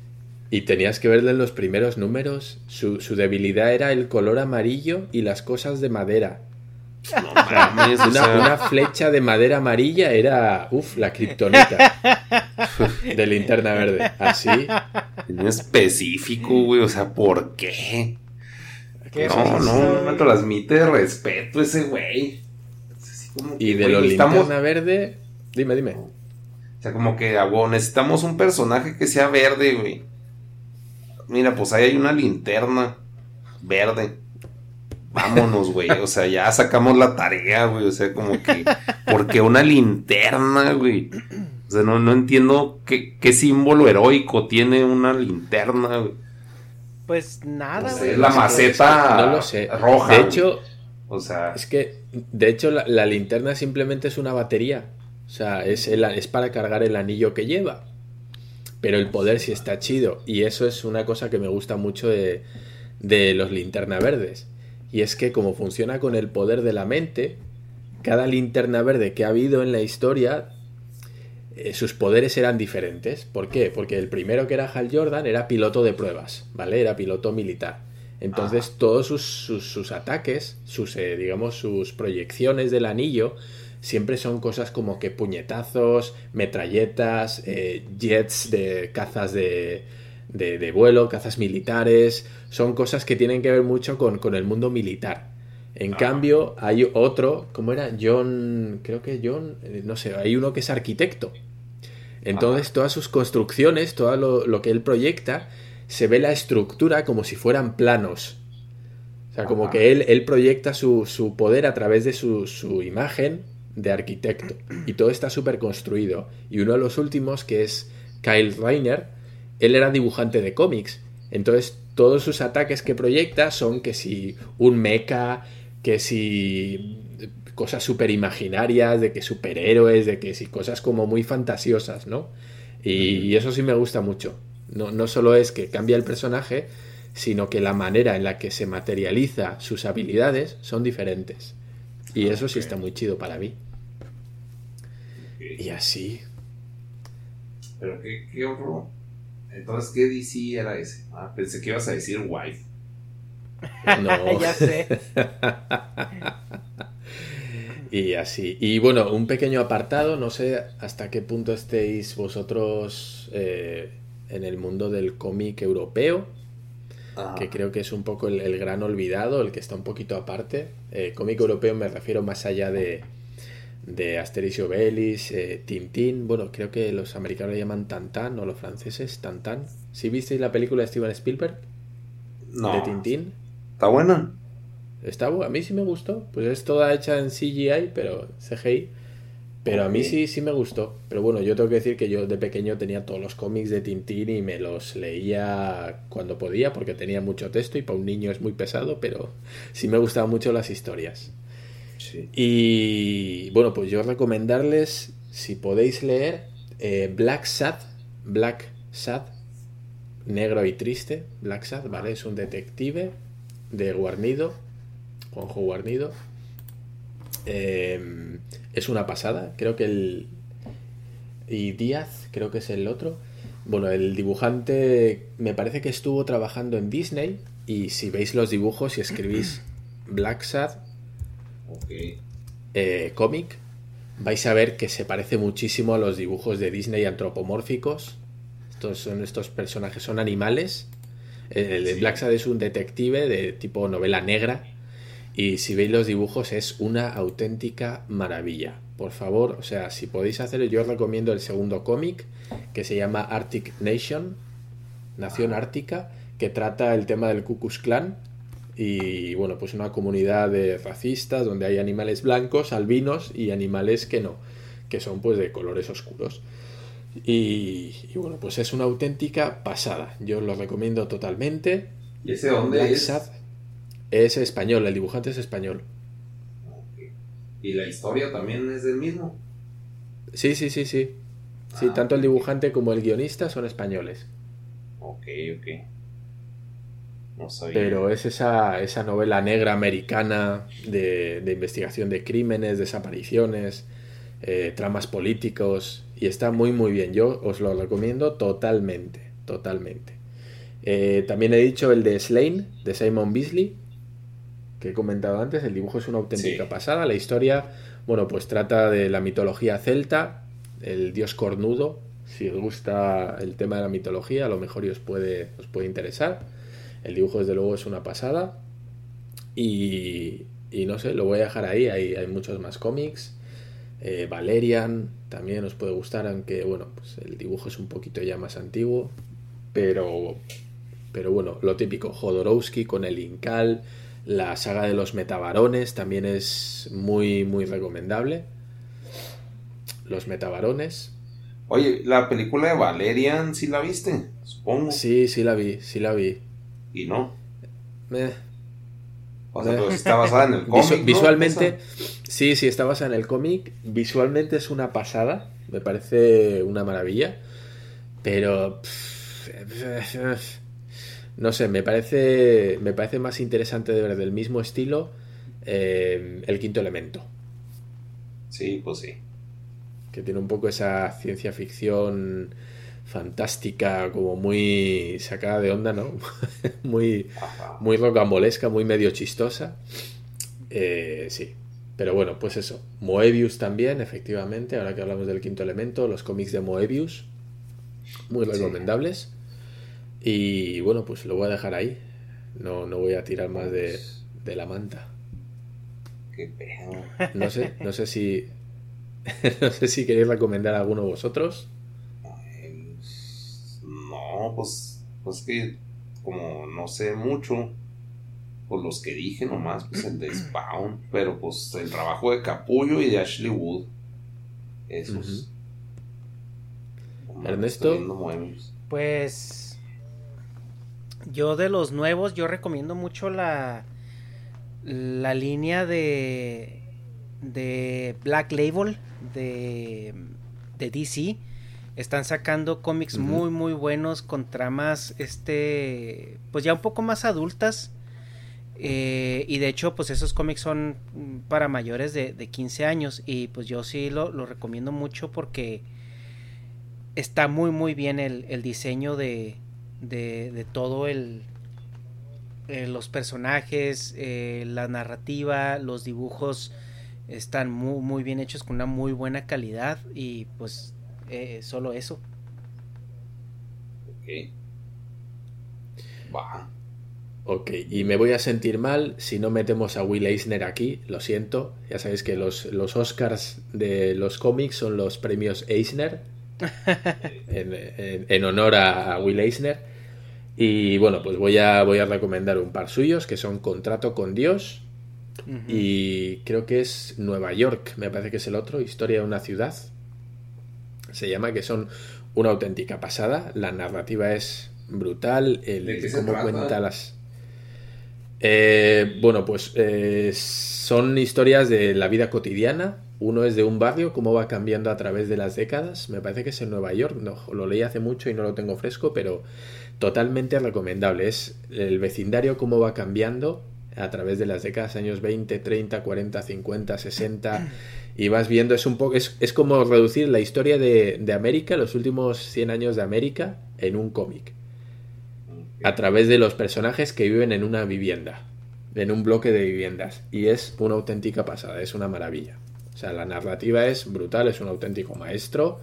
Y tenías que verle en los primeros números. Su, su, debilidad era el color amarillo y las cosas de madera. No mames, una, flecha de madera amarilla era, uff, la kriptonita de linterna verde. Así. No específico, güey. O sea, ¿por qué? no, no, no me transmite respeto ese güey. y de lo linterna verde, dime, dime. O sea, como que, ah, necesitamos un personaje que sea verde, güey. Mira, pues ahí hay una linterna verde vámonos, güey. O sea, ya sacamos la tarea, güey. O sea, como que, ¿por qué una linterna, güey? O sea, no, no entiendo qué, qué, símbolo heroico tiene una linterna, güey. Pues nada, güey. es la maceta no lo sé. roja. De hecho, o sea, es que, de hecho, la, linterna simplemente es una batería. O sea, es, es para cargar el anillo que lleva. Pero el poder sí está chido. Y eso es una cosa que me gusta mucho de, de los linterna verdes y es que como funciona con el poder de la mente, cada linterna verde que ha habido en la historia, eh, sus poderes eran diferentes. ¿Por qué? Porque el primero que era Hal Jordan era piloto de pruebas, ¿vale? Era piloto militar. Entonces todos sus, ataques, sus, eh, digamos, sus proyecciones del anillo, siempre son cosas como que puñetazos, metralletas, eh, jets de cazas de, de, vuelo, cazas militares, son cosas que tienen que ver mucho con, el mundo militar. En cambio, hay otro, ¿cómo era? John, creo que John, eh, no sé, hay uno que es arquitecto. Entonces, todas sus construcciones, todo lo, que él proyecta, se ve la estructura como si fueran planos. O sea, como que él, él proyecta su, su, poder a través de su, su imagen de arquitecto. Y todo está súper construido. Y uno de los últimos, que es Kyle Reiner, él era dibujante de cómics. Entonces, todos sus ataques que proyecta son que si un mecha, que si cosas súper imaginarias, de que superhéroes, de que si cosas como muy fantasiosas, ¿no? Y, eso sí me gusta mucho. No, no solo es que cambia el personaje, sino que la manera en la que se materializa sus habilidades son diferentes. Y eso sí está muy chido para mí. Y así. ¿Pero qué, qué otro? Entonces, ¿qué DC era ese? Ah, pensé que ibas a decir Wife. No. ya sé. y así. Y bueno, un pequeño apartado, no sé hasta qué punto estéis vosotros eh, en el mundo del cómic europeo, que creo que es un poco el, gran olvidado, el que está un poquito aparte. Eh, cómic europeo me refiero más allá de, de Asterix y Obelix, eh, Tintín, bueno, creo que los americanos le llaman Tantan, o los franceses, Tantan. ¿Sí visteis la película de Steven Spielberg? No. De Tintín. ¿Está buena? Está a mí sí me gustó. Pues es toda hecha en CGI, pero CGI. Pero a mí sí, sí me gustó. Pero bueno, yo tengo que decir que yo de pequeño tenía todos los cómics de Tintín y me los leía cuando podía porque tenía mucho texto y para un niño es muy pesado, pero sí me gustaban mucho las historias. Y bueno, pues yo recomendarles, si podéis leer, eh, Black Sad, Black Sad, negro y triste, Black Sad, ¿vale? Es un detective de Guarnido, Juanjo Guarnido. Em, es una pasada, creo que el... Y Díaz, creo que es el otro. Bueno, el dibujante me parece que estuvo trabajando en Disney y si veis los dibujos y escribís Black Sad, eh, cómic, vais a ver que se parece muchísimo a los dibujos de Disney antropomórficos. Estos son estos personajes, son animales. El de Black Sad es un detective de tipo novela negra. Y si veis los dibujos es una auténtica maravilla. Por favor, o sea, si podéis hacerlo, yo os recomiendo el segundo cómic que se llama Arctic Nation, Nación Ártica, que trata el tema del Ku Klux Klan y bueno, pues una comunidad de racistas donde hay animales blancos, albinos y animales que no, que son pues de colores oscuros. Y, bueno, pues es una auténtica pasada. Yo lo recomiendo totalmente. ¿Y ese dónde es? Es español, el dibujante es español. ¿Y la historia también es del mismo? Sí, sí, sí, sí. Sí, ah, tanto el dibujante como el guionista son españoles. Ok, ok. Pero es esa, esa novela negra americana de, investigación de crímenes, desapariciones, eh, tramas políticos y está muy muy bien. Yo os lo recomiendo totalmente, totalmente. Eh, también he dicho el de Slain, de Simon Beasley, que he comentado antes. El dibujo es una auténtica pasada. La historia, bueno, pues trata de la mitología celta, el dios cornudo. Si os gusta el tema de la mitología, a lo mejor os puede, os puede interesar. El dibujo, desde luego, es una pasada. Y, no sé, lo voy a dejar ahí. Hay, hay muchos más cómics. Eh, Valerian también os puede gustar, aunque bueno, pues el dibujo es un poquito ya más antiguo. Pero, pero bueno, lo típico, Jodorowsky con el Incal, la saga de los metabarones también es muy, muy recomendable. Los metabarones. Oye, la película de Valerian, ¿sí la viste? Supongo. Sí, sí la vi, sí la vi y no. O sea, pues está basada en el cómic. Visualmente, sí, sí, está basada en el cómic. Visualmente es una pasada. Me parece una maravilla. Pero. no sé, me parece. Me parece más interesante de ver del mismo estilo. Eh, el quinto elemento. Sí, pues sí. Que tiene un poco esa ciencia ficción fantástica, como muy sacada de onda, ¿no? muy, muy rocambolesca, muy medio chistosa. Eh, sí. Pero bueno, pues eso. Moebius también, efectivamente, ahora que hablamos del quinto elemento, los cómics de Moebius, muy recomendables. Y bueno, pues lo voy a dejar ahí. No, no voy a tirar más de, de la manta. Qué pedo. No sé, no sé si. no sé si queréis recomendar a alguno de vosotros. No, pues, pues que como no sé mucho, pues los que dije nomás, pues el de Spawn, pero pues el trabajo de Capullo y de Ashley Wood, esos. Ernesto, pues yo de los nuevos, yo recomiendo mucho la la línea de de Black Label de, de DC están sacando cómics muy muy buenos con tramas este pues ya un poco más adultas eh, y de hecho pues esos cómics son para mayores de, de 15 años y pues yo sí lo, lo recomiendo mucho porque está muy muy bien el, el diseño de, de, de, todo el eh, los personajes eh, la narrativa los dibujos están muy muy bien hechos con una muy buena calidad y pues eh, solo eso ok y me voy a sentir mal si no metemos a Will Eisner aquí, lo siento. Ya sabéis que los, los Oscars de los cómics son los premios Eisner, en, honor a Will Eisner. Y bueno, pues voy a, voy a recomendar un par suyos que son Contrato con Dios y creo que es Nueva York, me parece que es el otro, Historia de una ciudad. Se llama que son una auténtica pasada. La narrativa es brutal, el cómo cuenta las eh, bueno, pues eh, son historias de la vida cotidiana. Uno es de un barrio, cómo va cambiando a través de las décadas. Me parece que es en Nueva York. No, lo leí hace mucho y no lo tengo fresco, pero totalmente recomendable. Es el vecindario, cómo va cambiando a través de las décadas, años 20, 30, 40, 50, 60. Y vas viendo, es un poco, es, es como reducir la historia de, de América, los últimos 100 años de América, en un cómic a través de los personajes que viven en una vivienda, en un bloque de viviendas. Y es una auténtica pasada, es una maravilla. O sea, la narrativa es brutal, es un auténtico maestro.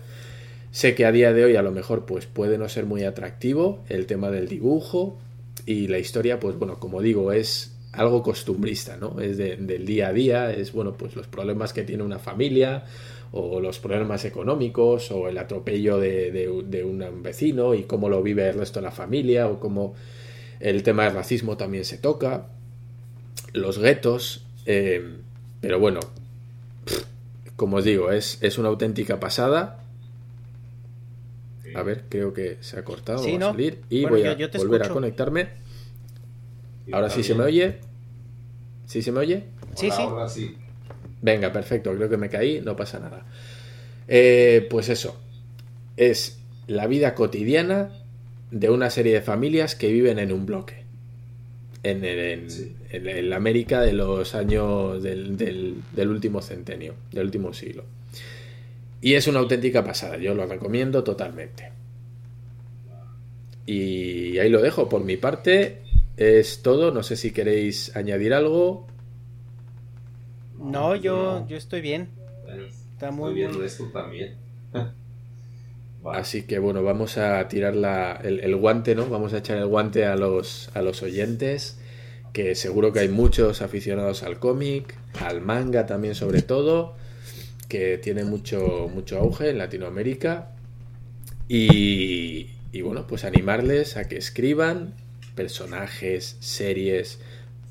Sé que a día de hoy a lo mejor pues puede no ser muy atractivo el tema del dibujo y la historia, pues bueno, como digo, es algo costumbrista, ¿no? Es del día a día, es bueno, pues los problemas que tiene una familia o los problemas económicos o el atropello de, un vecino y cómo lo vive el resto de la familia o cómo el tema del racismo también se toca, los guetos, eh, pero bueno, como os digo, es, es una auténtica pasada. A ver, creo que se ha cortado, va a salir y voy a volver a conectarme. Ahora sí se me oye. ¿Sí se me oye? Sí, sí. Venga, perfecto, creo que me caí, no pasa nada. Eh, pues eso, es la vida cotidiana de una serie de familias que viven en un bloque. En, la América de los años del, del, último centenio, del último siglo. Y es una auténtica pasada, yo lo recomiendo totalmente. Y ahí lo dejo, por mi parte es todo, no sé si queréis añadir algo. No, yo, yo estoy bien. Está muy bien. esto también. Así que bueno, vamos a tirar la, el, guante, ¿no? Vamos a echar el guante a los, a los oyentes, que seguro que hay muchos aficionados al cómic, al manga también sobre todo, que tiene mucho, mucho auge en Latinoamérica. Y, y bueno, pues animarles a que escriban personajes, series,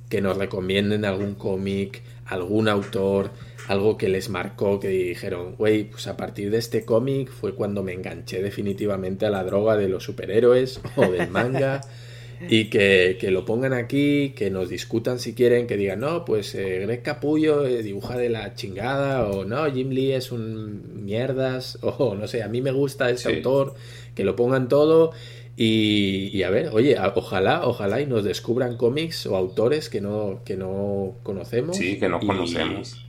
que nos recomienden algún cómic, algún autor, algo que les marcó, que dijeron, güey, pues a partir de este cómic fue cuando me enganché definitivamente a la droga de los superhéroes o del manga. y que, lo pongan aquí, que nos discutan si quieren, que digan, no, pues eh, Greg Capullo eh, dibuja de la chingada, o no, Jim Lee es un mierdas, o no sé, a mí me gusta ese autor, que lo pongan todo y, a ver, oye, ojalá, ojalá y nos descubran cómics o autores que no, que no conocemos. Sí, que no conocemos.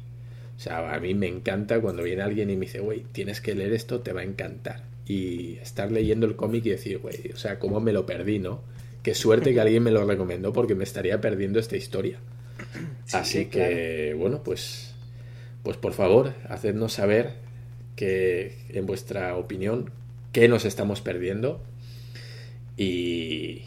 O sea, a mí me encanta cuando viene alguien y me dice, güey, tienes que leer esto, te va a encantar. Y estar leyendo el cómic y decir, güey, o sea, cómo me lo perdí, ¿no? Qué suerte que alguien me lo recomendó porque me estaría perdiendo esta historia. Así que, bueno, pues, pues por favor, hacednos saber que, en vuestra opinión, qué nos estamos perdiendo y,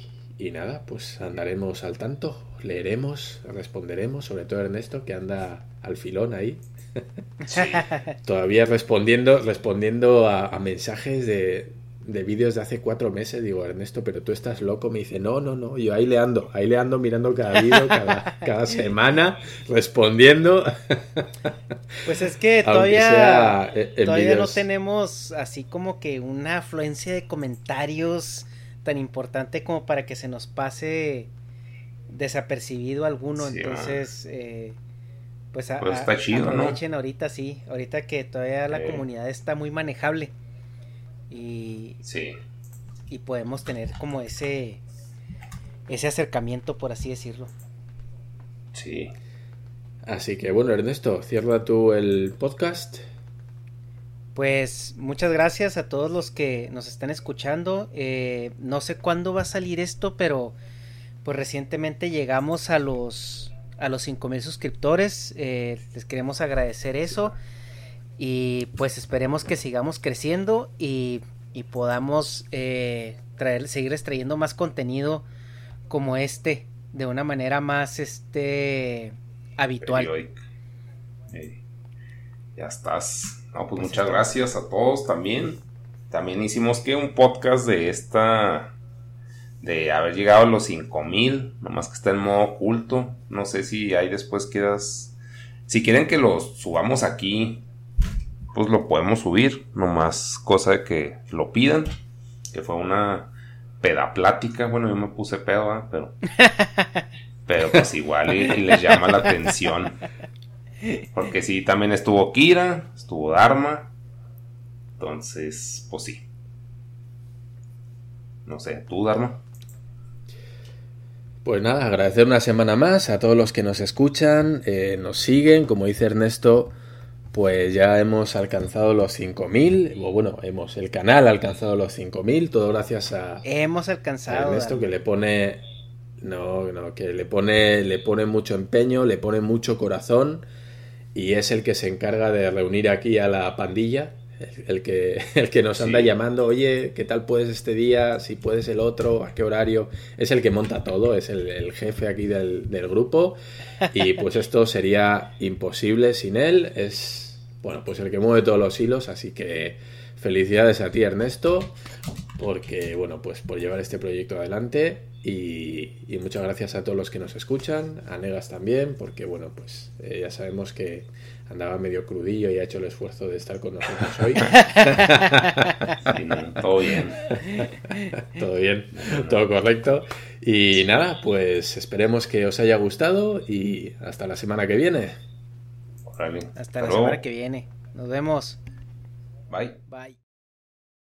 nada, pues andaremos al tanto, leeremos, responderemos, sobre todo Ernesto, que anda al filón ahí. Todavía respondiendo, respondiendo a, mensajes de, de vídeos de hace cuatro meses. Digo, Ernesto, pero tú estás loco. Me dice, no, no, no. Yo ahí le ando, ahí le ando mirando cada vídeo, cada, cada semana, respondiendo. Pues es que todavía, todavía no tenemos así como que una afluencia de comentarios tan importante como para que se nos pase desapercibido alguno. Entonces, eh, pues, a, pues está chido, aprovechen ahorita sí, ahorita que todavía la comunidad está muy manejable. Y, sí. y podemos tener como ese ese acercamiento, por así decirlo. Sí. Así que bueno, Ernesto, cierra tú el podcast. Pues muchas gracias a todos los que nos están escuchando. Eh, no sé cuándo va a salir esto, pero pues recientemente llegamos a los a los 5000 suscriptores. Eh, les queremos agradecer eso. Y pues esperemos que sigamos creciendo y, y podamos eh, traer, seguir extrayendo más contenido como este de una manera más este habitual. ya estás. No, pues, pues muchas gracias a todos también. También hicimos que un podcast de esta de haber llegado a los 5000, nomás que está en modo oculto. No sé si ahí después quedas. Si quieren que los subamos aquí, pues lo podemos subir. Nomás cosa de que lo pidan. Que fue una pedaplática. Bueno, yo me puse pedo, pero. pero pues igual y, les llama la atención. Porque sí, también estuvo Kira, estuvo Dharma. Entonces, pues sí. No sé, ¿tú, Dharma? Pues nada, agradecer una semana más a todos los que nos escuchan, eh, nos siguen, como dice Ernesto, pues ya hemos alcanzado los 5000, o bueno, hemos el canal ha alcanzado los 5000, todo gracias a Hemos alcanzado Ernesto que le pone no, no, que le pone le pone mucho empeño, le pone mucho corazón y es el que se encarga de reunir aquí a la pandilla el que, el que nos anda llamando, oye, ¿qué tal puedes este día? Si puedes el otro, ¿a qué horario? Es el que monta todo, es el, jefe aquí del, grupo. Y pues esto sería imposible sin él. Es, bueno, pues el que mueve todos los hilos. Así que felicidades a ti, Ernesto, porque, bueno, pues por llevar este proyecto adelante. Y, muchas gracias a todos los que nos escuchan, a Negas también, porque, bueno, pues eh, ya sabemos que andaba medio crudillo y ha hecho el esfuerzo de estar con nosotros hoy. todo bien. todo bien, todo correcto. Y nada, pues esperemos que os haya gustado y hasta la semana que viene. Hasta la semana que viene. Nos vemos. Bye. Bye.